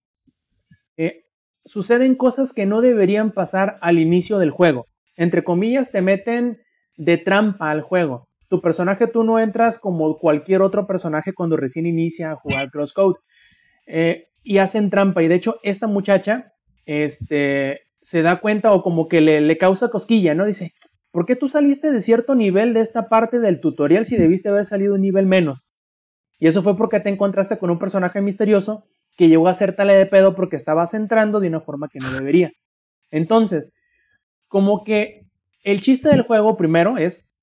eh, suceden cosas que no deberían pasar al inicio del juego. Entre comillas, te meten de trampa al juego. Tu personaje tú no entras como cualquier otro personaje cuando recién inicia a jugar Crosscode. Eh, y hacen trampa. Y de hecho, esta muchacha este, se da cuenta o como que le, le causa cosquilla, ¿no? Dice, ¿por qué tú saliste de cierto nivel de esta parte del tutorial si debiste haber salido un nivel menos? Y eso fue porque te encontraste con un personaje misterioso que llegó a ser tale de pedo porque estabas entrando de una forma que no debería. Entonces, como que el chiste del juego primero es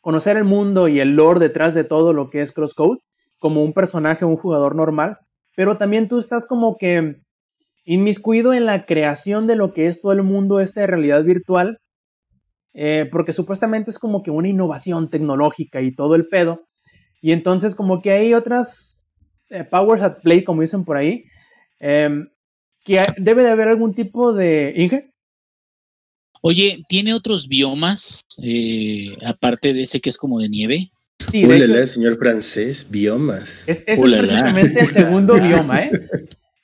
conocer el mundo y el lore detrás de todo lo que es Crosscode, como un personaje, un jugador normal, pero también tú estás como que inmiscuido en la creación de lo que es todo el mundo este de realidad virtual, eh, porque supuestamente es como que una innovación tecnológica y todo el pedo, y entonces como que hay otras eh, powers at play, como dicen por ahí, em, que debe de haber algún tipo de... Inge. Oye, ¿tiene otros biomas eh, aparte de ese que es como de nieve? Sí, de hecho, señor francés, biomas. Es, ese es precisamente el segundo bioma, ¿eh?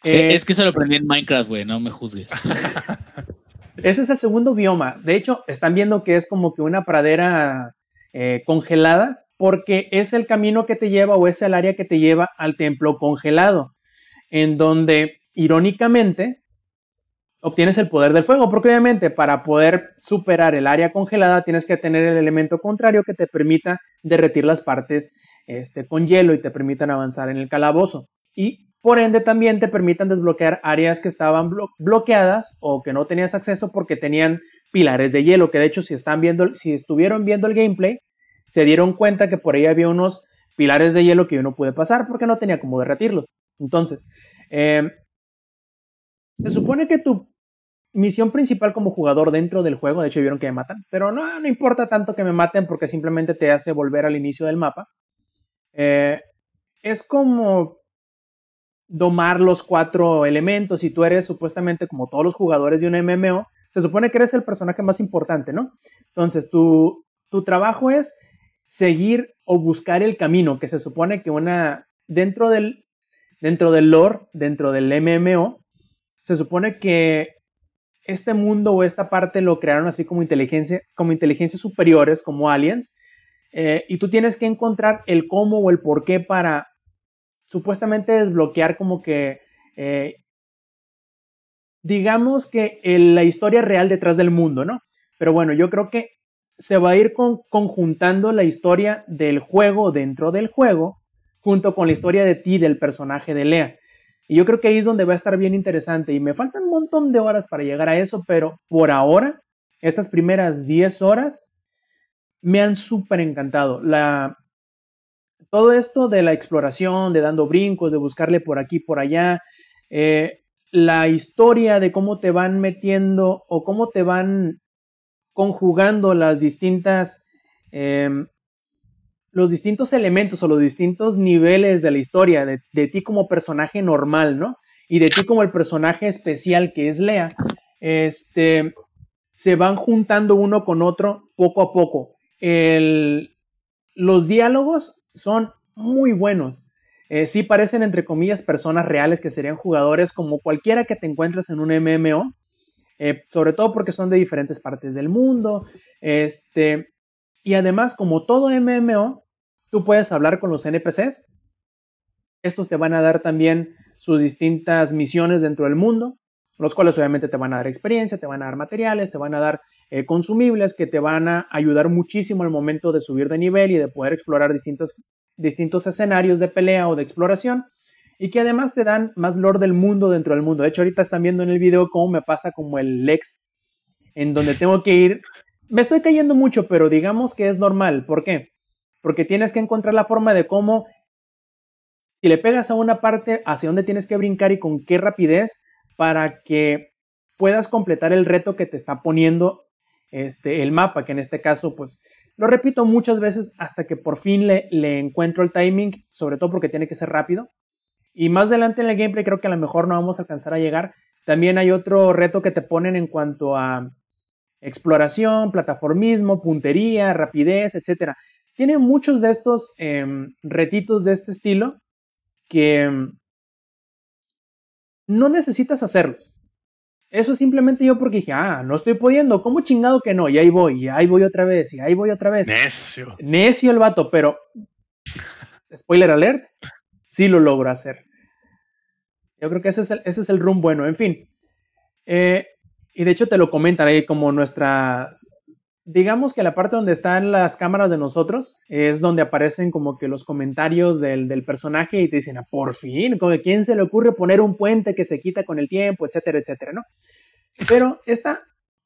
eh es que se lo aprendí en Minecraft, güey, no me juzgues. ese es el segundo bioma. De hecho, están viendo que es como que una pradera eh, congelada, porque es el camino que te lleva o es el área que te lleva al templo congelado, en donde, irónicamente, obtienes el poder del fuego, porque obviamente para poder superar el área congelada tienes que tener el elemento contrario que te permita derretir las partes este, con hielo y te permitan avanzar en el calabozo. Y por ende también te permitan desbloquear áreas que estaban bloqueadas o que no tenías acceso porque tenían pilares de hielo, que de hecho si, están viendo, si estuvieron viendo el gameplay, se dieron cuenta que por ahí había unos pilares de hielo que yo no pude pasar porque no tenía cómo derretirlos. Entonces, eh, se supone que tu misión principal como jugador dentro del juego, de hecho vieron que me matan, pero no, no importa tanto que me maten porque simplemente te hace volver al inicio del mapa. Eh, es como domar los cuatro elementos y tú eres supuestamente como todos los jugadores de un MMO, se supone que eres el personaje más importante, ¿no? Entonces tu, tu trabajo es seguir o buscar el camino que se supone que una dentro del dentro del lore, dentro del MMO, se supone que este mundo o esta parte lo crearon así como inteligencia, como inteligencias superiores, como aliens, eh, y tú tienes que encontrar el cómo o el por qué para supuestamente desbloquear como que, eh, digamos que la historia real detrás del mundo, ¿no? Pero bueno, yo creo que se va a ir conjuntando la historia del juego dentro del juego junto con la historia de ti, del personaje de Lea. Y yo creo que ahí es donde va a estar bien interesante. Y me faltan un montón de horas para llegar a eso, pero por ahora, estas primeras 10 horas me han súper encantado. La, todo esto de la exploración, de dando brincos, de buscarle por aquí, por allá, eh, la historia de cómo te van metiendo o cómo te van conjugando las distintas em, los distintos elementos o los distintos niveles de la historia, de, ti como personaje normal, ¿no? Y de ti como el personaje especial que es Lea, este, se van juntando uno con otro poco a poco. los diálogos son muy buenos. Eh, sí parecen, entre comillas, personas reales que serían jugadores como cualquiera que te encuentres en un MMO, eh, sobre todo porque son de diferentes partes del mundo. Este, y además, como todo MMO, tú puedes hablar con los NPCs. Estos te van a dar también sus distintas misiones dentro del mundo, los cuales obviamente te van a dar experiencia, te van a dar materiales, te van a dar eh, consumibles que te van a ayudar muchísimo al momento de subir de nivel y de poder explorar distintos, distintos escenarios de pelea o de exploración y que además te dan más lore del mundo dentro del mundo. De hecho, ahorita están viendo en el video cómo me pasa como el Lex, en donde tengo que ir me estoy cayendo mucho, pero digamos que es normal. ¿Por qué? Porque tienes que encontrar la forma de cómo, si le pegas a una parte, hacia dónde tienes que brincar y con qué rapidez para que puedas completar el reto que te está poniendo este, el mapa, que en este caso, pues, lo repito muchas veces hasta que por fin le, le encuentro el timing, sobre todo porque tiene que ser rápido. Y más adelante en el gameplay creo que a lo mejor no vamos a alcanzar a llegar. También hay otro reto que te ponen en cuanto a exploración, plataformismo, puntería, rapidez, etc. Tiene muchos de estos em, retitos de este estilo que em, no necesitas hacerlos. Eso simplemente yo porque dije, ah, no estoy pudiendo, ¿cómo chingado que no? Y ahí voy, y ahí voy otra vez, y ahí voy otra vez. Necio. Necio el vato, pero spoiler alert, sí lo logro hacer. Yo creo que ese es el, ese es el room bueno, en fin. Eh, y de hecho te lo comentan ahí como nuestras, digamos que la parte donde están las cámaras de nosotros es donde aparecen como que los comentarios del, del personaje y te dicen, ah, por fin, que quién se le ocurre poner un puente que se quita con el tiempo, etcétera, etcétera, ¿no? Pero está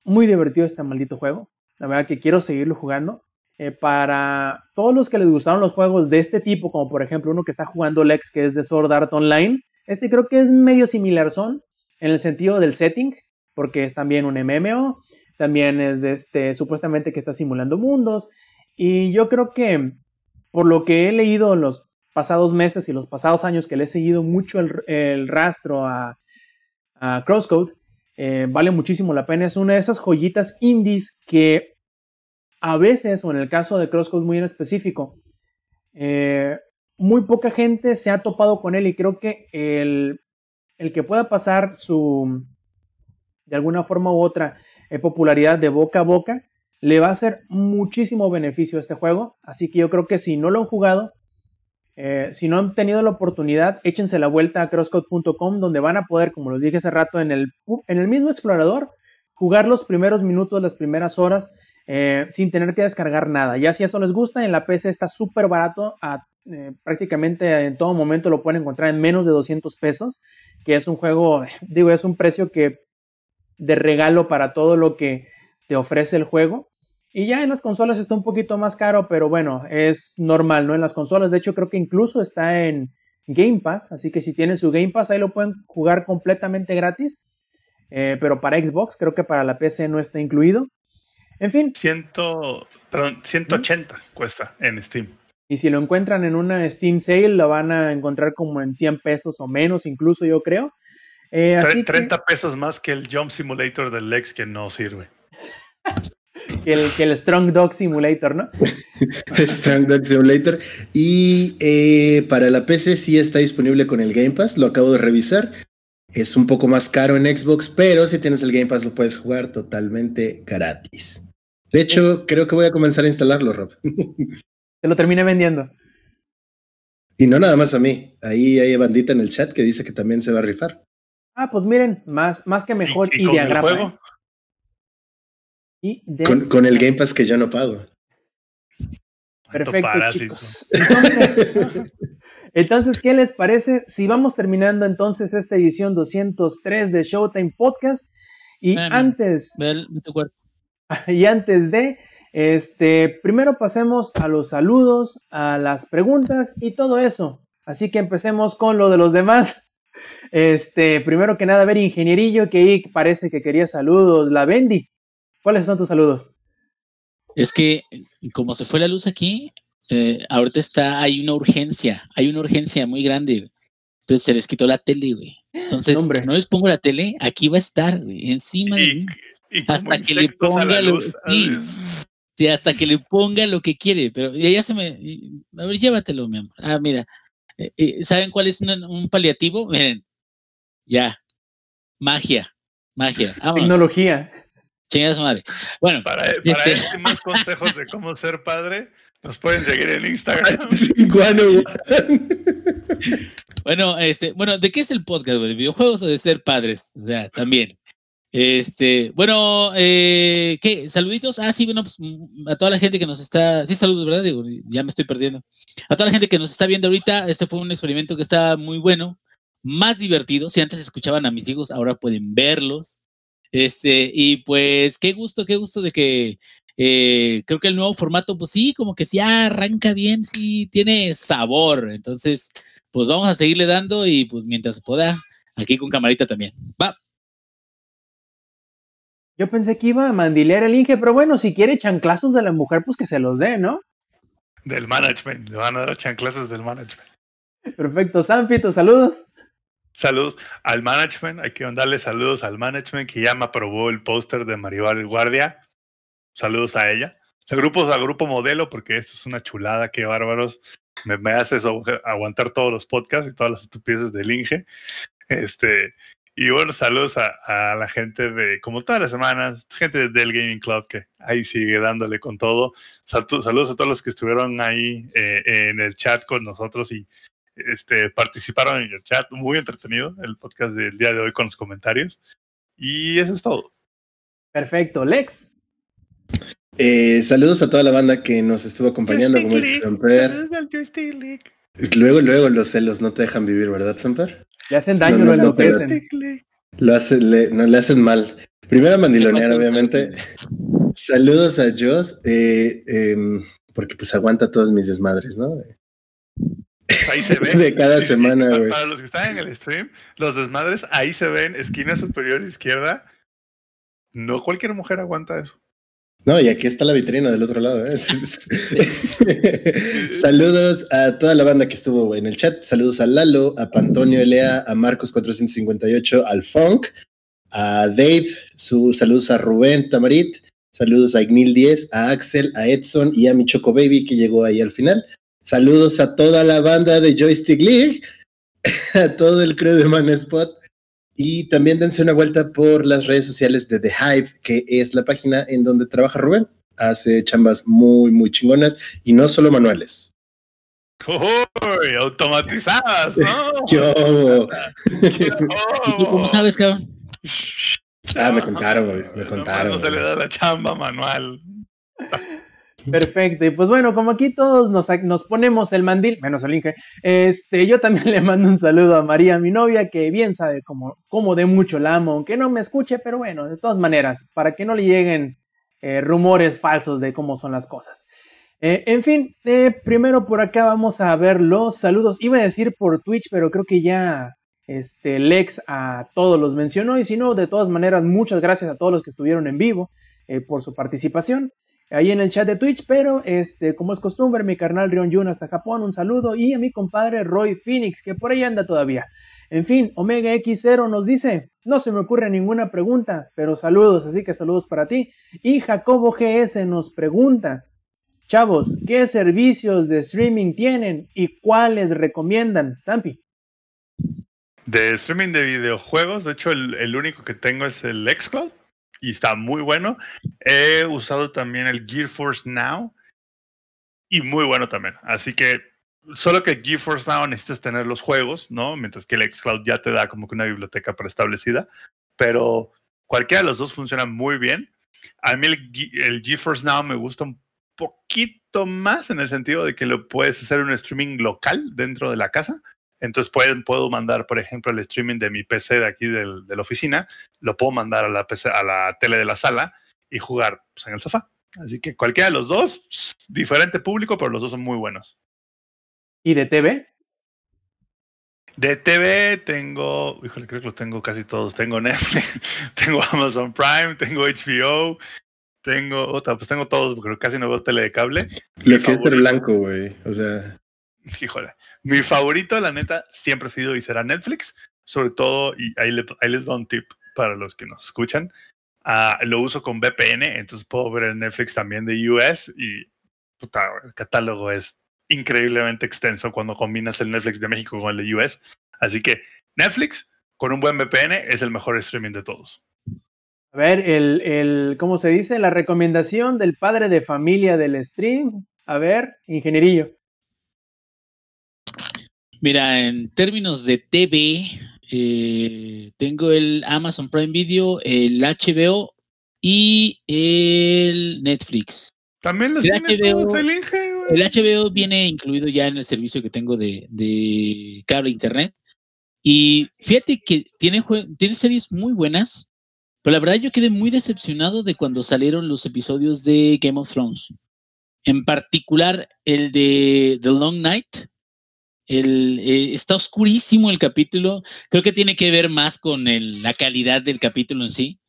muy divertido este maldito juego. La verdad que quiero seguirlo jugando. Eh, para todos los que les gustaron los juegos de este tipo, como por ejemplo uno que está jugando Lex, que es de Sword Art Online, este creo que es medio similar son en el sentido del setting, porque es también un MMO, también es este, supuestamente que está simulando mundos, y yo creo que por lo que he leído los pasados meses y los pasados años que le he seguido mucho el, el rastro a, a Crosscode, eh, vale muchísimo la pena. Es una de esas joyitas indies que a veces, o en el caso de Crosscode muy en específico, eh, muy poca gente se ha topado con él y creo que el, el que pueda pasar su, de alguna forma u otra, eh, popularidad de boca a boca, le va a hacer muchísimo beneficio a este juego. Así que yo creo que si no lo han jugado, eh, si no han tenido la oportunidad, échense la vuelta a crosscode.com, donde van a poder, como les dije hace rato, en el, en el mismo explorador, jugar los primeros minutos, las primeras horas, eh, sin tener que descargar nada. Ya si eso les gusta, en la PC está súper barato, prácticamente en todo momento lo pueden encontrar en menos de 200 pesos, que es un juego, digo, es un precio que de regalo para todo lo que te ofrece el juego. Y ya en las consolas está un poquito más caro, pero bueno, es normal, ¿no? En las consolas, de hecho, creo que incluso está en Game Pass, así que si tienen su Game Pass, ahí lo pueden jugar completamente gratis. Eh, pero para Xbox, creo que para la PC no está incluido. En fin. Ciento, perdón, 180 cuesta en Steam. Y si lo encuentran en una Steam Sale, lo van a encontrar como en 100 pesos o menos, incluso yo creo. Eh, así 30 que, pesos más que el Jump Simulator del Lex que no sirve. que, el, que el Strong Dog Simulator, ¿no? Strong Dog Simulator. Y eh, para la PC sí está disponible con el Game Pass, lo acabo de revisar. Es un poco más caro en Xbox, pero si tienes el Game Pass lo puedes jugar totalmente gratis. De hecho, es... creo que voy a comenzar a instalarlo, Rob. Te lo terminé vendiendo. Y no nada más a mí. Ahí hay bandita en el chat que dice que también se va a rifar. Ah, pues miren, más, más que mejor y, y, agrapa. Y de... Con, con, el Game Pass que yo no pago. Perfecto, chicos. Entonces, entonces, ¿qué les parece si vamos terminando entonces esta edición 203 de Showtime Podcast? Y Ven, antes... Y antes de... Este, primero pasemos a los saludos, a las preguntas y todo eso. Así que empecemos con lo de los demás. Este, primero que nada, a ver, ingenierillo, que ahí parece que quería saludos. La Bendy, ¿cuáles son tus saludos? Es que como se fue la luz aquí, eh, ahorita está, hay una urgencia, hay una urgencia muy grande. Entonces se les quitó la tele, güey. Entonces, Hombre. si no les pongo la tele, aquí va a estar, güey, encima y, de mí. Y hasta que le ponga lo, sí, sí, hasta que le ponga lo que quiere, pero ya, ya se me, a ver, llévatelo, mi amor. Ah, mira, ¿saben cuál es un paliativo? Miren, ya, magia, magia. Vámonos. Tecnología. Chingas madre. Bueno, para, para este más consejos de cómo ser padre, nos pueden seguir en Instagram. bueno, este, bueno, ¿de qué es el podcast? ¿De videojuegos o de ser padres? O sea, también. Este, bueno, eh, ¿qué? ¿Saluditos? Ah, sí, bueno, pues a toda la gente que nos está. Sí, saludos, ¿verdad? Digo, ya me estoy perdiendo. A toda la gente que nos está viendo ahorita, este fue un experimento que está muy bueno, más divertido. Si antes escuchaban a mis hijos, ahora pueden verlos. Este, y pues qué gusto, qué gusto de que eh, creo que el nuevo formato, pues sí, como que sí arranca bien, sí tiene sabor. Entonces, pues vamos a seguirle dando y pues mientras pueda, aquí con camarita también. Va. Yo pensé que iba a mandilear el Inge, pero bueno, si quiere chanclazos de la mujer, pues que se los dé, ¿no? Del management. Le van a dar chanclazos del management. Perfecto, Sanfito, saludos. Saludos al management. Hay que mandarle saludos al management que ya me aprobó el póster de Maribel Guardia. Saludos a ella. O sea, grupos a grupo modelo, porque esto es una chulada, qué bárbaros. Me, me hace eso, aguantar todos los podcasts y todas las estupideces del Inge. Este, y bueno, saludos a, a, la gente de, como todas las semanas, gente del Gaming Club que ahí sigue dándole con todo. Saludos a todos los que estuvieron ahí eh, en el chat con nosotros y este, participaron en el chat. Muy entretenido el podcast del día de hoy con los comentarios. Y eso es todo. Perfecto. Lex. Eh, saludos a toda la banda que nos estuvo acompañando, como es Samper. Luego, luego los celos no te dejan vivir, ¿verdad, Samper? Le hacen daño, no, no, lo enloquecen. Lo hacen, le, no le hacen mal. Primero a mandilonear, obviamente. Saludos a Joss, eh, eh, porque pues aguanta todos mis desmadres, ¿no? Ahí se ve. De cada semana, güey. Para los que están en el stream, los desmadres, ahí se ven, esquina superior izquierda. No cualquier mujer aguanta eso. No, y aquí está la vitrina del otro lado. ¿eh? Saludos a toda la banda que estuvo en el chat. Saludos a Lalo, a Pantonio Elea, a Marcos458, al Funk, a Dave. Su, saludos a Rubén Tamarit. Saludos a Ignil 10, a Axel, a Edson y a mi Choco Baby que llegó ahí al final. Saludos a toda la banda de Joystick League, a todo el crew de Manespot. Y también dense una vuelta por las redes sociales de The Hive, que es la página en donde trabaja Rubén. Hace chambas muy, muy chingonas y no solo manuales. ¡Uy! Automatizadas, ¿no? Yo. ¿Y cómo sabes, cabrón? Ah, me contaron, güey. Me contaron. No se le da la chamba manual. Perfecto, y pues bueno, como aquí todos nos, nos ponemos el mandil, menos el Inge, este, yo también le mando un saludo a María, mi novia, que bien sabe cómo, cómo de mucho la amo, aunque no me escuche, pero bueno, de todas maneras, para que no le lleguen eh, rumores falsos de cómo son las cosas. Eh, en fin, eh, primero por acá vamos a ver los saludos. Iba a decir por Twitch, pero creo que ya este, Lex a todos los mencionó. Y si no, de todas maneras, muchas gracias a todos los que estuvieron en vivo por su participación ahí en el chat de Twitch, pero este, como es costumbre, mi carnal Rion Jun hasta Japón, un saludo, y a mi compadre Roy Phoenix, que por ahí anda todavía. En fin, Omega X0 nos dice, no se me ocurre ninguna pregunta, pero saludos, así que saludos para ti. Y Jacobo GS nos pregunta, chavos, ¿qué servicios de streaming tienen y cuáles recomiendan? Zampi. De streaming de videojuegos, de hecho el, el único que tengo es el Xcloud y está muy bueno. He usado también el GeForce Now y muy bueno también. Así que solo que GeForce Now necesitas tener los juegos, ¿no? Mientras que el Xcloud ya te da como que una biblioteca preestablecida. Pero cualquiera de los dos funciona muy bien. A mí el, el GeForce Now me gusta un poquito más en el sentido de que lo puedes hacer un streaming local dentro de la casa. Entonces pueden, puedo mandar, por ejemplo, el streaming de mi PC de aquí del, de la oficina, lo puedo mandar a la, PC, a la tele de la sala y jugar pues, en el sofá. Así que cualquiera de los dos, diferente público, pero los dos son muy buenos. ¿Y de TV? De TV tengo, híjole, creo que los tengo casi todos. Tengo Netflix, tengo Amazon Prime, tengo HBO, tengo, otra, pues tengo todos, porque casi no veo tele de cable. Lo que es el blanco, güey. O sea. Híjole. Mi favorito, la neta, siempre ha sido y será Netflix. Sobre todo, y ahí, le, ahí les doy un tip para los que nos escuchan. Uh, lo uso con VPN, entonces puedo ver el Netflix también de US y puta, el catálogo es increíblemente extenso cuando combinas el Netflix de México con el de US. Así que Netflix con un buen VPN es el mejor streaming de todos. A ver, el, el, ¿cómo se dice? La recomendación del padre de familia del stream. A ver, ingenierillo. Mira, en términos de TV, eh, tengo el Amazon Prime Video, el HBO y el Netflix. También los el HBO, HBO, el HBO viene incluido ya en el servicio que tengo de, de cable internet. Y fíjate que tiene, tiene series muy buenas, pero la verdad yo quedé muy decepcionado de cuando salieron los episodios de Game of Thrones. En particular el de The Long Night, el, eh, está oscurísimo el capítulo. Creo que tiene que ver más con la calidad del capítulo en sí.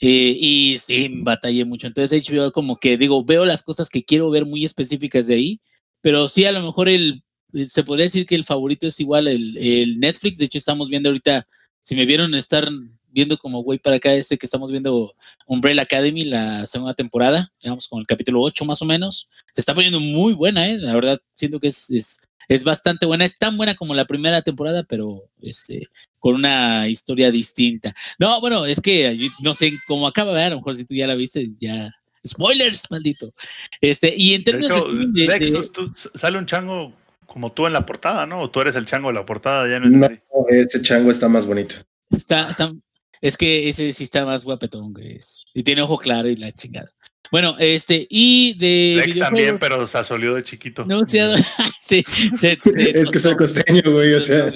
Eh, y sí, batallé mucho. Entonces HBO como que digo, veo las cosas que quiero ver muy específicas de ahí, pero sí a lo mejor eh, se podría decir que el favorito es igual el, Netflix. De hecho, estamos viendo ahorita, si me vieron estar viendo como güey para acá, este que estamos viendo Umbrella Academy, la segunda temporada, digamos con el capítulo 8 más o menos. Se está poniendo muy buena, ¿eh? La verdad, siento que es, es bastante buena. Es tan buena como la primera temporada, pero este, con una historia distinta. No, bueno, es que no sé cómo acaba, ¿verdad? a lo mejor si tú ya la viste, ya. Spoilers, maldito. Este, y en De términos hecho, de, de- Lex, de- tú- tú- sale un chango como tú en la portada, ¿no? O tú eres el chango de la portada, ya no No, ese chango está más bonito. Está, está- es que ese sí está más guapetón, güey. es- Y tiene ojo claro y la chingada. Bueno, este, y de Lex también, pero se asolió de chiquito. No se ha- sí, se- se Es que soy costeño, güey, o sea,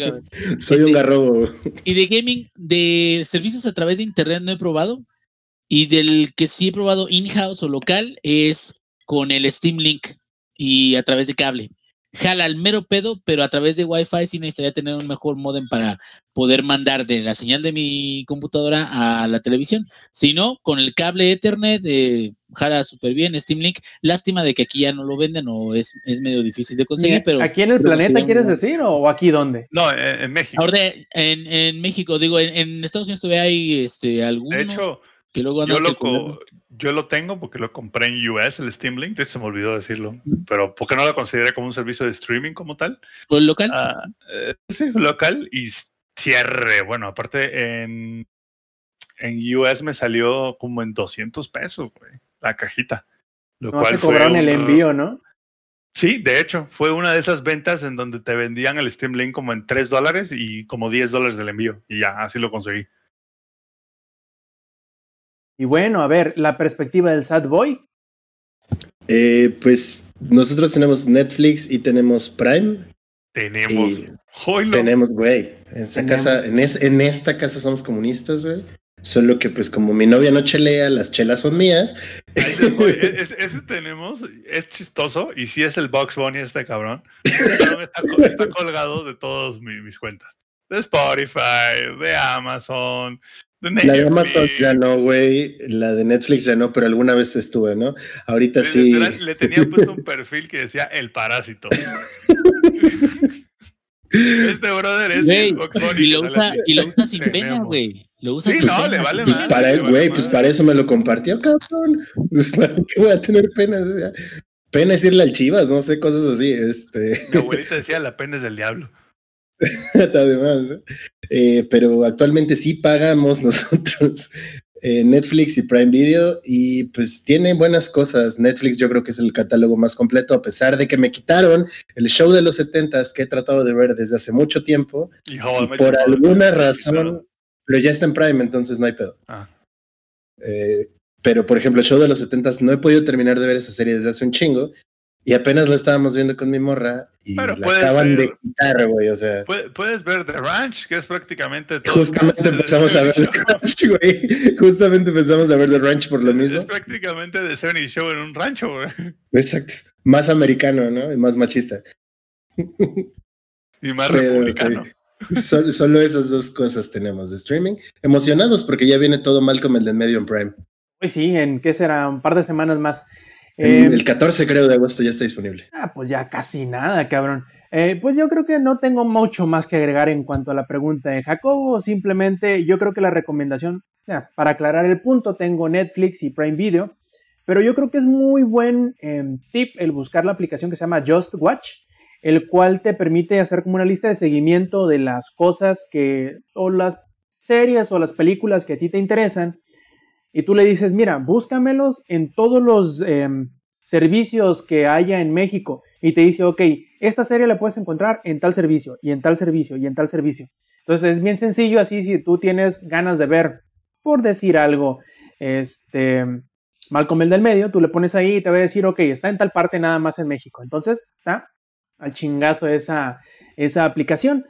soy un Este- garrobo. Y de gaming, de servicios a través de internet no he probado. Y del que sí he probado in-house o local es con el Steam Link y a través de cable. Jala al mero pedo, pero a través de Wi-Fi sí necesitaría tener un mejor modem para poder mandar de la señal de mi computadora a la televisión. Si no, con el cable Ethernet, eh, jala súper bien Steam Link. Lástima de que aquí ya no lo venden o es, es medio difícil de conseguir, pero... ¿Aquí en el planeta quieres decir o, aquí dónde? No, en, en México. Ahora, en, en México, digo, en, en Estados Unidos todavía hay este, algunos de hecho, que luego yo andan lo, yo lo tengo porque lo compré en US, el Steam Link. Se me olvidó decirlo. Pero porque no lo consideré como un servicio de streaming como tal. ¿Por el local? Ah, eh, sí, local y cierre. Bueno, aparte en, en US me salió como en 200 pesos, güey, la cajita. Lo No cual fue cobraron el un- envío, ¿no? Sí, de hecho, fue una de esas ventas en donde te vendían el Steam Link como en 3 dólares y como 10 dólares del envío. Y ya, así lo conseguí. Y bueno, a ver, la perspectiva del Sad Boy. Eh, pues nosotros tenemos Netflix y tenemos Prime. Tenemos. Y Joylo. tenemos, güey. En esta casa, en, es- en esta casa somos comunistas, güey. Solo que, pues, como mi novia no chelea, las chelas son mías. Ese tenemos, es chistoso y sí es el Box Bunny este cabrón. Pero está, está colgado de todas mi- mis cuentas. De Spotify, de Amazon, La de Amazon Netflix. ya no, güey. La de Netflix ya no, pero alguna vez estuve, ¿no? Ahorita Le- sí. literal, Le tenía puesto un perfil que decía el parásito. Este brother es Bunny. y lo usa, y lo usa sin pena, güey. Lo usa Sí, sin no, pena. le vale madre. para, le vale güey, pues para eso me lo compartió, cabrón. Pues para qué voy a tener pena. O sea, pena es irle al Chivas, no sé, cosas así. Este, Mi abuelita decía la pena es del diablo. además. Eh, pero actualmente sí pagamos nosotros eh, Netflix y Prime Video y pues tiene buenas cosas. Netflix yo creo que es el catálogo más completo, a pesar de que me quitaron el show de los 70s que he tratado de ver desde hace mucho tiempo Y, por alguna razón, pero ya está en Prime, entonces no hay pedo. Ah. Eh, pero, por ejemplo, el show de los 70s no he podido terminar de ver esa serie desde hace un chingo y apenas la estábamos viendo con mi morra y Pero la acaban ver- de quitar, güey. O sea, Puedes, puedes ver The Ranch, que es prácticamente. todo justamente empezamos a ver The Ranch, güey. Justamente empezamos a ver The Ranch por lo Es- mismo. Es prácticamente de Sony Show en un rancho, güey. Exacto. Más americano, ¿no? Y más machista. Y más Pero, republicano. sí. Sol- solo esas dos cosas tenemos de streaming. Emocionados porque ya viene todo mal como el de medio en Prime. Pues sí, en qué será, un par de semanas más. Eh, el 14 creo de agosto ya está disponible. Ah, pues ya casi nada, cabrón. Eh, pues yo creo que no tengo mucho más que agregar en cuanto a la pregunta de Jacobo. Simplemente yo creo que la recomendación, ya, para aclarar el punto, tengo Netflix y Prime Video. Pero yo creo que es muy buen eh, tip el buscar la aplicación que se llama Just Watch, el cual te permite hacer como una lista de seguimiento de las cosas que, o las series o las películas que a ti te interesan. Y tú le dices, mira, búscamelos en todos los em, servicios que haya en México. Y te dice, ok, esta serie la puedes encontrar en tal servicio, y en tal servicio, y en tal servicio. Entonces es bien sencillo así si tú tienes ganas de ver, por decir algo, este, Malcolm el del medio, tú le pones ahí y te va a decir, ok, está en tal parte nada más en México. Entonces está al chingazo esa, esa aplicación.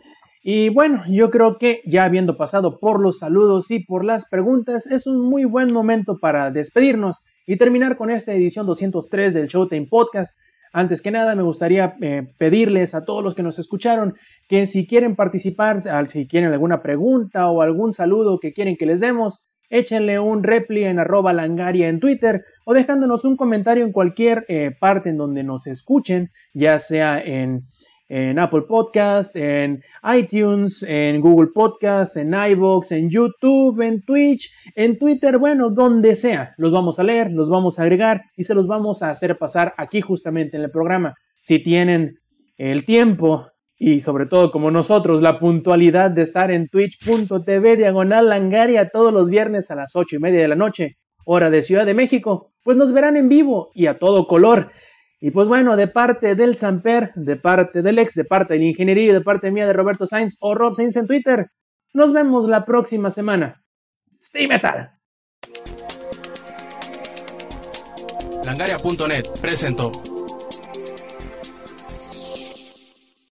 Y bueno, yo creo que ya habiendo pasado por los saludos y por las preguntas, es un muy buen momento para despedirnos y terminar con esta edición 203 del Showtime Podcast. Antes que nada, me gustaría eh, pedirles a todos los que nos escucharon que si quieren participar, si quieren alguna pregunta o algún saludo que quieren que les demos, échenle un repli en arroba langaria en Twitter o dejándonos un comentario en cualquier eh, parte en donde nos escuchen, ya sea en, en Apple Podcast, en iTunes, en Google Podcast, en iVoox, en YouTube, en Twitch, en Twitter, bueno, donde sea. Los vamos a leer, los vamos a agregar y se los vamos a hacer pasar aquí justamente en el programa. Si tienen el tiempo y sobre todo como nosotros la puntualidad de estar en twitch.tv diagonal langaria todos los viernes a las ocho y media de la noche, hora de Ciudad de México, pues nos verán en vivo y a todo color. Y pues bueno, de parte del Samper, de parte del ex, de parte del ingeniería de parte mía de Roberto Sainz o Rob Sainz en Twitter, nos vemos la próxima semana. Stay Metal. Langaria.net presentó.